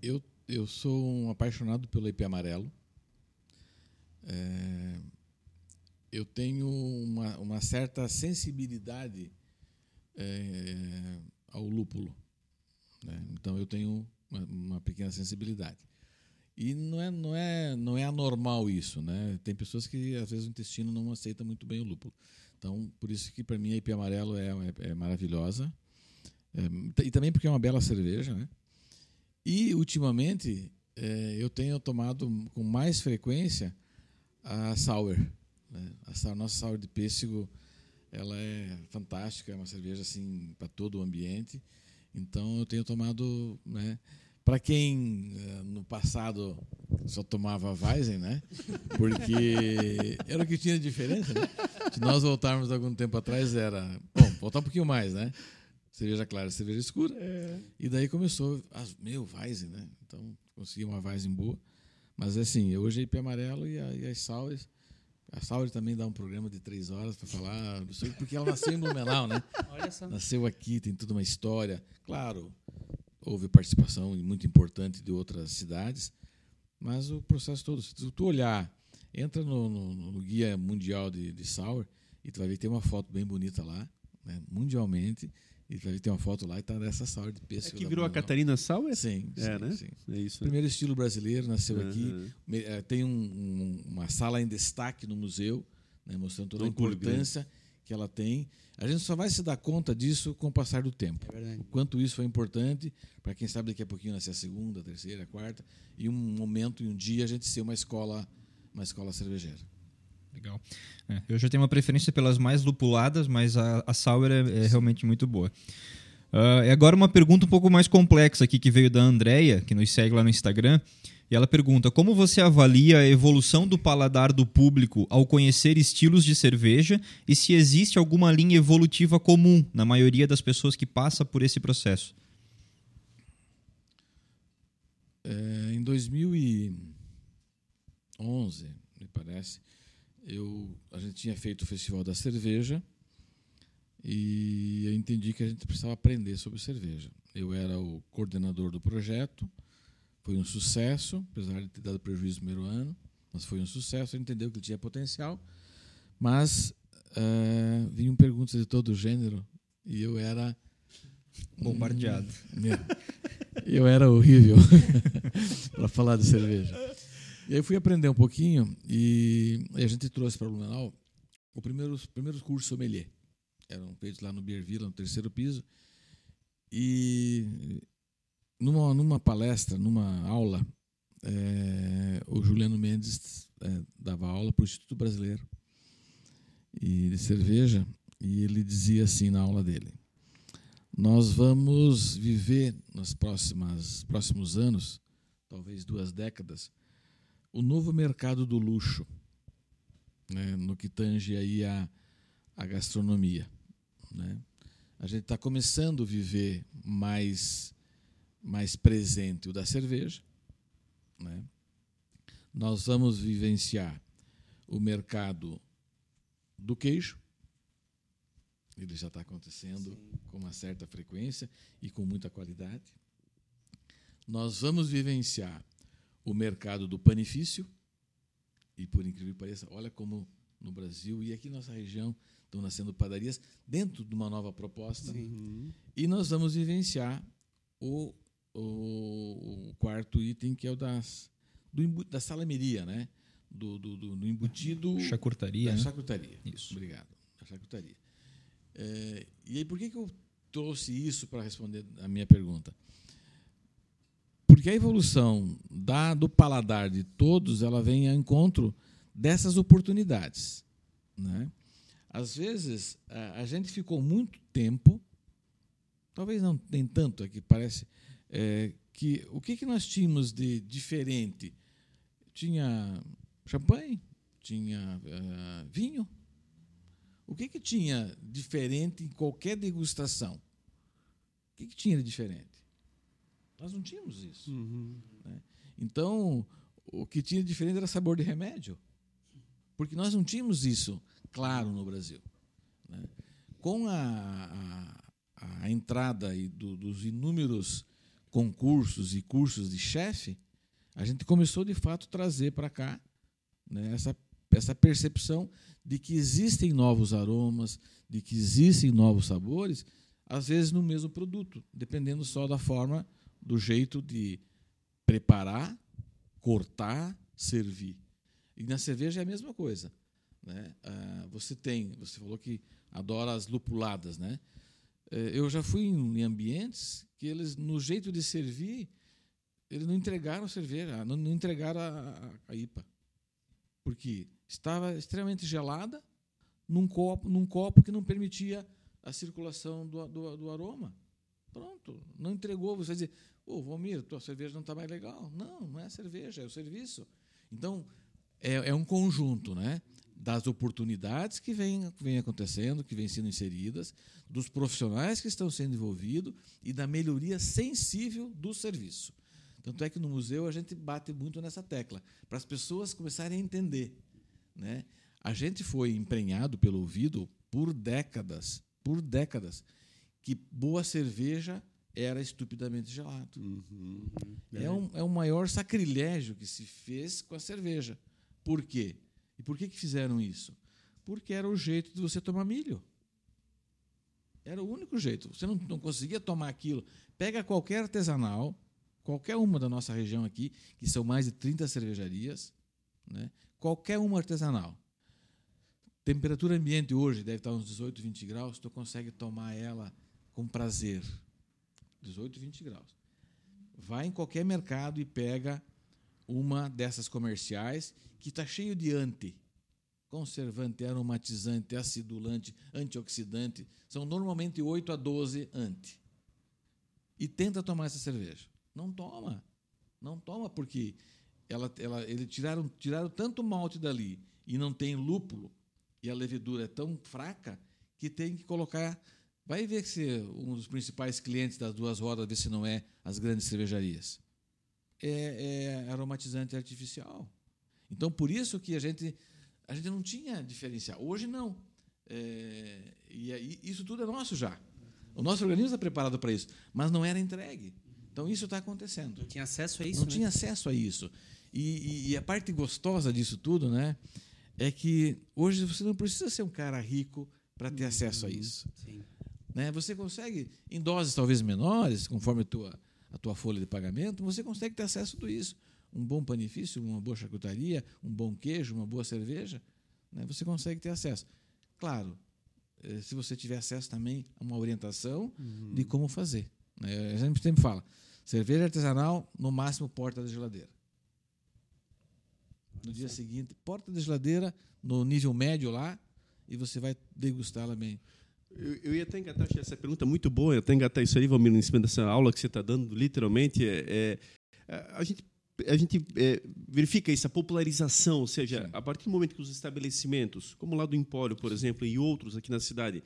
eu, eu sou um apaixonado pelo IP amarelo. É, eu tenho uma, uma certa sensibilidade é, ao lúpulo. né? Então eu tenho uma, uma pequena sensibilidade. E não é, não é, não é anormal isso, né? Tem pessoas que às vezes o intestino não aceita muito bem o lúpulo. Então, por isso que para mim a IP Amarelo é, é, é maravilhosa. É, e também porque é uma bela cerveja, né? E ultimamente é, eu tenho tomado com mais frequência a sour. Né? A nossa sour de pêssego, ela é fantástica, é uma cerveja assim para todo o ambiente. Então eu tenho tomado, né? Para quem eh, no passado só tomava Weizen, né? Porque era o que tinha de diferença, né? Se nós voltarmos algum tempo atrás era, bom, voltar um pouquinho mais, né? Cerveja clara, cerveja escura. É. E daí começou, as, meu, Weizen, né? Então consegui uma Weizen boa. Mas assim, hoje é IP amarelo e, a, e as Saures. A Sauri também dá um programa de três horas para falar, porque ela nasceu em Blumenau, né? Olha só. Nasceu aqui, tem toda uma história. Claro, houve participação muito importante de outras cidades, mas o processo todo, se tu olhar, entra no, no, no guia mundial de, de Sour e tu vai ver que tem uma foto bem bonita lá, né, mundialmente, e tu vai ver que tem uma foto lá e tá nessa Sour de pêssego. É que virou a Catarina Sour? Sim, é, sim, né? sim. É isso. Primeiro estilo brasileiro, nasceu uhum. aqui, eh, tem um, um, uma sala em destaque no museu, né, mostrando toda a importância que ela tem. A gente só vai se dar conta disso com o passar do tempo. É o quanto isso foi importante para quem sabe daqui a pouquinho nascer a segunda, a terceira, a quarta, e um momento e um dia a gente ser uma escola, uma escola cervejeira. Legal. É, eu já tenho uma preferência pelas mais lupuladas, mas a, a sour é, é realmente muito boa. Uh, agora uma pergunta um pouco mais complexa aqui que veio da Andrea, que nos segue lá no Instagram. E ela pergunta: como você avalia a evolução do paladar do público ao conhecer estilos de cerveja e se existe alguma linha evolutiva comum na maioria das pessoas que passa por esse processo? É, em 2011, me parece, eu, a gente tinha feito o Festival da Cerveja e eu entendi que a gente precisava aprender sobre cerveja. Eu era o coordenador do projeto foi um sucesso, apesar de ter dado prejuízo no primeiro ano, mas foi um sucesso. Ele entendeu que ele tinha potencial, mas uh, vinham perguntas de todo gênero e eu era bombardeado. *laughs* eu era horrível *laughs* para falar de cerveja. E aí fui aprender um pouquinho e a gente trouxe para o Blumenau o primeiro, os primeiros cursos sommelier. Eram feitos lá no Villa, no terceiro piso. E numa, numa palestra, numa aula, é, o Juliano Mendes é, dava aula para o Instituto Brasileiro e de cerveja e ele dizia assim na aula dele: nós vamos viver nos próximas próximos anos, talvez duas décadas, o novo mercado do luxo, né, no que tange aí a, a gastronomia, né? A gente está começando a viver mais mais presente o da cerveja. Né? Nós vamos vivenciar o mercado do queijo. Ele já está acontecendo Sim. com uma certa frequência e com muita qualidade. Nós vamos vivenciar o mercado do panifício. E por incrível que pareça, olha como no Brasil e aqui na nossa região estão nascendo padarias dentro de uma nova proposta. Sim. E nós vamos vivenciar o o, quarto item, que é o das, do, da salameria, né? Do, do, do, do embutido. Chacurtaria. Da né? chacurtaria. Isso. Obrigado. Da chacurtaria. É, e aí, por que, que eu trouxe isso para responder a minha pergunta? Porque a evolução da, do paladar de todos ela vem ao encontro dessas oportunidades. Né? Às vezes, a, a gente ficou muito tempo, talvez não tem tanto aqui, parece é, que o que, que nós tínhamos de diferente? Tinha champanhe, tinha uh, vinho. O que, que tinha diferente em qualquer degustação? O que, que tinha de diferente? Nós não tínhamos isso. Uhum. Né? Então, o que tinha de diferente era sabor de remédio. Porque nós não tínhamos isso claro no Brasil. Né? Com a, a, a entrada do, dos inúmeros concursos e cursos de chefe, a gente começou de fato a trazer para cá né, essa, essa percepção de que existem novos aromas, de que existem novos sabores, às vezes no mesmo produto, dependendo só da forma, do jeito de preparar, cortar, servir. E na cerveja é a mesma coisa. Né? Ah, você tem, você falou que adora as lupuladas, né? Eh, eu já fui em ambientes que eles, no jeito de servir, eles não entregaram a cerveja, não, não entregaram a, a, a IPA. Porque estava extremamente gelada num copo, num copo que não permitia a circulação do, do, do aroma. Pronto, não entregou. Você vai dizer, ô, oh, Valmir, tua cerveja não está mais legal. Não, não é a cerveja, é o serviço. Então, é, é um conjunto né, das oportunidades que vêm vem acontecendo, que vêm sendo inseridas, dos profissionais que estão sendo envolvidos e da melhoria sensível do serviço. Tanto é que no museu a gente bate muito nessa tecla, para as pessoas começarem a entender. Né? A gente foi emprenhado pelo ouvido por décadas, por décadas, que boa cerveja era estupidamente gelado. Uhum. É, um, é o maior sacrilégio que se fez com a cerveja. Por quê? E por que, que fizeram isso? Porque era o jeito de você tomar milho. Era o único jeito. Você não, não conseguia tomar aquilo. Pega qualquer artesanal, qualquer uma da nossa região aqui, que são mais de 30 cervejarias, né? qualquer uma artesanal. Temperatura ambiente hoje deve estar uns 18, 20 graus, tu consegue tomar ela com prazer. 18, 20 graus. Vai em qualquer mercado e pega uma dessas comerciais que está cheio de anti. Conservante, aromatizante, acidulante, antioxidante. São normalmente 8 a 12 anti. E tenta tomar essa cerveja. Não toma. Não toma porque ela, ela, eles tiraram, tiraram tanto malte dali e não tem lúpulo e a levedura é tão fraca que tem que colocar Vai ver se um dos principais clientes das duas rodas, ver se não é as grandes cervejarias. É, é aromatizante artificial. Então, por isso que a gente, a gente não tinha diferencial. Hoje, não. É, e, isso tudo é nosso já. O nosso organismo está preparado para isso, mas não era entregue. Então, isso está acontecendo. Não tinha acesso a isso. Não né? tinha acesso a isso. E, e, e, a parte gostosa disso tudo né, é que hoje você não precisa ser um cara rico para ter acesso a isso. Sim. Né? Você consegue, em doses talvez menores, conforme a tua, a tua folha de pagamento, você consegue ter acesso a tudo isso. Um bom panifício, uma boa charcutaria, um bom queijo, uma boa cerveja, né? você consegue ter acesso. Claro, eh, se você tiver acesso também a uma orientação uhum. de como fazer. Né? A gente sempre fala, cerveja artesanal, no máximo porta da geladeira. No dia seguinte, porta da geladeira, no nível médio lá, e você vai degustá-la bem. Eu, eu ia até engatar essa pergunta muito boa, eu até engatar isso aí, Valmir, em cima dessa aula que você está dando, literalmente, é, é, a gente a gente é, verifica isso, a popularização, ou seja, Sim. a partir do momento que os estabelecimentos, como lá do Empório, por exemplo, e outros aqui na cidade,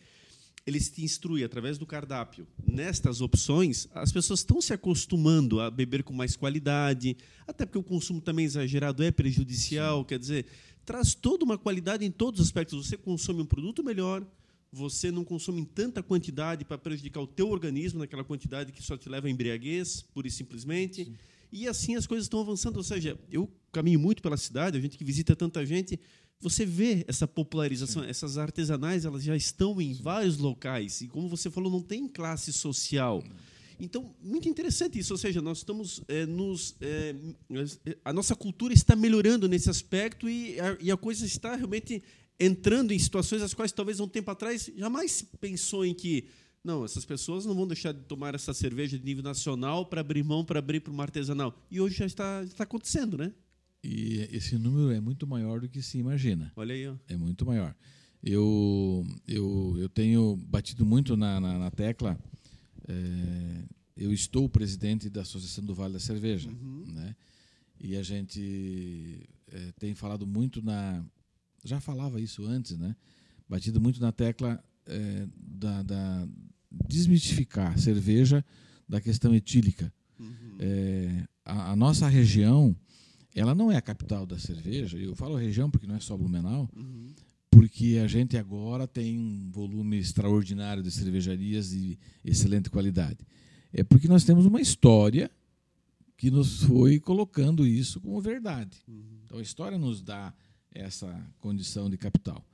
eles te instruem através do cardápio nestas opções, as pessoas estão se acostumando a beber com mais qualidade, até porque o consumo também exagerado é prejudicial, Sim. quer dizer, traz toda uma qualidade em todos os aspectos. Você consome um produto melhor, você não consome em tanta quantidade para prejudicar o teu organismo naquela quantidade que só te leva a embriaguez, pura e simplesmente. Sim. E assim as coisas estão avançando. Ou seja, eu caminho muito pela cidade, a gente que visita tanta gente, você vê essa popularização, Sim. essas artesanais, elas já estão em Sim. vários locais. E como você falou, não tem classe social. Então, muito interessante isso. Ou seja, nós estamos é, nos. É, a nossa cultura está melhorando nesse aspecto e a, e a coisa está realmente entrando em situações as quais talvez um tempo atrás jamais pensou em que não, essas pessoas não vão deixar de tomar essa cerveja de nível nacional para abrir mão para abrir para uma artesanal. E hoje já está, está acontecendo, né? E esse número é muito maior do que se imagina. Olha aí. Ó. É muito maior. Eu, eu, eu tenho batido muito na, na, na tecla. É, eu estou presidente da Associação do Vale da Cerveja. Uhum. Né? E a gente é, tem falado muito na, já falava isso antes, né? Batido muito na tecla é, da, da, desmistificar cerveja da questão etílica. Uhum. É, a, a, nossa região, ela não é a capital da cerveja. Eu falo região porque não é só Blumenau, uhum. porque a gente agora tem um volume extraordinário de cervejarias de excelente qualidade. É porque nós temos uma história que nos foi colocando isso como verdade. Uhum. Então a história nos dá essa condição de capital.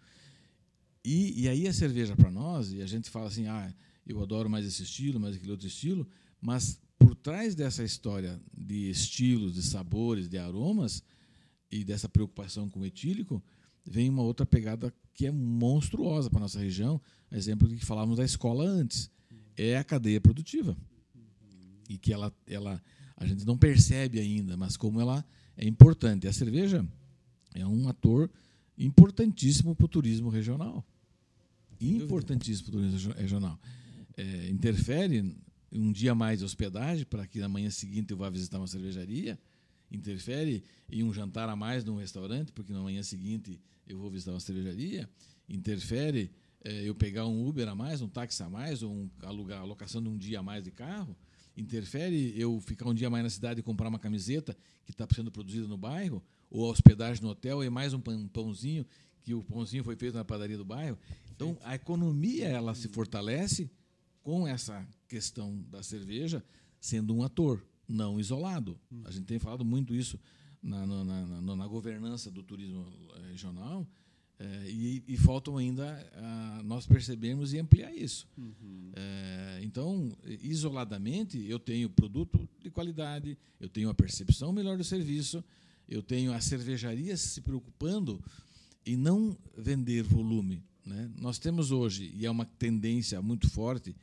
E, e aí a cerveja para nós, e a gente fala assim, ah, eu adoro mais esse estilo, mais aquele outro estilo, mas por trás dessa história de estilos, de sabores, de aromas e dessa preocupação com o etílico, vem uma outra pegada que é monstruosa para a nossa região, exemplo do que falávamos da escola antes, é a cadeia produtiva. E que ela, ela a gente não percebe ainda, mas como ela é importante. A cerveja é um ator importantíssimo para o turismo regional. Importantíssimo para o turismo regional. É, interfere um dia mais de hospedagem, para que na manhã seguinte eu vá visitar uma cervejaria. Interfere em um jantar a mais num restaurante, porque na manhã seguinte eu vou visitar uma cervejaria. Interfere é, eu pegar um Uber a mais, um táxi a mais, ou um, alugar, a locação de um dia a mais de carro interfere eu ficar um dia mais na cidade e comprar uma camiseta que está sendo produzida no bairro, ou a hospedagem no hotel e mais um pãozinho, que o pãozinho foi feito na padaria do bairro. Então, a economia ela se fortalece com essa questão da cerveja sendo um ator, não isolado. A gente tem falado muito isso na, na, na, na governança do turismo eh, regional, é, e, e, faltam ainda a, nós percebermos e ampliar isso. Uhum. É, então, isoladamente, eu tenho produto de qualidade, eu tenho a percepção melhor do serviço, eu tenho a cervejaria se preocupando em não vender volume. Né? Nós temos hoje, e é uma tendência muito forte,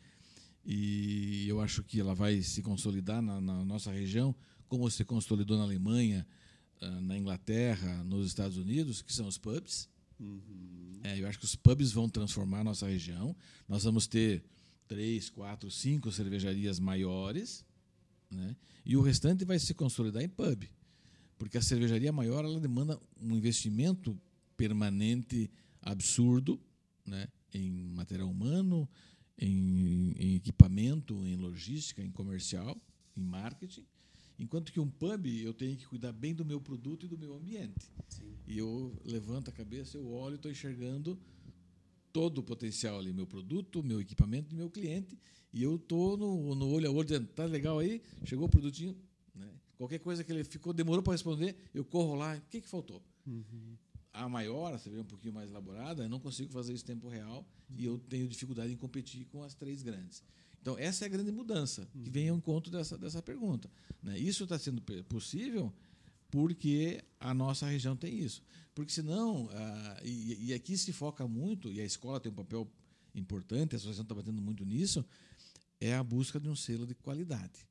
e eu acho que ela vai se consolidar na, na nossa região, como se consolidou na Alemanha, ah, na Inglaterra, nos Estados Unidos, que são os pubs. Uhum. É, eu acho que os pubs vão transformar a nossa região. Nós vamos ter três, quatro, cinco cervejarias maiores, né? e o restante vai se consolidar em pub. Porque a cervejaria maior ela demanda um investimento permanente absurdo né? em material humano, em, em equipamento, em logística, em comercial, em marketing. Enquanto que um pub, eu tenho que cuidar bem do meu produto e do meu ambiente. Sim. E eu levanto a cabeça, eu olho e estou enxergando todo o potencial ali, meu produto, meu equipamento e meu cliente. E eu estou no, no olho a olho dizendo, tá legal aí? Chegou o produtinho. Qualquer coisa que ele ficou, demorou para responder, eu corro lá. O que, que faltou? Uhum. A maior, você vê um pouquinho mais elaborada, eu não consigo fazer isso em tempo real uhum. e eu tenho dificuldade em competir com as três grandes. Então, essa é a grande mudança que vem ao encontro dessa, dessa pergunta. Né? Isso está sendo possível porque a nossa região tem isso. Porque senão, ah, e, e, aqui se foca muito, e a escola tem um papel importante, a associação está batendo muito nisso, é a busca de um selo de qualidade.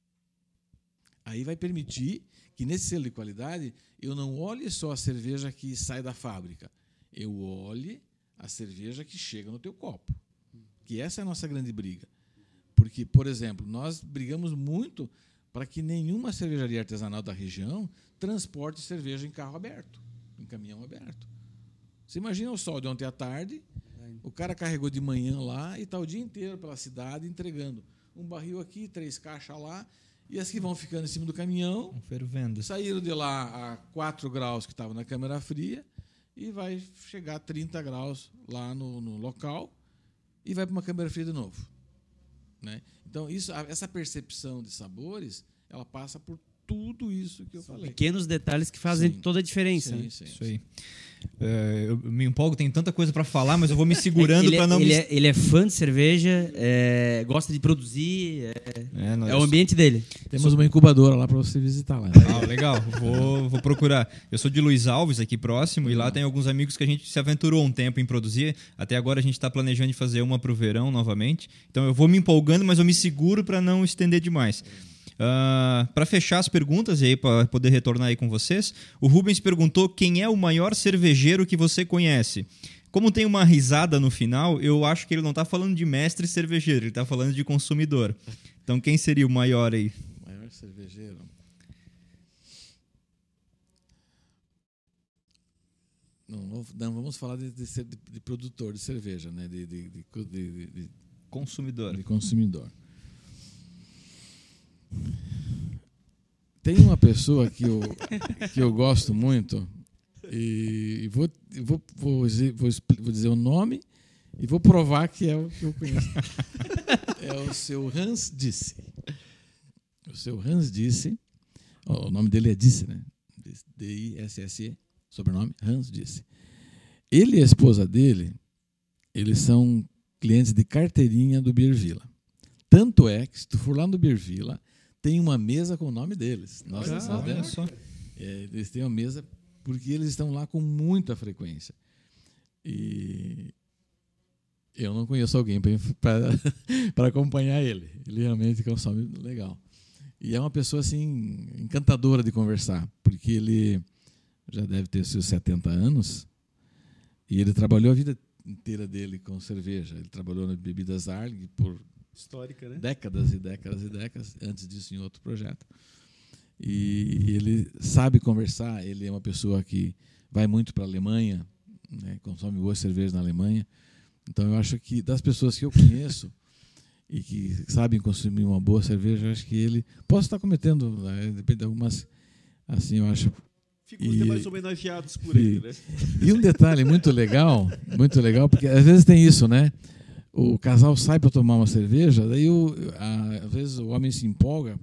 Aí vai permitir que nesse selo de qualidade eu não olhe só a cerveja que sai da fábrica, eu olhe a cerveja que chega no teu copo. Que essa é a nossa grande briga. Porque, por exemplo, nós brigamos muito para que nenhuma cervejaria artesanal da região transporte cerveja em carro aberto, em caminhão aberto. Você imagina o sol de ontem à tarde, o cara carregou de manhã lá e está o dia inteiro pela cidade entregando um barril aqui, três caixas lá, e as que vão ficando em cima do caminhão fervendo. saíram de lá a 4 graus que estava na câmara fria e vai chegar a 30 graus lá no, no local e vai para uma câmara fria de novo. Né? Então, isso, essa percepção de sabores, ela passa por tudo isso que eu São falei. Pequenos detalhes que fazem sim. toda a diferença. Sim, né? sim, isso aí. É, eu me empolgo, tem tanta coisa para falar, mas eu vou me segurando *laughs* para não ele me... É, ele é fã de cerveja, é, gosta de produzir, é, é, é o ambiente dele. Temos uma incubadora lá para você visitar lá. Ah, legal, vou, vou procurar. Eu sou de Luiz Alves, aqui próximo, e lá tem alguns amigos que a gente se aventurou um tempo em produzir. Até agora a gente está planejando fazer uma para o verão novamente. Então eu vou me empolgando, mas eu me seguro para não estender demais. Uh, ah, para fechar as perguntas e aí para poder retornar aí com vocês, o Rubens perguntou quem é o maior cervejeiro que você conhece. Como tem uma risada no final, eu acho que ele não está falando de mestre cervejeiro, ele está falando de consumidor. Então quem seria o maior aí? Maior cervejeiro. Não, não vamos falar de, de, de, de, produtor de cerveja, né? De, de consumidor. De consumidor. Tem uma pessoa que eu, que eu gosto muito e vou, vou, vou, dizer, vou, dizer o nome e vou provar que é o que eu conheço. é o seu Hans Disse. O seu Hans Disse, o nome dele é Disse, né? D-I-S-S-E, sobrenome, Hans Disse. Ele e a esposa dele, eles são clientes de carteirinha do Beer Villa. Tanto é que, se tu for lá no Beer Villa, tem uma mesa com o nome deles. Olha nós só. é, eles têm uma mesa porque eles estão lá com muita frequência. E eu não conheço alguém para *laughs* acompanhar ele. Ele realmente consome legal. E é uma pessoa assim encantadora de conversar, porque ele já deve ter seus 70 anos e ele trabalhou a vida inteira dele com cerveja. Ele trabalhou na Bebidas Arling por Histórica, né? décadas e décadas e décadas, antes disso em outro projeto. E ele sabe conversar, ele é uma pessoa que vai muito para a Alemanha, né, consome boas cervejas na Alemanha. Então eu acho que das pessoas que eu conheço *laughs* e que sabem consumir uma boa cerveja, eu acho que ele posso estar cometendo, né, depende de algumas assim, eu acho Ficam E- demais homenageados por e- ele, né? *laughs* e um detalhe muito legal, muito legal, porque às vezes tem isso, né? O casal sai para tomar uma cerveja, daí o, a- às vezes o homem se empolga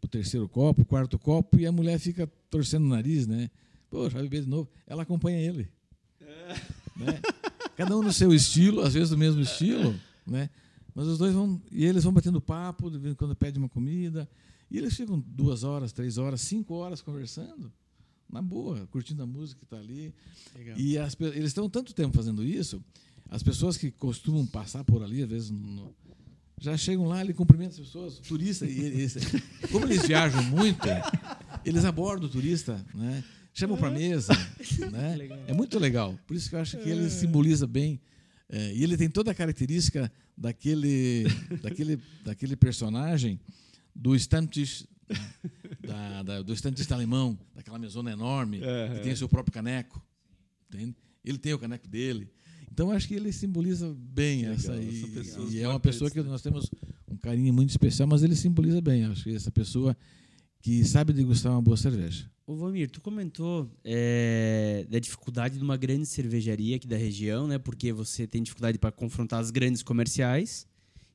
pro terceiro copo, quarto copo, e a mulher fica torcendo o nariz, né? Poxa, vai beber de novo. Ela acompanha ele. Né? Cada um no seu estilo, às vezes do mesmo estilo, né? Mas os dois vão, e eles vão batendo papo, de vez em quando pede uma comida, e eles ficam duas horas, três horas, cinco horas conversando, na boa, curtindo a música que está ali. Legal. E as eles estão tanto tempo fazendo isso, as pessoas que costumam passar por ali, às vezes, no- já chegam lá, ele cumprimenta as pessoas, o turista, e eles, como eles viajam muito, eles abordam o turista, né? chamam para a mesa. Né? *laughs* É muito legal. Por isso que eu acho que ele simboliza bem. é, e ele tem toda a característica daquele, daquele, daquele personagem do Stammtisch, da, da, do Stammtisch alemão, daquela mesona enorme, que tem o seu próprio caneco. Entende? Ele tem o caneco dele. Então, acho que ele simboliza bem Legal, essa. essa E, pessoa e é uma pessoa que nós temos um carinho muito especial, mas ele simboliza bem. Acho que essa pessoa que sabe degustar uma boa cerveja. Ô, Vamir, tu comentou é, da dificuldade de uma grande cervejaria aqui da região, né? Porque você tem dificuldade para confrontar as grandes comerciais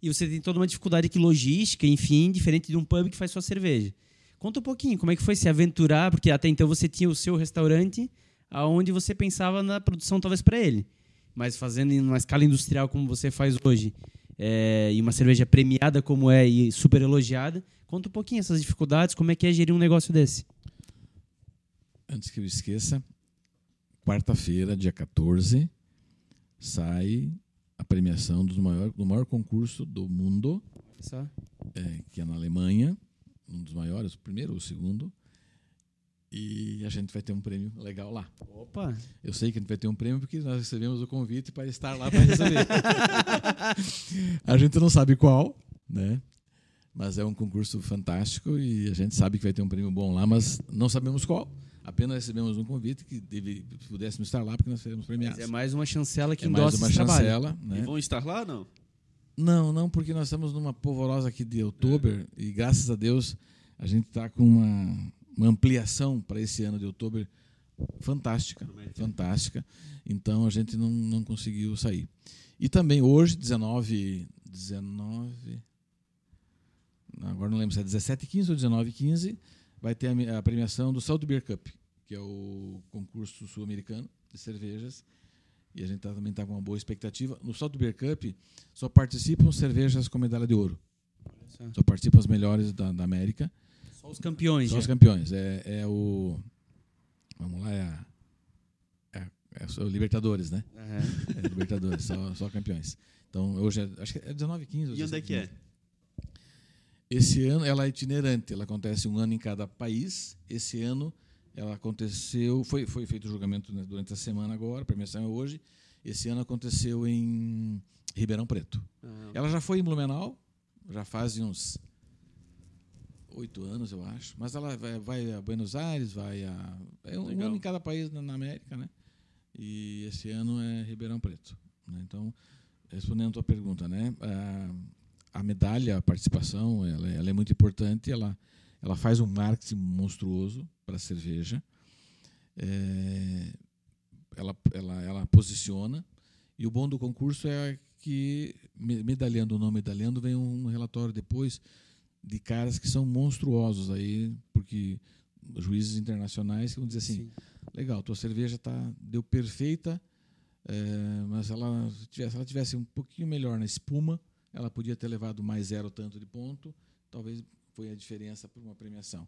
e você tem toda uma dificuldade aqui logística, enfim, diferente de um pub que faz sua cerveja. Conta um pouquinho, como é que foi se aventurar? Porque até então você tinha o seu restaurante, aonde você pensava na produção talvez para ele, mas fazendo em uma escala industrial como você faz hoje, é, e uma cerveja premiada como é e super elogiada. Conta um pouquinho essas dificuldades, como é que é gerir um negócio desse? Antes que eu esqueça, quarta-feira, dia 14, sai a premiação do maior, do maior concurso do mundo, é, que é na Alemanha, um dos maiores, o primeiro ou o segundo. E a gente vai ter um prêmio legal lá. Opa! Eu sei que a gente vai ter um prêmio porque nós recebemos o convite para estar lá para receber. *laughs* a gente não sabe qual, né? Mas é um concurso fantástico e a gente sabe que vai ter um prêmio bom lá, mas não sabemos qual. Apenas recebemos um convite que deve, pudéssemos estar lá porque nós seremos Mas premiados. é mais uma chancela que É mais endossa uma esse trabalho. chancela, E né? vão estar lá, não? Não, não, porque nós estamos numa polvorosa aqui de outubro e graças a Deus a gente está com uma, uma ampliação para esse ano de outubro fantástica, fantástica. Então a gente não, não conseguiu sair. E também hoje, 19, 19, agora não lembro se é 17 15 ou 19 15, vai ter a, a premiação do Salt Beer Cup, que é o concurso sul-americano de cervejas. E a gente tá- também está com uma boa expectativa. No Salt Beer Cup só participam cervejas com medalha de ouro. só. Só participam as melhores da, da América. Só os campeões. São já. os campeões. É, é o. Vamos lá, é, a, é, é o Libertadores, né? Aham. É Libertadores, só, só campeões. Então, hoje é, acho que é 19 15. ou E onde é 17, que é? Esse ano ela é itinerante, ela acontece um ano em cada país. Esse ano ela aconteceu, foi, foi feito o julgamento né, durante a semana agora, a premiação é hoje. Esse ano aconteceu em Ribeirão Preto. Ah, Ela já foi em Blumenau, já faz uns oito anos, eu acho. Mas ela vai, vai a Buenos Aires, vai a. É um Legal. ano em cada país na, América, né? E esse ano é Ribeirão Preto. né? Então, respondendo a tua pergunta, né? A, a medalha, a participação, ela, é- ela é muito importante. Ela, ela faz um marketing monstruoso para a cerveja. É, ela, ela, ela posiciona. E o bom do concurso é que, me- medalhando ou não medalhando, vem um relatório depois de caras que são monstruosos aí, porque juízes internacionais que vão dizer assim, Sim. legal, tua cerveja tá, deu perfeita, eh, mas ela tivesse, se ela tivesse um pouquinho melhor na espuma, ela podia ter levado mais zero tanto de ponto, talvez foi a diferença para uma premiação.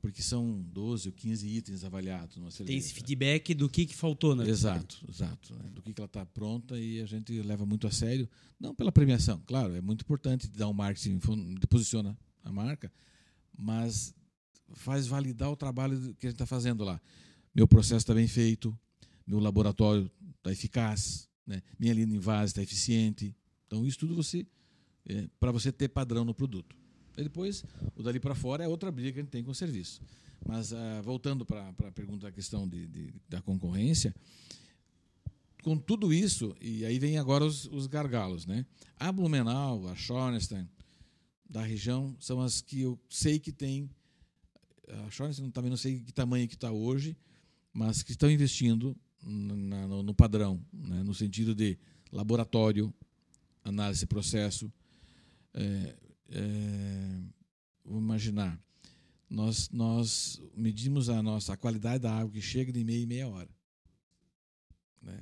Porque são 12 ou 15 itens avaliados numa cerveja. Tem esse feedback do que, que faltou, né? Exato, exato. né? Do que, que ela está pronta e a gente leva muito a sério. Não pela premiação, claro, é muito importante dar um marketing, fon- posiciona a marca, mas faz validar o trabalho que a gente está fazendo lá. Meu processo está bem feito, meu laboratório está eficaz, né? minha linha de invase está eficiente. Então, isso tudo você para você ter padrão no produto. E depois, o dali para fora é outra briga que a gente tem com o serviço. Mas, ah, voltando para a pergunta da questão de, de- da concorrência, com tudo isso, e aí vem agora os, os gargalos. Né? A Blumenau, a Schornstein, da região, são as que eu sei que tem. A Schornstein também não sei que tamanho que está hoje, mas que estão investindo na- no, no padrão, né? no sentido de laboratório, análise processo. É, é, vamos imaginar, nós, nós medimos a nossa a qualidade da água que chega de meia em meia hora. né?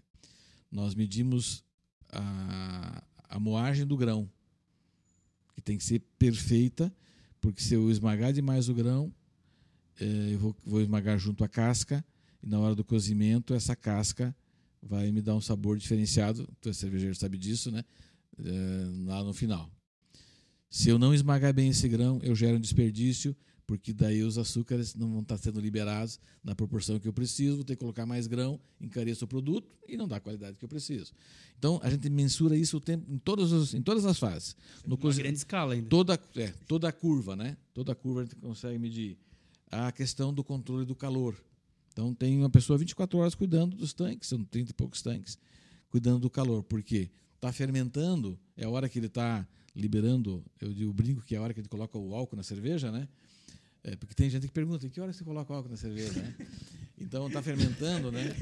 Nós medimos a, a moagem do grão, que tem que ser perfeita, porque se eu esmagar demais o grão, eh, eu vou, vou esmagar junto à casca, e na hora do cozimento, essa casca vai me dar um sabor diferenciado. Tu é cervejeiro, sabe disso, né? Eh, lá no final. Se eu não esmagar bem esse grão, eu gero um desperdício, porque daí os açúcares não vão estar sendo liberados na proporção que eu preciso, vou ter que colocar mais grão, encareço o produto e não dá a qualidade que eu preciso. Então, a gente mensura isso o tempo, em, todos os, em todas as fases. No Uma cozi- grande escala ainda. toda, é, toda a curva, né? Toda a curva a gente consegue medir. A questão do controle do calor. Então, tem uma pessoa 24 horas cuidando dos tanques, são 30 e poucos tanques, cuidando do calor. Por quê? Está fermentando, é a hora que ele está liberando, eu digo, brinco que é a hora que ele coloca o álcool na cerveja, né? É, porque tem gente que pergunta, em que hora você coloca álcool na cerveja, né? *laughs* Então, está fermentando, né?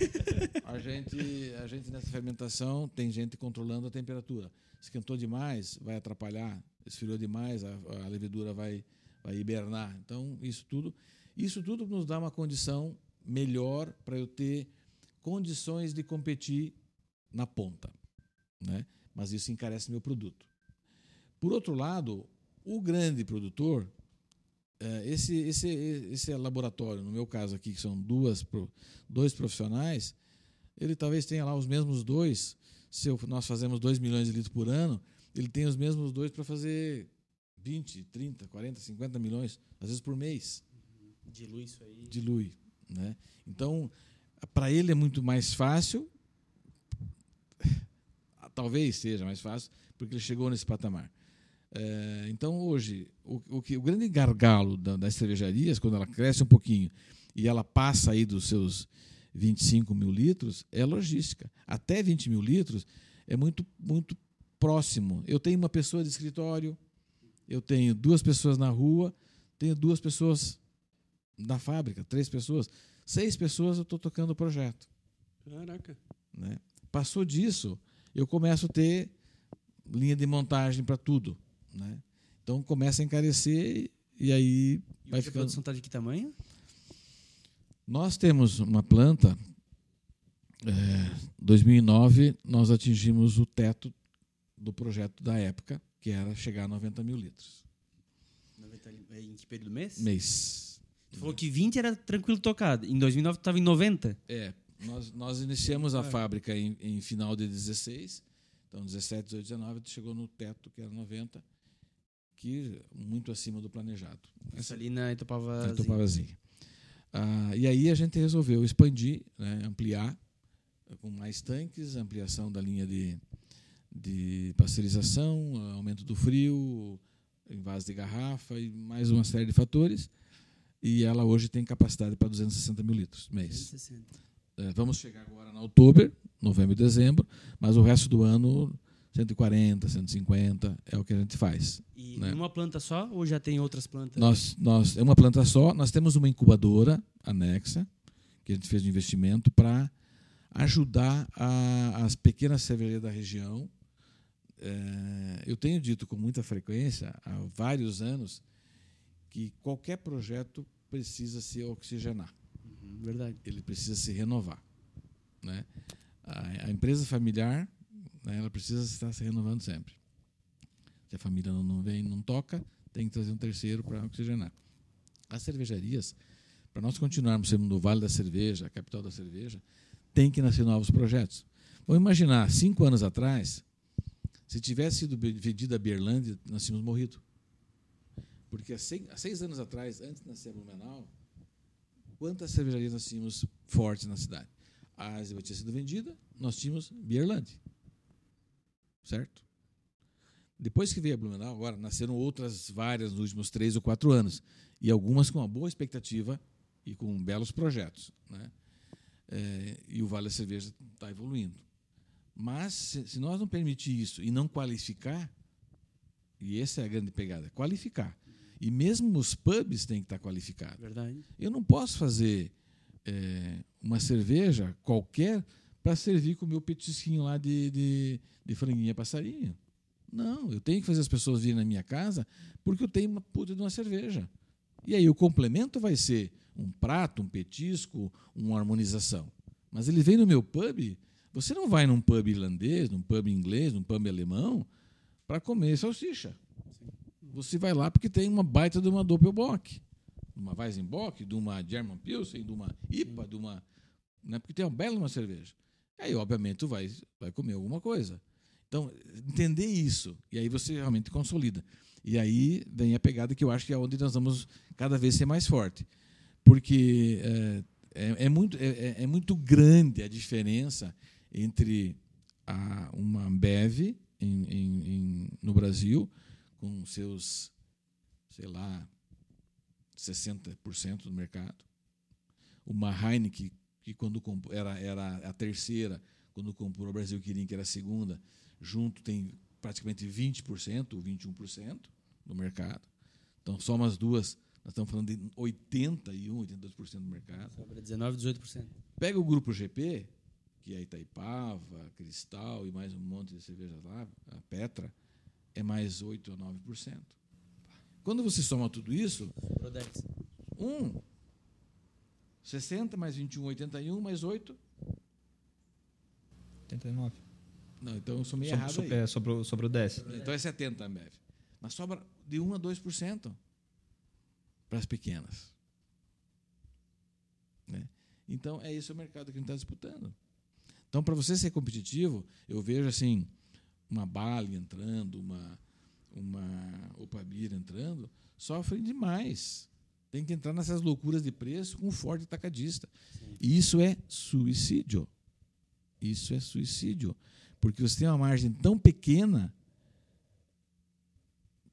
A gente, a gente, nessa fermentação, tem gente controlando a temperatura. Esquentou demais, vai atrapalhar. Esfriou demais, a, a levedura vai, vai hibernar. Então, isso tudo, isso tudo nos dá uma condição melhor para eu ter condições de competir na ponta. Né? Mas isso encarece meu produto. Por outro lado, o grande produtor, esse, esse, esse laboratório, no meu caso aqui, que são duas, dois profissionais, ele talvez tenha lá os mesmos dois. Se eu- nós fazemos 2 milhões de litros por ano, ele tem os mesmos dois para fazer 20, 30, 40, 50 milhões, às vezes por mês Dilui isso aí. dilui. Né? Então, para ele é muito mais fácil, *laughs* talvez seja mais fácil, porque ele chegou nesse patamar. É, então, hoje, o, o, que, o grande gargalo da, das cervejarias, quando ela cresce um pouquinho e ela passa aí dos seus 25 mil litros, é logística. Até 20 mil litros é muito, muito próximo. Eu tenho uma pessoa de escritório, eu tenho duas pessoas na rua, tenho duas pessoas na fábrica, três pessoas. Seis pessoas eu estou tocando o projeto. Caraca. Né? Passou disso, eu começo a ter linha de montagem para tudo. Né? Então começa a encarecer e aí E vai a ficando. produção está de que tamanho? Nós temos uma planta. É, 2009 nós atingimos o teto do projeto da época, que era chegar a 90 mil litros 90 li- é Em que período do mês? mês. Tu falou que 20 era tranquilo tocado. Em 2009 tu estava em 90. É, nós, nós iniciamos a fábrica em, em final de 16, então 17, 18, 19, chegou no teto, que era 90, que muito acima do planejado. Isso ali na Itopava. na Tupavazinha. Ah, e aí a gente resolveu expandir, né, ampliar com mais tanques, ampliação da linha de, de pasteurização, aumento do frio, invase de garrafa e mais uma série de fatores. E ela hoje tem capacidade para 260 mil litros mês. 160. É, vamos chegar agora no outubro, novembro e dezembro, mas o resto do ano 140, 150 é o que a gente faz. E Né? numa planta só ou já tem outras plantas? Nós, nós é uma planta só, nós temos uma incubadora anexa que a gente fez de investimento para ajudar a- as pequenas cervejarias da região. É, eu tenho dito com muita frequência há vários anos que qualquer projeto precisa se oxigenar. Uhum, verdade. ele precisa se renovar. Né? A, a empresa familiar ela precisa estar se renovando sempre. Se a família não, vem, não toca, tem que trazer um terceiro para oxigenar. As cervejarias, para nós continuarmos sendo no Vale da Cerveja, a capital da cerveja, tem que nascer novos projetos. Vamos imaginar, cinco anos atrás, se tivesse sido vendida a Berlândia, nós tínhamos morrido. Porque há seis, há seis, anos atrás, antes de nascer Blumenau, quantas cervejarias nós tínhamos fortes na cidade? A Eisenbach tinha sido vendida, nós tínhamos Bierland. Certo? Depois que veio a Blumenau, agora nasceram outras várias nos últimos três ou quatro anos. E algumas com uma boa expectativa e com belos projetos. Né? É, e o Vale da Cerveja está evoluindo. Mas, se, nós não permitir isso e não qualificar, e essa é a grande pegada, qualificar. E mesmo os pubs têm que estar qualificados. Verdade. Eu não posso fazer é, uma cerveja qualquer para servir com o meu petisquinho lá de, de, de franguinha passarinho. Não, eu tenho que fazer as pessoas virem na minha casa porque eu tenho uma puta de uma cerveja. E aí o complemento vai ser um prato, um petisco, uma harmonização. Mas ele vem no meu pub, você não vai num pub irlandês, num pub inglês, num pub alemão para comer salsicha. Você vai lá porque tem uma baita de uma Doppelbock, de uma Weizenbock, de uma German Pilsen, de uma IPA, de uma, né, porque tem uma bela uma cerveja. Aí, obviamente, tu vai, vai comer alguma coisa. Então, entender isso, e aí você realmente consolida. E aí vem a pegada que eu acho que é onde nós vamos cada vez ser mais forte. Porque é, é, é muito, é, é, muito grande a diferença entre a, uma Ambev em, em, em, no Brasil, com seus, sei lá, 60% do mercado. Uma Heineken, que quando era, era a terceira, quando comprou o Brasil queria que era a segunda, junto tem praticamente 20% ou 21% do mercado. Então, só umas duas, nós estamos falando de 81, 82% do mercado. Sobra 19, 18%. Pega o grupo GP, que é Itaipava, Cristal e mais um monte de cervejas lá, a Petra, é mais 8 ou 9%. Quando você soma tudo isso, um 60 mais 21, 81 mais 8 89. Não, então eu sou meio sobre, errado sobre, aí. É, sobre, o, sobre o 10. Então é 70 a Ambev. Mas sobra de 1 a 2% para as pequenas. Né? Então é esse o mercado que a gente está disputando. Então, para você ser competitivo, eu vejo assim uma Bali entrando, uma uma Opabir entrando, sofrem demais. Tem que entrar nessas loucuras de preço com um forte atacadista. E isso é suicídio. Isso é suicídio. Porque você tem uma margem tão pequena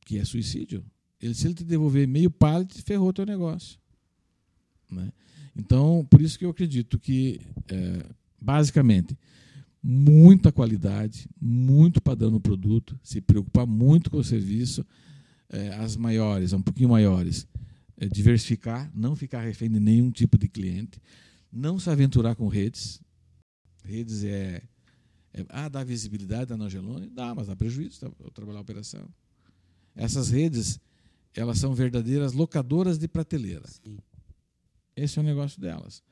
que é suicídio. Ele, se ele te devolver meio pallet, ferrou o teu negócio. Né? Então, por isso que eu acredito que, é, basicamente, muita qualidade, muito padrão no produto, se preocupar muito com o serviço, é, as maiores, um pouquinho maiores, diversificar, não ficar refém de nenhum tipo de cliente, não se aventurar com redes. Redes é é, ah, dá visibilidade da Nogelone? Dá, mas dá prejuízo tá, eu trabalhar a operação. Essas redes, elas são verdadeiras locadoras de prateleira. Sim. Esse é o negócio delas.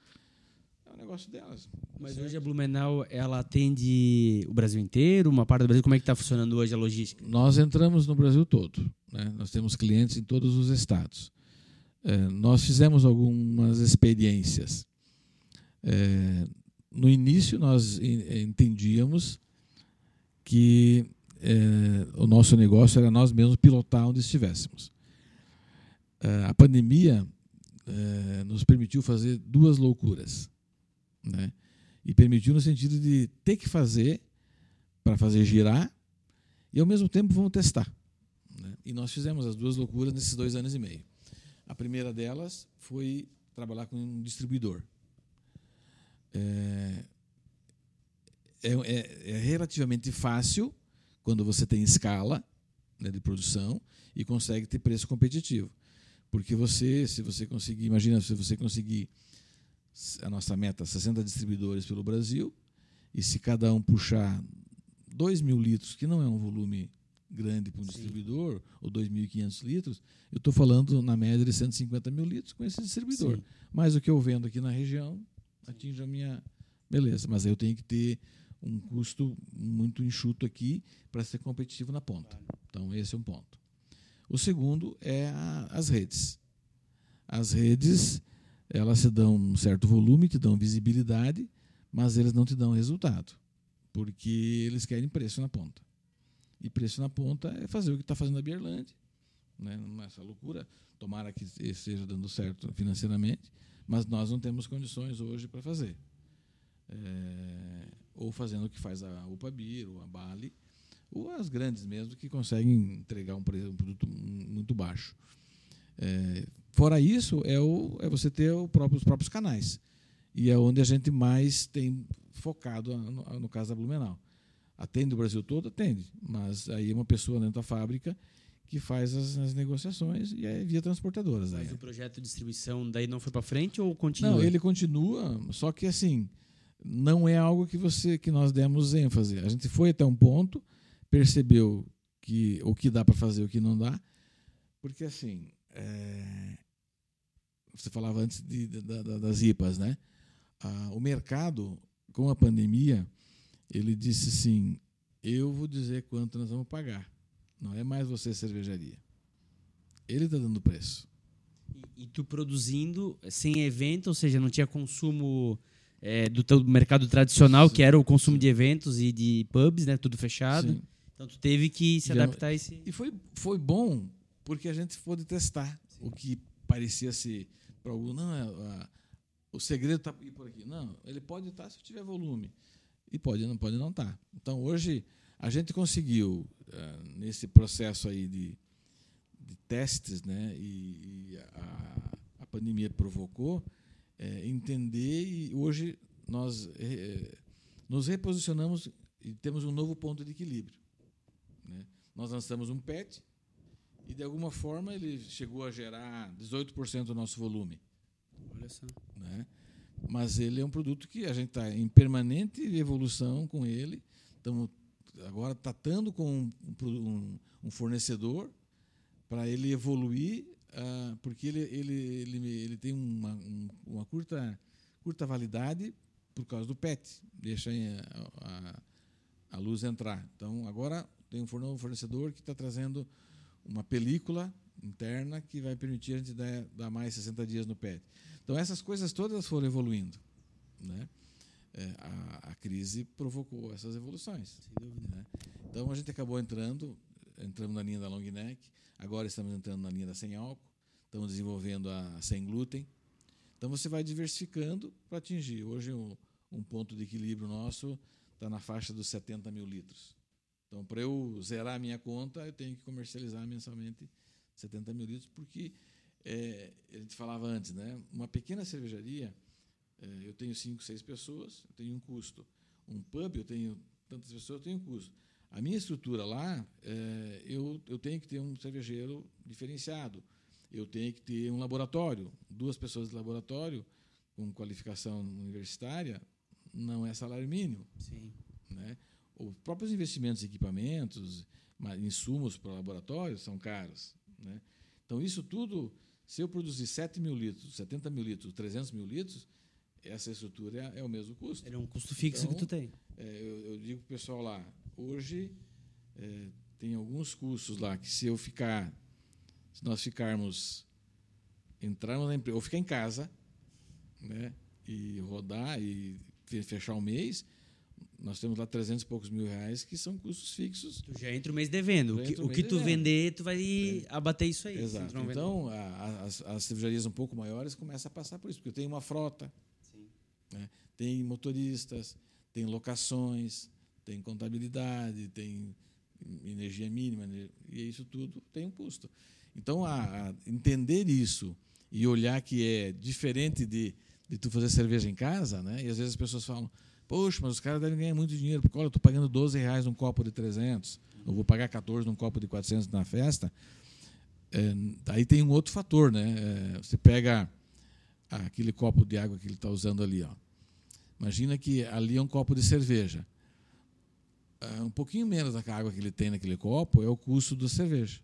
É o negócio delas. Mas certo? hoje a Blumenau, ela atende o Brasil inteiro, uma parte do Brasil. Como é que está funcionando hoje a logística? Nós entramos no Brasil todo. Né? Nós temos clientes em todos os estados. É, nós fizemos algumas experiências. É, no início nós entendíamos que é, o nosso negócio era nós mesmos pilotar onde estivéssemos. A pandemia nos permitiu fazer duas loucuras. Né? E permitiu no sentido de ter que fazer para fazer girar e ao mesmo tempo vamos testar. Né? E nós fizemos as duas loucuras nesses dois anos e meio. A primeira delas foi trabalhar com um distribuidor. É, é, é, é, relativamente fácil quando você tem escala né, de produção e consegue ter preço competitivo. Porque você, se você conseguir, imagina se você conseguir a nossa meta, 60 distribuidores pelo Brasil, e se cada um puxar 2 mil litros, que não é um volume grande para um Sim. distribuidor, ou 2.500 litros, eu estou falando na média de 150 mil litros com esse distribuidor. Sim. Mas o que eu vendo aqui na região atinge a minha. Beleza, mas eu tenho que ter um custo muito enxuto aqui para ser competitivo na ponta. Então, esse é um ponto. O segundo é a, as redes. As redes, elas se dão um certo volume, te dão visibilidade, mas eles não te dão resultado, porque eles querem preço na ponta. E preço na ponta é fazer o que está fazendo a Bierland, né? não é loucura. Tomara que esteja dando certo financeiramente, mas nós não temos condições hoje para fazer. É, ou fazendo o que faz a Upabir, ou a Bali, ou as grandes mesmo, que conseguem entregar um, um produto muito baixo. É, fora isso, é, o, é você ter próprio, os próprios canais. E é onde a gente mais tem focado, no, no caso da Blumenau. Atende o Brasil todo? Atende. Mas aí é uma pessoa dentro da fábrica que faz as, as negociações e é via transportadoras. Mas aí. o projeto de distribuição daí não foi para frente ou continua? Não, ele continua, só que assim, não é algo que você que nós demos ênfase. A gente foi até um ponto, percebeu que o que dá para fazer, o que não dá, porque assim, é, você falava antes de, das IPAs, né? Ah, o mercado com a pandemia, ele disse assim: eu vou dizer quanto nós vamos pagar. Não é mais você cervejaria. Ele está dando preço. E, e, tu produzindo sem evento, ou seja, não tinha consumo é, do teu mercado tradicional, Sim. que era o consumo Sim. de eventos e de pubs, né? Tudo fechado. Sim. Então tu teve que se Já, adaptar a esse. E foi, foi bom porque a gente pôde testar o que parecia ser para algum. Não, é, a, o segredo está por aqui. Não, ele pode estar se tiver volume. E pode, não pode não estar. Então hoje a gente conseguiu, uh, nesse processo aí de, de testes, né, e, e a, a, pandemia provocou, é, entender e hoje nós é, nos reposicionamos e temos um novo ponto de equilíbrio. Né? Nós lançamos um PET e, de alguma forma, ele chegou a gerar 18% do nosso volume. Olha só. Né? Mas ele é um produto que a gente está em permanente evolução com ele. Estamos agora tratando com um, um, fornecedor para ele evoluir, uh, porque ele, ele, ele, ele tem uma, um, uma curta, curta validade por causa do PET, deixa a, a, a luz entrar. Então, agora tem um fornecedor que está trazendo uma película interna que vai permitir a gente dar, dar mais 60 dias no PET. Então, essas coisas todas foram evoluindo. Né? é, a, a, crise provocou essas evoluções. Né? Então a gente acabou entrando, entramos na linha da long neck, agora estamos entrando na linha da sem álcool, estamos desenvolvendo a sem glúten. Então você vai diversificando para atingir. Hoje um, um, ponto de equilíbrio nosso está na faixa dos 70 mil litros. Então para eu zerar a minha conta, eu tenho que comercializar mensalmente 70 mil litros, porque é, a gente falava antes, né? Uma pequena cervejaria é, eu tenho cinco, seis pessoas, eu tenho um custo. Um pub, eu tenho tantas pessoas, eu tenho um custo. A minha estrutura lá, é, eu, eu tenho que ter um cervejeiro diferenciado. Eu tenho que ter um laboratório. Duas pessoas de laboratório com qualificação universitária não é salário mínimo. Sim. Né? Os próprios investimentos em equipamentos, insumos para o laboratório são caros. Né? Então, isso tudo, se eu produzir 7 mil litros, 70 mil litros, 300 mil litros, essa estrutura é, é, o mesmo custo. Ele é um custo fixo então, que tu tem. É, eu, eu, digo para o pessoal lá, hoje é, tem alguns custos lá que se eu ficar, se nós ficarmos, entrarmos na empresa, ou ficar em casa, né, e rodar e fechar um mês, nós temos lá 300 e poucos mil reais que são custos fixos. Tu já entra o mês devendo. O que, o que tu devendo. vender, tu vai é. abater isso aí. Exato. Então, a, a, as, as cervejarias um pouco maiores começam a passar por isso, porque tenho uma frota, né? Tem motoristas, tem locações, tem contabilidade, tem energia mínima, né? e isso tudo tem um custo. Então, a, a entender isso e olhar que é diferente de, de tu fazer cerveja em casa, né? e às vezes as pessoas falam, poxa, mas os caras devem ganhar muito dinheiro, porque olha, eu estou pagando 12 reais num copo de 300, eu vou pagar 14 num copo de 400 na festa. É, aí tem um outro fator, né? É, você pega aquele copo de água que ele está usando ali. Ó. Imagina que ali é um copo de cerveja. Uh, um pouquinho menos da água que ele tem naquele copo é o custo da cerveja.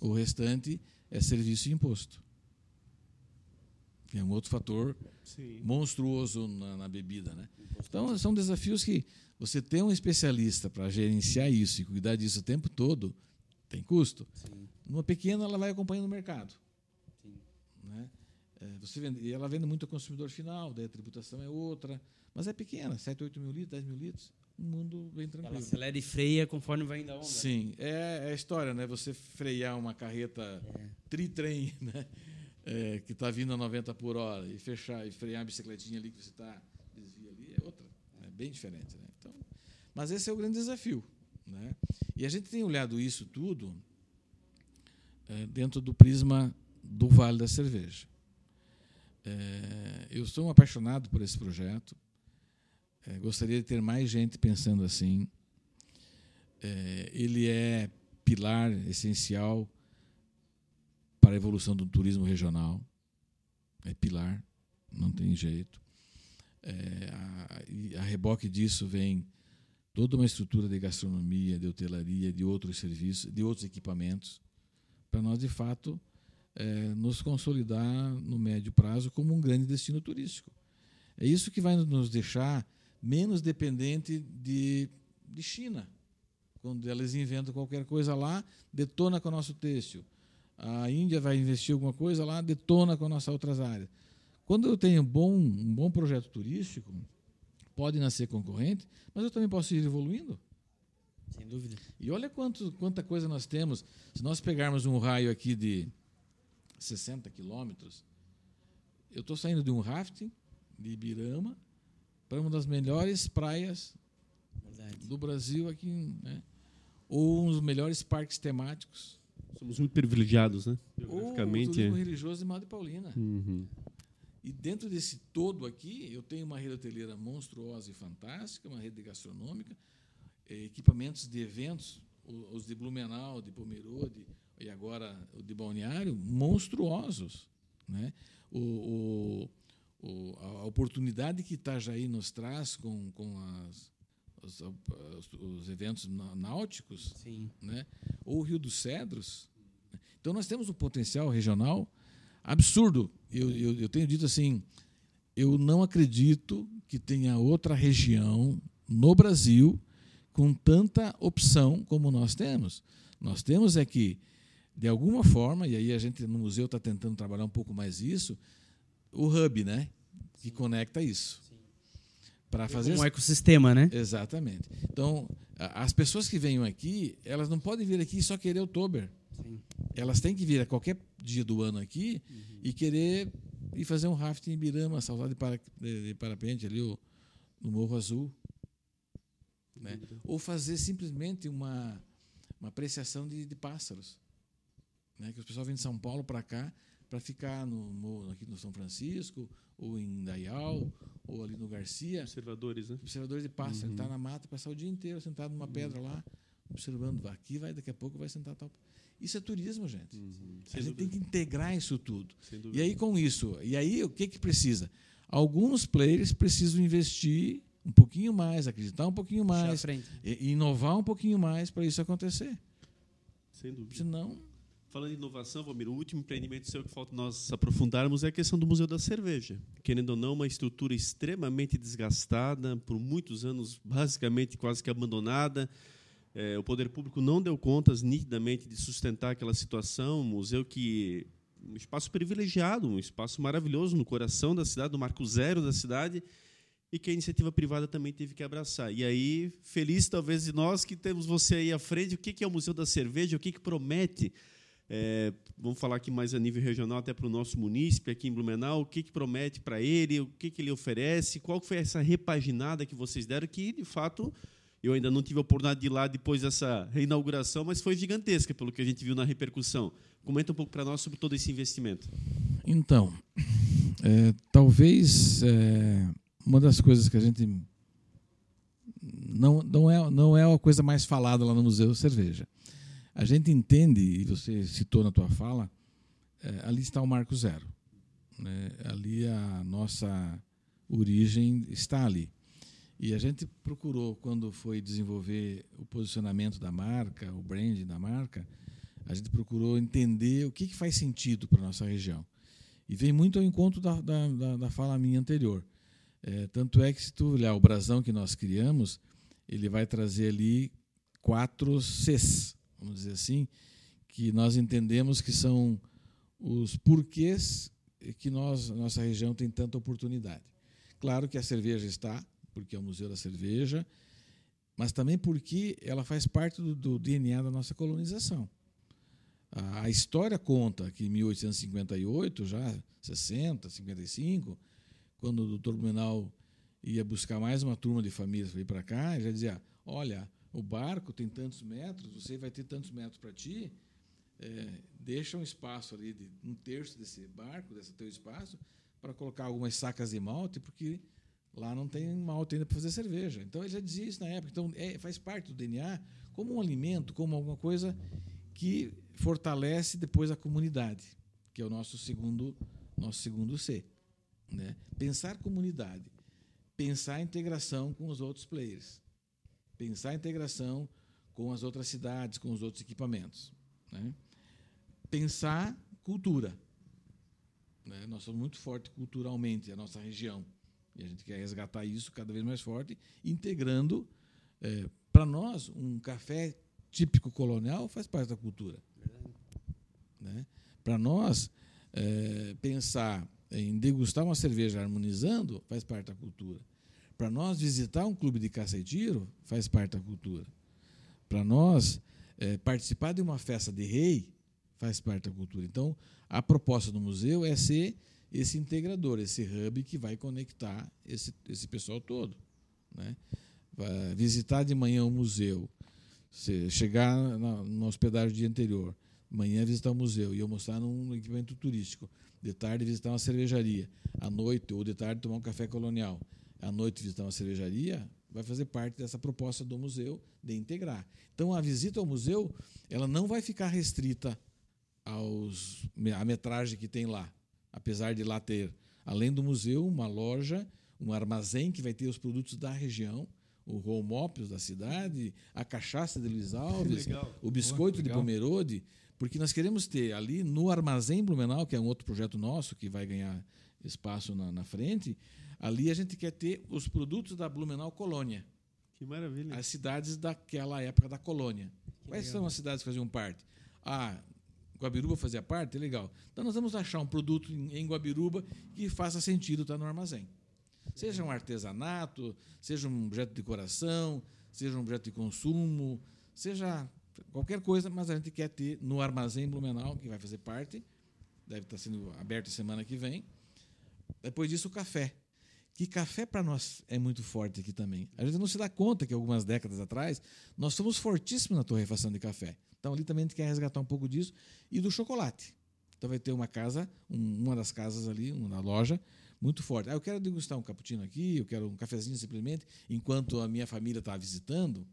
O restante é serviço e imposto. É um outro fator Sim. monstruoso na, na, bebida. Né? Então, são desafios que você ter um especialista para gerenciar isso e cuidar disso o tempo todo tem custo. Sim. Numa pequena, ela vai acompanhando o mercado. Né? É, você vende, e ela vende muito ao consumidor final, daí a tributação é outra, mas é pequena, 7, 8 mil litros, 10 mil litros, um mundo bem tranquilo. Ela acelera e freia conforme vai indo a onda. Sim, é, é a história, né? Você frear uma carreta É. tri-trem, *laughs* né? É, que está vindo a 90 por hora e fechar e frear a bicicletinha ali que você está desvia ali é outra, é bem diferente, né? Então, mas esse é o grande desafio, né? E a gente tem olhado isso tudo é, dentro do prisma do Vale da Cerveja. É, eu sou um apaixonado por esse projeto. É, gostaria de ter mais gente pensando assim. É, ele é pilar essencial para a evolução do turismo regional. É pilar, não tem jeito. É, a, a reboque disso vem toda uma estrutura de gastronomia, de hotelaria, de outros serviços, de outros equipamentos, para nós, de fato, é, nos consolidar no médio prazo como um grande destino turístico. É isso que vai nos deixar menos dependente de, de China. Quando eles inventam qualquer coisa lá, detona com o nosso têxtil. A Índia vai investir alguma coisa lá, detona com as nossas outras áreas. Quando eu tenho bom, um bom projeto turístico, pode nascer concorrente, mas eu também posso ir evoluindo. Sem dúvida. E olha quanto, quanta coisa nós temos. Se nós pegarmos um raio aqui de 60 quilômetros, eu estou saindo de um rafting de Ibirama para uma das melhores praias Verdade. do Brasil aqui, né? ou um dos melhores parques temáticos, Somos muito privilegiados, né? ou o Geograficamente. turismo é. religioso de Madre Paulina. Uhum. E dentro desse todo aqui, eu tenho uma rede hoteleira monstruosa e fantástica, uma rede gastronômica, eh, equipamentos de eventos, os de Blumenau, de Pomerode e agora o de Balneário, monstruosos. Né? O, o- o- a oportunidade que Itajaí nos traz com, com as- os, os- os eventos náuticos, Sim. né? ou o Rio dos Cedros. Então nós temos um potencial regional absurdo. Eu, eu, eu tenho dito assim, eu não acredito que tenha outra região no Brasil com tanta opção como nós temos. Nós temos é que, de alguma forma, e aí a gente no museu está tentando trabalhar um pouco mais isso, o hub, né? Que conecta isso. Para fazer Um ecossistema, né? Exatamente. Então, as pessoas que venham aqui, elas não podem vir aqui e só querer Oktober. Sim. Elas têm que vir a qualquer dia do ano aqui e querer ir fazer um rafting em Birama, saltar de, para, de, de parapente ali o- no Morro Azul. Né? Ou fazer simplesmente uma, uma apreciação de, de pássaros. Né? Que o pessoal vem de São Paulo para cá para ficar no, aqui no São Francisco, ou em Dayal, ou ali no Garcia Observadores, né? observadores de pássaros, sentar na mata, passar o dia inteiro sentado numa pedra lá, observando. Vai Aqui vai, daqui a pouco vai sentar tal. Isso é turismo, gente. Sem a gente tem dúvida. que integrar isso tudo. E aí, com isso, e aí o que, que precisa? Alguns players precisam investir um pouquinho mais, acreditar um pouquinho mais, e- e inovar um pouquinho mais para isso acontecer. Sem dúvida. Senão, Falando em inovação, Valmir, o último empreendimento seu que falta nós aprofundarmos é a questão do Museu da Cerveja. Querendo ou não, uma estrutura extremamente desgastada, por muitos anos basicamente quase que abandonada. É, o poder público não deu contas nitidamente de sustentar aquela situação. Um museu que um espaço privilegiado, um espaço maravilhoso no coração da cidade, no marco zero da cidade, e que a iniciativa privada também teve que abraçar. E aí, feliz talvez de nós que temos você aí à frente, o que é o Museu da Cerveja, o que promete é, vamos falar aqui mais a nível regional, até para o nosso munícipe aqui em Blumenau, o que, que promete para ele, o que, que ele oferece, qual foi essa repaginada que vocês deram, que de fato eu ainda não tive a oportunidade de ir lá depois dessa reinauguração, mas foi gigantesca pelo que a gente viu na repercussão. Comenta um pouco para nós sobre todo esse investimento. Então, é, talvez é, uma das coisas que a gente não, não, é, não é a coisa mais falada lá no Museu Cerveja. A gente entende, e você citou na tua fala, é, ali está o Marco Zero. né? Ali a nossa origem está ali. E a gente procurou, quando foi desenvolver o posicionamento da marca, o branding da marca, a gente procurou entender o que, que faz sentido para a nossa região. E vem muito ao encontro da, da, da, da fala minha anterior. É, tanto é que, se tu olhar o brasão que nós criamos, ele vai trazer ali quatro Cs, vamos dizer assim, que nós entendemos que são os porquês que nós, nossa região tem tanta oportunidade. Claro que a cerveja está, porque é o Museu da Cerveja, mas também porque ela faz parte do, do DNA da nossa colonização. A, a história conta que em 1858, já 60, 55, quando o doutor Blumenau ia buscar mais uma turma de famílias para ir para cá, ele já dizia: olha, o barco tem tantos metros, você vai ter tantos metros para ti, é, deixa um espaço ali de um terço desse barco, desse teu espaço, para colocar algumas sacas de malte, porque lá não tem malte ainda para fazer cerveja. Então ele já dizia isso na época. Então é, faz parte do DNA como um alimento, como alguma coisa que fortalece depois a comunidade, que é o nosso segundo nosso segundo C, né? Pensar comunidade, pensar integração com os outros players, pensar a integração com as outras cidades, com os outros equipamentos, né? pensar cultura. Né? Nós somos muito fortes culturalmente, a nossa região. E a gente quer resgatar isso cada vez mais forte, integrando. É, Para nós, um café típico colonial faz parte da cultura. Né? Para nós, é, pensar em degustar uma cerveja harmonizando faz parte da cultura. Para nós, visitar um clube de caça e tiro faz parte da cultura. Para nós, é, participar de uma festa de rei faz parte da cultura. Então, a proposta do museu é ser esse integrador, esse hub que vai conectar esse, esse pessoal todo. Né? Vai visitar de manhã o museu, chegar na, no hospedagem do dia anterior, manhã visitar o museu e almoçar num equipamento turístico, de tarde visitar uma cervejaria, à noite ou de tarde tomar um café colonial, à noite visitar uma cervejaria, vai fazer parte dessa proposta do museu de integrar. Então a visita ao museu, ela não vai ficar restrita aos a metragem que tem lá, apesar de lá ter além do museu uma loja, um armazém que vai ter os produtos da região, o Romopios da cidade, a cachaça de Luiz *laughs* Alves, o biscoito de Pomerode, porque nós queremos ter ali no Armazém Blumenau, que é um outro projeto nosso que vai ganhar espaço na, na frente, ali a gente quer ter os produtos da Blumenau Colônia. Que maravilha. As cidades daquela época da colônia. Que Quais legal. são as cidades que faziam parte? Ah, Guabiruba fazia parte? Legal. Então nós vamos achar um produto em Guabiruba que faça sentido estar no armazém. Seja um artesanato, seja um objeto de decoração, seja um objeto de consumo, seja qualquer coisa, mas a gente quer ter no armazém Blumenau, que vai fazer parte, deve estar sendo aberto semana que vem. Depois disso, o café. Que café para nós é muito forte aqui também. A gente não se dá conta que algumas décadas atrás nós somos fortíssimos na torrefação de café. Então ali também a gente quer resgatar um pouco disso e do chocolate. Então vai ter uma casa, uma das casas ali, uma loja muito forte. Ah, eu quero degustar um cappuccino aqui, eu quero um cafezinho simplesmente, enquanto a minha família está visitando,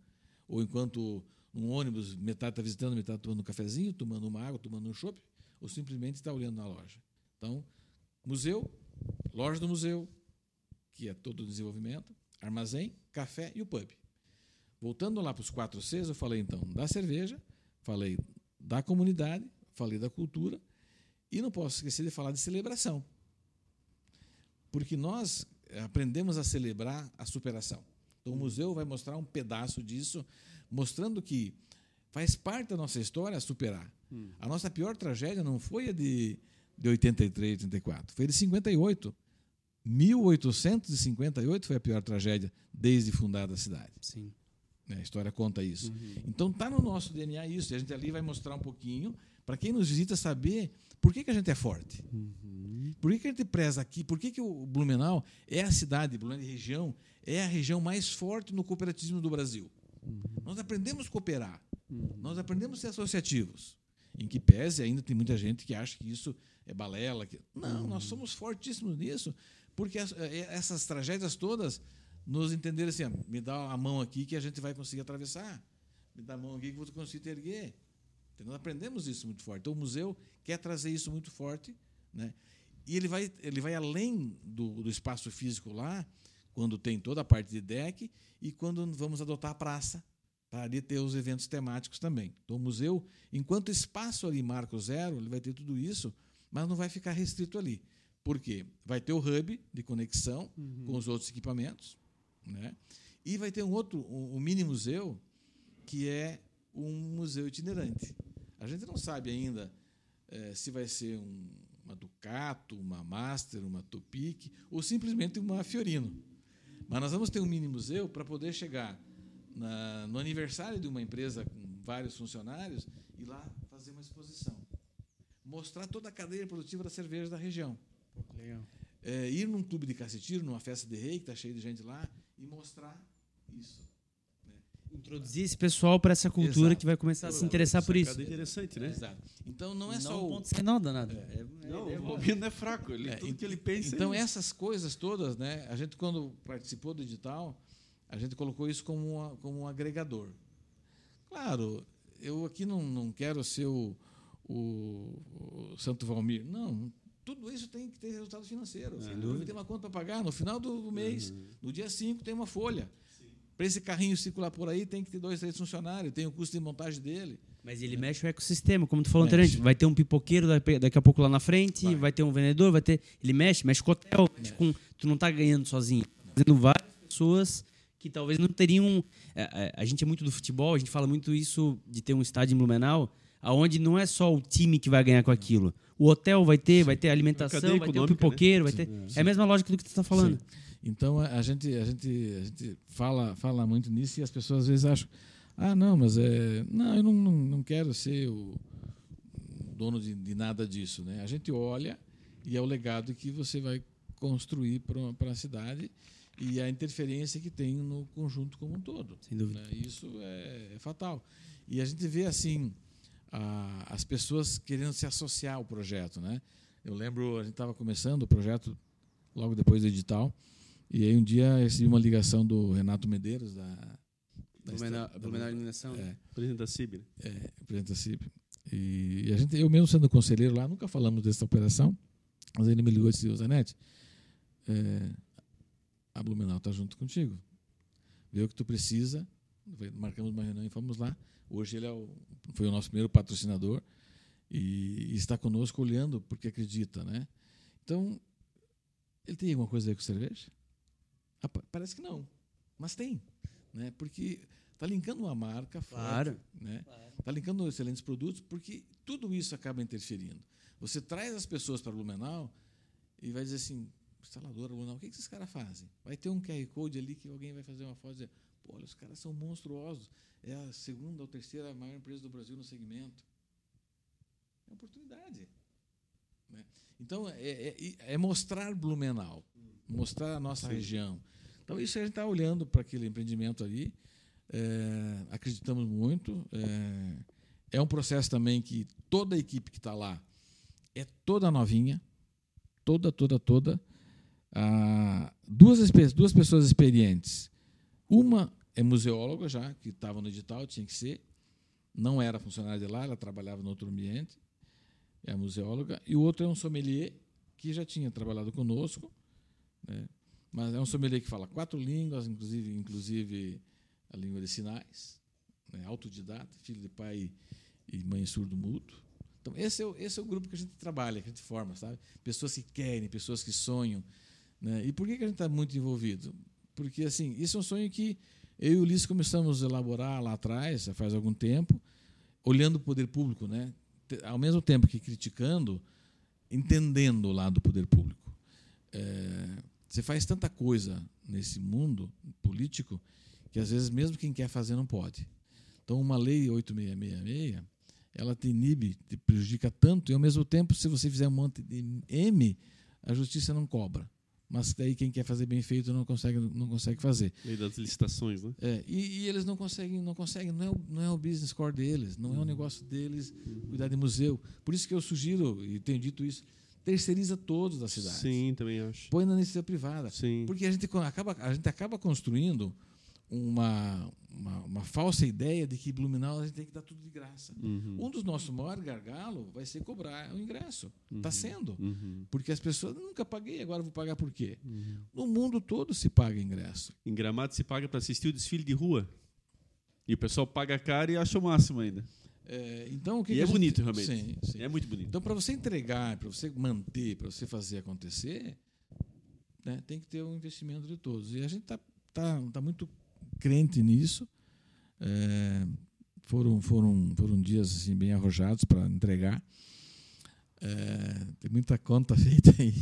ou enquanto um ônibus, metade está visitando, metade tomando um cafezinho, tomando uma água, tomando um chopp, ou simplesmente está olhando na loja. Então, museu, loja do museu, que é todo o desenvolvimento, armazém, café e o pub. Voltando lá para os quatro Cs, eu falei então da cerveja, falei da comunidade, falei da cultura e não posso esquecer de falar de celebração. Porque nós aprendemos a celebrar a superação. Então o museu vai mostrar um pedaço disso, mostrando que faz parte da nossa história superar. Hum. A nossa pior tragédia não foi a de, de 83, 84, foi a de 58. 1858 foi a pior tragédia desde fundada a cidade. Sim. Né, a história conta isso. Uhum. Então está no nosso DNA isso. E a gente ali vai mostrar um pouquinho para quem nos visita saber por que, que a gente é forte. Uhum. Por que, que a gente preza aqui? Por que, que o Blumenau é a cidade, Blumenau região, é a região mais forte no cooperativismo do Brasil? Uhum. Nós aprendemos a cooperar. Uhum. Nós aprendemos a ser associativos. Em que pese ainda tem muita gente que acha que isso é balela. Que... Não, nós uhum. somos fortíssimos nisso. Porque é, essas tragédias todas nos entenderam assim: me dá a mão aqui que a gente vai conseguir atravessar. Me dá a mão aqui que eu vou conseguir te erguer. Então, nós aprendemos isso muito forte. Então, o museu quer trazer isso muito forte. Né? E ele vai, ele vai além do, do espaço físico lá, quando tem toda a parte de deck, e quando vamos adotar a praça, para ali ter os eventos temáticos também. Então, o museu, enquanto espaço ali marco zero, ele vai ter tudo isso, mas não vai ficar restrito ali. Por quê? Vai ter o hub de conexão uhum. com os outros equipamentos, né? e vai ter um outro, um, um mini museu, que é um museu itinerante. A gente não sabe ainda é, se vai ser um, uma Ducato, uma Master, uma Topic ou simplesmente uma Fiorino. Mas nós vamos ter um mini museu para poder chegar na, no aniversário de uma empresa com vários funcionários e lá fazer uma exposição. Mostrar toda a cadeia produtiva da cerveja da região. Legal. É, ir num clube de cacetiro, numa festa de rei, que está cheio de gente lá, e mostrar isso. Introduzir esse pessoal para essa cultura Exato. que vai começar a se interessar por isso. Sacada interessante, né? Exato. Então não é não só o, ponto sem nó, danado. É, Não, é, o Bobino não é fraco. Ele, É, tudo que ele pensa. Então, é essas coisas todas, né, a gente, quando participou do edital, a gente colocou isso como, uma- como um agregador. Claro, eu aqui não, não quero ser o, o- o Santo Valmir. Não, tudo isso tem que ter resultado financeiro. Sem dúvida. Tem uma conta para pagar. No final do, do mês, no dia 5, tem uma folha. Para esse carrinho circular por aí, tem que ter dois, três funcionários, tem o custo de montagem dele. Mas ele mexe o ecossistema, como tu falou Mexe. anteriormente. Vai ter um pipoqueiro daqui a pouco lá na frente, vai, Vai. ter um vendedor, vai ter. Ele mexe, mexe com hotel, mexe com. Tu não tá ganhando sozinho. Tá Fazendo várias pessoas que talvez não teriam. é, é, A gente é muito do futebol, a gente fala muito isso de ter um estádio em Blumenau, aonde não é só o time que vai ganhar com aquilo. O hotel vai ter, vai ter alimentação, vai ter o econômica, pipoqueiro, vai ter. É a mesma lógica do que tu está falando. Sim. Então a, a gente a gente a gente fala fala muito nisso e as pessoas às vezes acham ah não mas é não eu não, não, não quero ser o dono de, de nada disso né a gente olha e é o legado que você vai construir para a cidade e a interferência que tem no conjunto como um todo Sem dúvida. né? Isso é, é fatal. E a gente vê assim a- as pessoas querendo se associar ao projeto, né? Eu lembro a gente estava começando o projeto logo depois do edital e aí um dia eu recebi uma ligação do Renato Medeiros da, Blumenau Blumenau Iluminação. é, Presidente da CIB. Né? é, presidente da CIP. E, e a gente, eu mesmo sendo conselheiro lá, nunca falamos dessa operação, mas ele me ligou e disse, "Ô, Zanetti, é, a Blumenau está junto contigo. Vê o que tu precisa. Marcamos uma reunião e fomos lá. Hoje ele é o, foi o nosso primeiro patrocinador e, e está conosco olhando porque acredita, né? Então, ele tem alguma coisa a ver com cerveja? Ah, pa- parece que não, mas tem, né? Porque está linkando uma marca forte, Claro. né? Está linkando excelentes produtos, porque tudo isso acaba interferindo. Você traz as pessoas para Blumenau e vai dizer assim, instaladora Blumenau, o que que esses caras fazem? Vai ter um QR Code ali que alguém vai fazer uma foto e dizer, pô, olha, os caras são monstruosos. É a segunda ou terceira maior empresa do Brasil no segmento. É oportunidade. né? Então, é, é- é mostrar Blumenau, mostrar a nossa região. Então, isso a gente está olhando para aquele empreendimento ali, é, acreditamos muito. É, é um processo também que toda a equipe que está lá é toda novinha, toda, toda, toda. Ah, duas, duas pessoas experientes. Uma é museóloga já, que estava no edital, tinha que ser. Não era funcionária de lá, ela trabalhava no outro ambiente. É a museóloga. E o outro é um sommelier, que já tinha trabalhado conosco. né? Mas é um sommelier que fala quatro línguas, inclusive, inclusive a língua de sinais. Né? Autodidata, filho de pai e mãe surdo mútuo. Então, esse é, o, esse é o grupo que a gente trabalha, que a gente forma, sabe? Pessoas que querem, pessoas que sonham. Né? E por que, que a gente está muito envolvido? Porque, assim, isso é um sonho que eu e o Ulisses começamos a elaborar lá atrás, já faz algum tempo, olhando o poder público, né? Ao mesmo tempo que criticando, entendendo o lado do poder público. É, você faz tanta coisa nesse mundo político que, às vezes, mesmo quem quer fazer não pode. Então, uma lei 8666, ela te inibe, te prejudica tanto, e ao mesmo tempo, se você fizer um monte de M, a justiça não cobra. Mas daí quem quer fazer bem feito não consegue, não consegue fazer. Lei das licitações, né? É, e, e eles não conseguem, não conseguem, não é, o, não é o business core deles, não é o negócio deles cuidar de museu. Por isso que eu sugiro, e tenho dito isso, terceiriza todos da cidade. Sim, também acho. Põe na iniciativa privada. Sim. Porque a gente acaba, a gente acaba construindo uma, uma, uma falsa ideia de que Blumenau a gente tem que dar tudo de graça. Uhum. Um dos nossos maiores gargalos vai ser cobrar o ingresso. Está sendo. Uhum. Porque as pessoas nunca paguei, agora vou pagar por quê? Uhum. No mundo todo se paga ingresso. Em Gramado se paga para assistir o desfile de rua. E o pessoal paga caro e acha o máximo ainda. É, então, o que e que é gente- bonito, realmente. Sim, sim. É muito bonito. Então, para você entregar, para você manter, para você fazer acontecer, né, tem que ter um investimento de todos. E a gente está tá, tá muito crente nisso. É, foram, foram, foram dias assim, bem arrojados para entregar. É, tem muita conta *laughs* feita aí.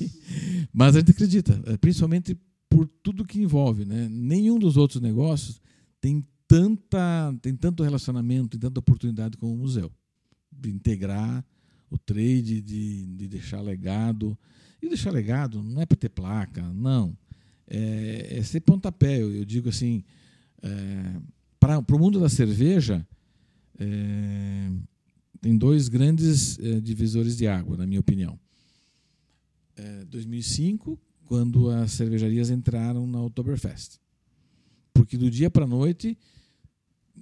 Mas a gente acredita, é, principalmente por tudo que envolve. Né? Nenhum dos outros negócios tem, tanta, tem tanto relacionamento, tem tanta oportunidade como o museu. De integrar o trade, de, de deixar legado. E deixar legado não é para ter placa, não. É, é ser pontapé. Eu, eu digo assim, é, para o mundo da cerveja, é, tem dois grandes é, divisores de água, na minha opinião. É, 2005, quando as cervejarias entraram na Oktoberfest. Porque do dia para a noite,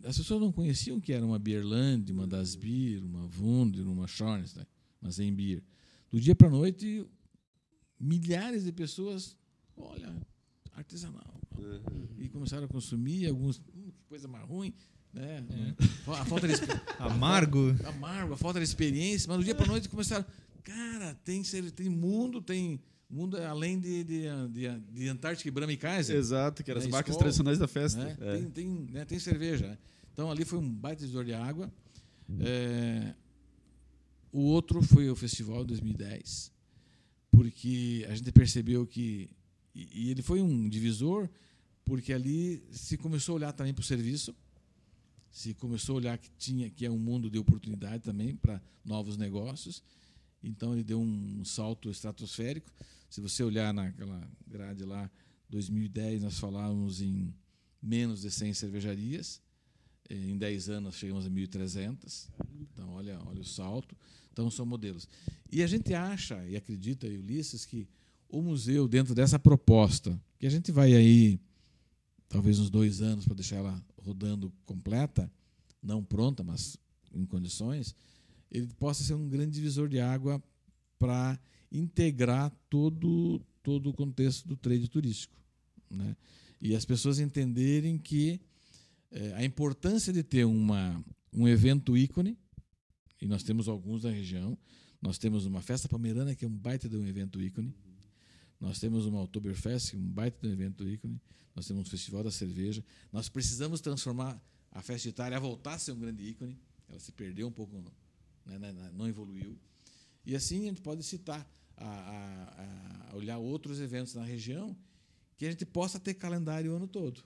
as pessoas não conheciam que era uma Bierland, uma Das Bier, uma Wunder, uma Schornstein, uma Zenbier. Do dia para a noite, milhares de pessoas, olha, artesanal. Uhum. E começaram a consumir, alguns, hum, que coisa mais ruim. Né? É. A falta de *laughs* amargo. A, amargo, a falta de experiência, mas do dia para noite começaram, cara, tem, tem mundo, tem mundo é além de, de, de, de Antártica e Brahma e Kaiser. Exato, que eram né? as marcas tradicionais da festa. Né? É. Tem, tem, né? tem cerveja. Né? Então ali foi um baita de de água. É, o outro foi o festival 2010, porque a gente percebeu que e, e ele foi um divisor, porque ali se começou a olhar também para o serviço se começou a olhar que tinha que é um mundo de oportunidade também para novos negócios. Então ele deu um salto estratosférico. Se você olhar naquela grade lá, 2010 nós falávamos em menos de 100 cervejarias. Eh, em 10 anos chegamos a 1.300. Então olha, olha o salto. Então são modelos. E a gente acha e acredita, Ulisses, que o museu dentro dessa proposta, que a gente vai aí talvez uns dois anos para deixar ela rodando completa, não pronta, mas em condições, ele possa ser um grande divisor de água para integrar todo, todo o contexto do trade turístico. Né? E as pessoas entenderem que é, a importância de ter uma, um evento ícone, e nós temos alguns na região, nós temos uma festa palmeirana, que é um baita de um evento ícone, nós temos uma Oktoberfest, um baita de um evento ícone. Nós temos um Festival da Cerveja. Nós precisamos transformar a festa de Itália a voltar a ser um grande ícone. Ela se perdeu um pouco, né, né, né, não evoluiu. E assim a gente pode citar, a, a, a olhar outros eventos na região que a gente possa ter calendário o ano todo.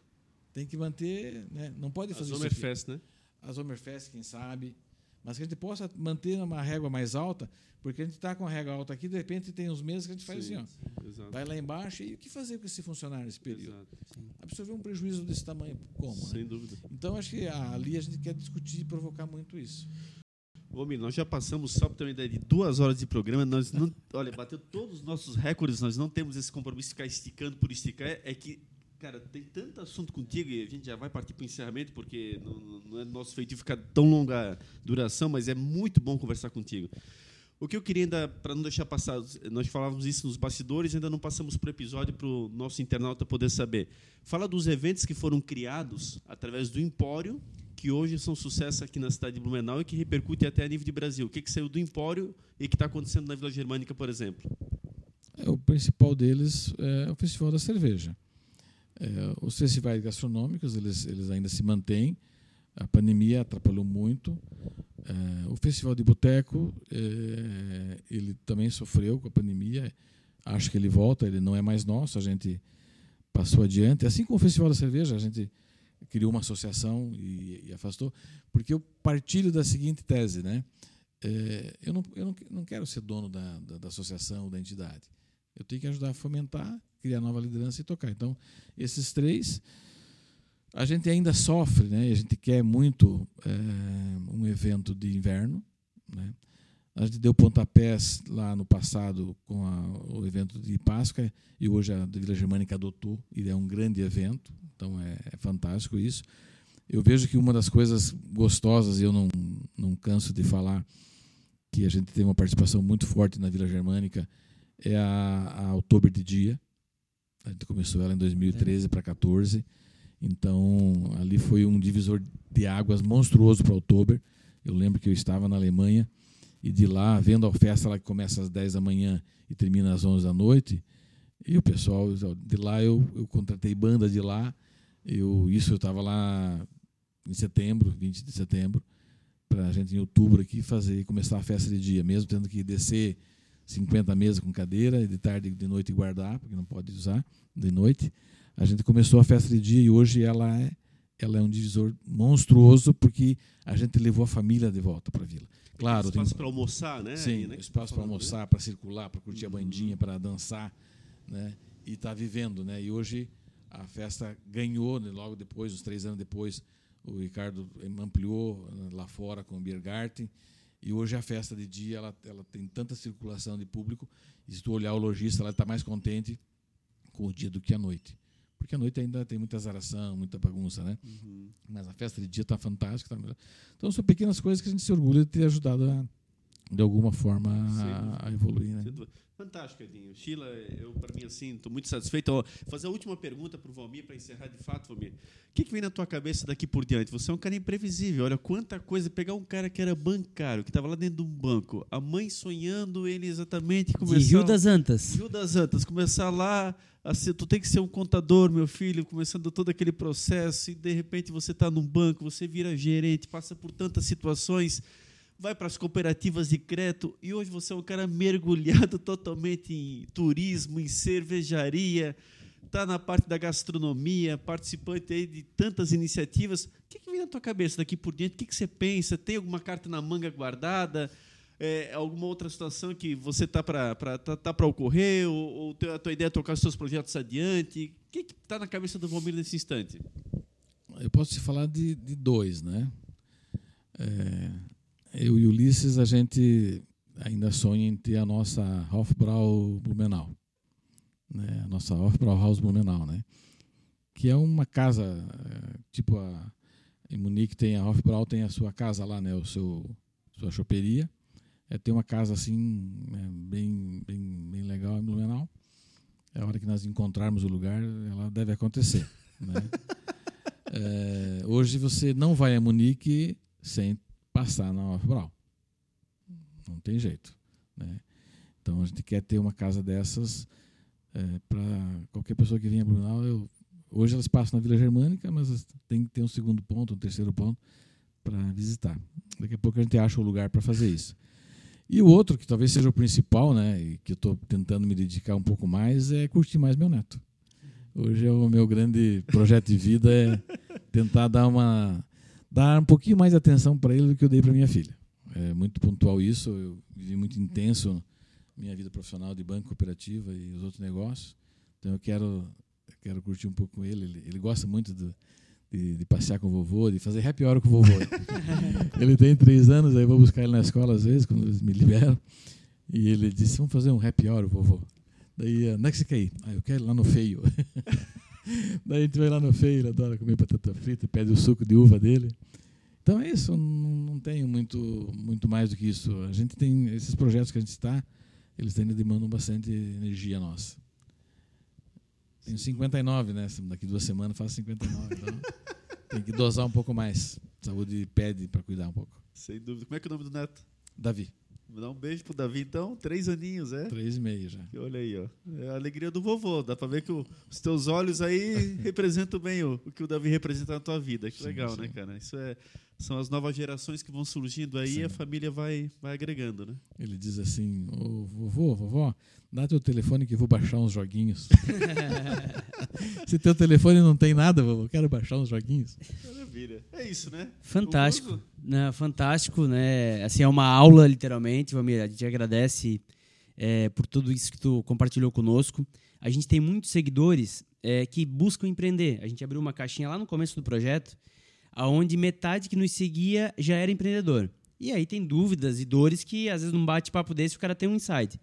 Tem que manter, né? não pode fazer a Zomerfest, né? A Zomerfest, quem sabe mas que a gente possa manter uma régua mais alta, porque a gente está com a régua alta aqui, de repente tem uns meses que a gente faz sim, assim, ó, sim, vai lá embaixo e o que fazer com esse funcionário nesse período? Absorver um prejuízo desse tamanho, como? Sem né? dúvida. Então acho que ali a gente quer discutir e provocar muito isso. Ô, Miro, nós já passamos só para ter uma ideia de duas horas de programa. Nós não, olha, bateu todos os nossos recordes. Nós não temos esse compromisso de ficar esticando por esticar. É que Cara, tem tanto assunto contigo e a gente já vai partir para o encerramento, porque não, não é nosso feitiço ficar tão longa duração, mas é muito bom conversar contigo. O que eu queria ainda, para não deixar passar, nós falávamos isso nos bastidores, ainda não passamos para o episódio para o nosso internauta poder saber. Fala dos eventos que foram criados através do Empório, que hoje são sucesso aqui na cidade de Blumenau e que repercute até a nível de Brasil. O que, que saiu do Empório e que está acontecendo na Vila Germânica, por exemplo? É, o principal deles é o Festival da Cerveja. É, os festivais gastronômicos eles, eles ainda se mantêm. A pandemia atrapalhou muito. É, o festival de boteco é, ele também sofreu com a pandemia. Acho que ele volta. Ele não é mais nosso. A gente passou adiante. Assim como o festival da cerveja, a gente criou uma associação e, e afastou, porque eu partilho da seguinte tese, né? É, eu, não, eu não, não quero ser dono da, da, da associação, da entidade. Eu tenho que ajudar a fomentar, criar nova liderança e tocar. Então, esses três, a gente ainda sofre, né? A gente quer muito é, um evento de inverno, né? A gente deu pontapés lá no passado com a, o evento de Páscoa e hoje a Vila Germânica adotou. Ele é um grande evento, então é, é fantástico isso. Eu vejo que uma das coisas gostosas, e eu não, não canso de falar, que a gente tem uma participação muito forte na Vila Germânica, é a, a Outubro de Dia. A gente começou ela em 2013 para 14. Então, ali foi um divisor de águas monstruoso para Outubro. Eu lembro que eu estava na Alemanha e de lá, vendo a festa lá que começa às 10 da manhã e termina às 11 da noite, e o pessoal de lá eu, eu contratei banda de lá. Eu isso eu estava lá em setembro, 20 de setembro, para a gente em outubro aqui fazer começar a festa de dia, mesmo tendo que descer 50 mesas com cadeira e de tarde de noite guardar, porque não pode usar de noite. A gente começou a festa de dia e hoje ela é ela é um divisor monstruoso porque a gente levou a família de volta para a vila. Claro, espaço tem para almoçar, né? Sim, Aí, né, que espaço tá para né? almoçar, para circular, para curtir a bandinha, para dançar, né? E está vivendo, né? E hoje a festa ganhou, né? logo depois, uns três anos depois, o Ricardo ampliou né, lá fora com o Biergarten. E hoje a festa de dia ela, ela tem tanta circulação de público. E se tu olhar o lojista, ela está mais contente com o dia do que a noite. Porque a noite ainda tem muita azaração, muita bagunça, né? Uhum. Mas a festa de dia está fantástica. Tá. Então são pequenas coisas que a gente se orgulha de ter ajudado a, de alguma forma a, a evoluir, né? Fantástico, Edinho. Sheila, eu, para mim, assim, estou muito satisfeito. Ó, fazer a última pergunta para o Valmir, para encerrar de fato, Valmir. O que, que vem na tua cabeça daqui por diante? Você é um cara imprevisível. Olha quanta coisa. Pegar um cara que era bancário, que estava lá dentro de um banco, a mãe sonhando ele exatamente começar. De Rio das Antas. Rio das Antas, começar lá, a ser, tu tem que ser um contador, meu filho, começando todo aquele processo, e de repente você está num banco, você vira gerente, passa por tantas situações, vai para as cooperativas de crédito, e hoje você é um cara mergulhado *laughs* totalmente em turismo, em cervejaria, está na parte da gastronomia, participante aí de tantas iniciativas. O que, que vem na tua cabeça daqui por diante? O que, que você pensa? Tem alguma carta na manga guardada? É, alguma outra situação que você está para tá, tá ocorrer ou, ou a tua ideia é tocar os seus projetos adiante? O que está na cabeça do Valmir nesse instante? Eu posso te falar de, de dois, né? É, eu e Ulisses, a gente ainda sonha em ter a nossa Hofbrau Blumenau. Né? A nossa Hofbrau House Blumenau, né? Que é uma casa, é, tipo a, em Munique tem a Hofbrau, tem a sua casa lá, né? O seu, sua choperia. É, tem uma casa assim, né, bem, bem, bem legal em Blumenau. É a hora que nós encontrarmos o lugar, ela deve acontecer. Né? É, *laughs* hoje você não vai a Munique sem passar na Hofbrau. Não tem jeito. Né? Então a gente quer ter uma casa dessas para qualquer pessoa que venha a Blumenau. Eu, hoje elas passam na Vila Germânica, mas tem que ter um segundo ponto, um terceiro ponto para visitar. Daqui a pouco a gente acha o lugar para fazer isso. E o outro, que talvez seja o principal, né, e que eu estou tentando me dedicar um pouco mais, é curtir mais meu neto. Hoje é o meu grande projeto de vida é tentar dar uma dar um pouquinho mais de atenção para ele do que eu dei para minha filha. É muito pontual isso. Eu vivi muito intenso minha vida profissional de banco cooperativa e os outros negócios. Então eu quero eu quero curtir um pouco com ele. Ele, ele gosta muito do, de, de passear com o vovô, de fazer happy hour com o vovô. *laughs* ele tem três anos, aí eu vou buscar ele na escola às vezes quando eles me liberam. E ele disse: "Vamos fazer um happy hour, vovô." Daí, onde é que você quer ir? Ah, eu quero ir lá no feio. *laughs* *laughs* Daí a gente vai lá no feio, ele adora comer batata frita, pede o suco de uva dele. Então é isso, não, tenho muito, muito mais do que isso. A gente tem esses projetos que a gente está, eles ainda demandam bastante energia nossa. Tenho 59, né? Daqui duas semanas faço 59, então *laughs* tem que dosar um pouco mais. Saúde pede para cuidar um pouco. Sem dúvida. Como é que é o nome do neto? Davi, Vou dar um beijo pro Davi, então. Três aninhos, é? três e meio já. E Olha aí, ó. É a alegria do vovô. Dá pra ver que o- os teus olhos aí *laughs* representam bem o, o que o Davi representa na tua vida. Que Sim, legal, sim. né, cara? Isso é, são as novas gerações que vão surgindo aí Sim. e a família vai, vai agregando, né? Ele diz assim: Ô vovô, vovó, dá teu telefone que eu vou baixar uns joguinhos. *laughs* Se teu telefone não tem nada, vovô, quero baixar uns joguinhos. Maravilha. É isso, né? Fantástico. Né, fantástico, né? Assim, é uma aula, literalmente, Valmir. A gente agradece é, por tudo isso que tu compartilhou conosco. A gente tem muitos seguidores é, que buscam empreender. A gente abriu uma caixinha lá no começo do projeto, aonde metade que nos seguia já era empreendedor. E aí tem dúvidas e dores que, às vezes, num bate-papo desse, o cara tem um insight.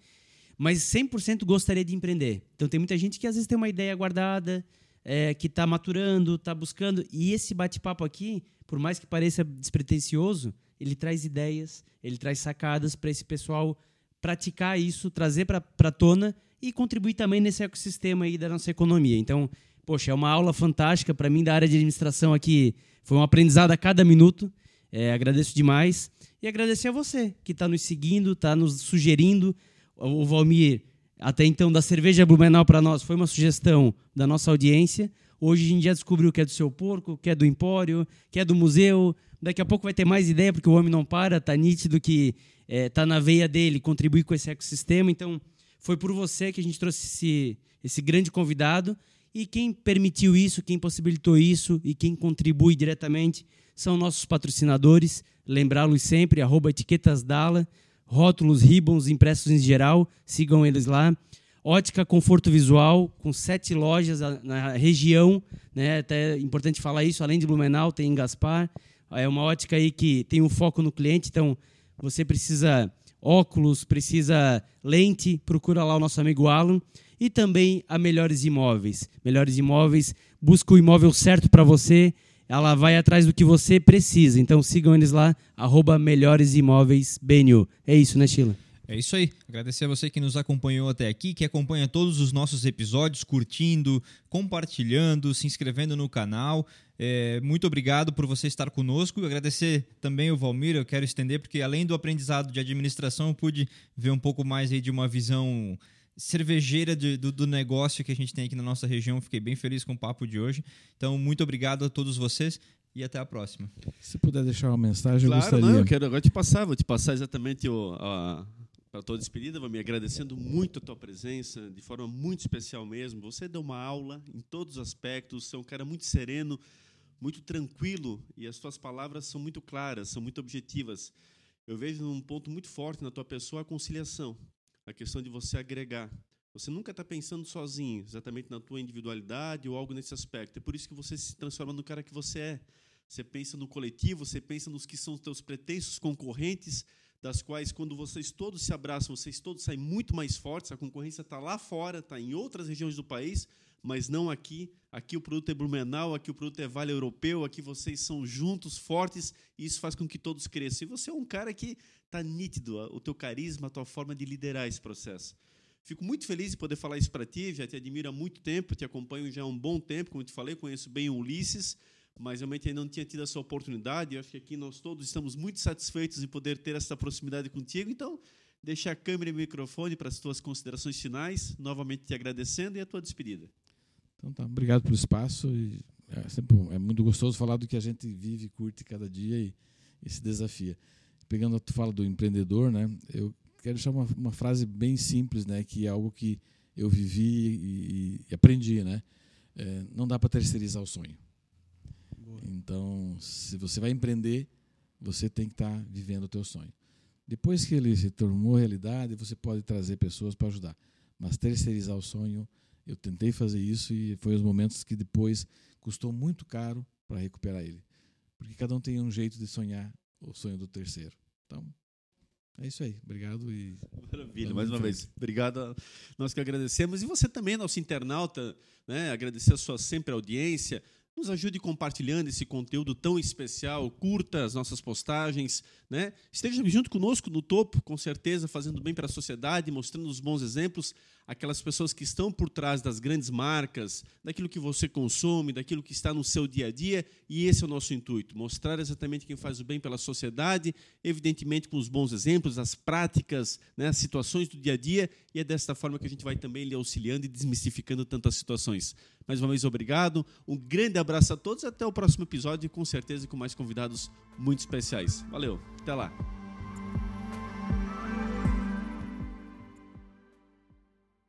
Mas 100% gostaria de empreender. Então, tem muita gente que, às vezes, tem uma ideia guardada, é, que está maturando, está buscando. E esse bate-papo aqui, por mais que pareça despretensioso, ele traz ideias, ele traz sacadas para esse pessoal praticar isso, trazer para a tona e contribuir também nesse ecossistema aí da nossa economia. Então, poxa, é uma aula fantástica para mim da área de administração aqui. Foi um aprendizado a cada minuto. É, agradeço demais. E agradecer a você que está nos seguindo, está nos sugerindo. O Valmir, até então, da cerveja Blumenau para nós, foi uma sugestão da nossa audiência. Hoje a gente já descobriu que é do seu porco, que é do empório, que é do museu. Daqui a pouco vai ter mais ideia, porque o homem não para, tá nítido que é, tá na veia dele contribuir com esse ecossistema. Então, foi por você que a gente trouxe esse, esse grande convidado. E quem permitiu isso, quem possibilitou isso e quem contribui diretamente são nossos patrocinadores. Lembrá-los sempre, etiquetasdala, rótulos, ribbons, impressos em geral, sigam eles lá. Ótica Conforto Visual, com sete lojas na região, né? até é importante falar isso, além de Blumenau, tem em Gaspar. É uma ótica aí que tem um foco no cliente, então você precisa óculos, precisa lente, procura lá o nosso amigo Alan. E também a Melhores Imóveis. Melhores Imóveis busca o imóvel certo para você, ela vai atrás do que você precisa. Então sigam eles lá, arroba Melhores Imóveis BNU. É isso, né, Sheila? É isso aí. Agradecer a você que nos acompanhou até aqui, que acompanha todos os nossos episódios, curtindo, compartilhando, se inscrevendo no canal. É, muito obrigado por você estar conosco. Agradecer também o Valmir, eu quero estender, porque além do aprendizado de administração, eu pude ver um pouco mais aí de uma visão cervejeira de, do, do, negócio que a gente tem aqui na nossa região. Fiquei bem feliz com o papo de hoje. Então, muito obrigado a todos vocês e até a próxima. Se puder deixar uma mensagem, claro, eu gostaria. Não, eu quero agora te passar, vou te passar exatamente o, a, para a tua despedida, vou me agradecendo muito a tua presença, de forma muito especial mesmo. Você deu uma aula em todos os aspectos, você é um cara muito sereno, muito tranquilo e as tuas palavras são muito claras, são muito objetivas. Eu vejo um ponto muito forte na tua pessoa a conciliação, a questão de você agregar. Você nunca está pensando sozinho, exatamente na tua individualidade ou algo nesse aspecto. É por isso que você se transforma no cara que você é. Você pensa no coletivo, você pensa nos que são os teus pretensos concorrentes, das quais, quando vocês todos se abraçam, vocês todos saem muito mais fortes. A concorrência está lá fora, está em outras regiões do país, mas não aqui. Aqui o produto é Blumenau, aqui o produto é Vale Europeu, aqui vocês são juntos, fortes, e isso faz com que todos cresçam. E você é um cara que está nítido, o teu carisma, a tua forma de liderar esse processo. Fico muito feliz de poder falar isso para ti, já te admiro há muito tempo, te acompanho já há um bom tempo, como te falei, conheço bem o Ulisses, mas realmente ainda não tinha tido essa oportunidade. Eu acho que aqui nós todos estamos muito satisfeitos de poder ter essa proximidade contigo. Então, deixa a câmera e o microfone para as tuas considerações finais, novamente te agradecendo e a tua despedida. Então tá, obrigado pelo espaço e é sempre é muito gostoso falar do que a gente vive, curte cada dia e, e se desafia. Pegando a fala do empreendedor, né? Eu quero deixar uma, uma frase bem simples, né? Que é algo que eu vivi e, e aprendi, né? É, não dá para terceirizar o sonho. Então, se você vai empreender, você tem que estar tá vivendo o teu sonho. Depois que ele se tornou realidade, você pode trazer pessoas para ajudar. Mas terceirizar o sonho, eu tentei fazer isso e foi os momentos que depois custou muito caro para recuperar ele. Porque cada um tem um jeito de sonhar o sonho do terceiro. Então, é isso aí. Obrigado e. Maravilha, mais uma vez. Obrigado. Nós que agradecemos. E você também, nosso internauta, né? agradecer a sua sempre audiência. Nos ajude compartilhando esse conteúdo tão especial, curta as nossas postagens, né? Esteja junto conosco no topo, com certeza, fazendo bem para a sociedade, mostrando os bons exemplos, aquelas pessoas que estão por trás das grandes marcas, daquilo que você consome, daquilo que está no seu dia a dia, e esse é o nosso intuito, mostrar exatamente quem faz o bem pela sociedade, evidentemente com os bons exemplos, as práticas, né, as situações do dia a dia, e é desta forma que a gente vai também lhe auxiliando e desmistificando tantas situações. Mais uma vez, obrigado, um grande abraço a todos, até o próximo episódio, com certeza com mais convidados muito especiais. Valeu! Até lá.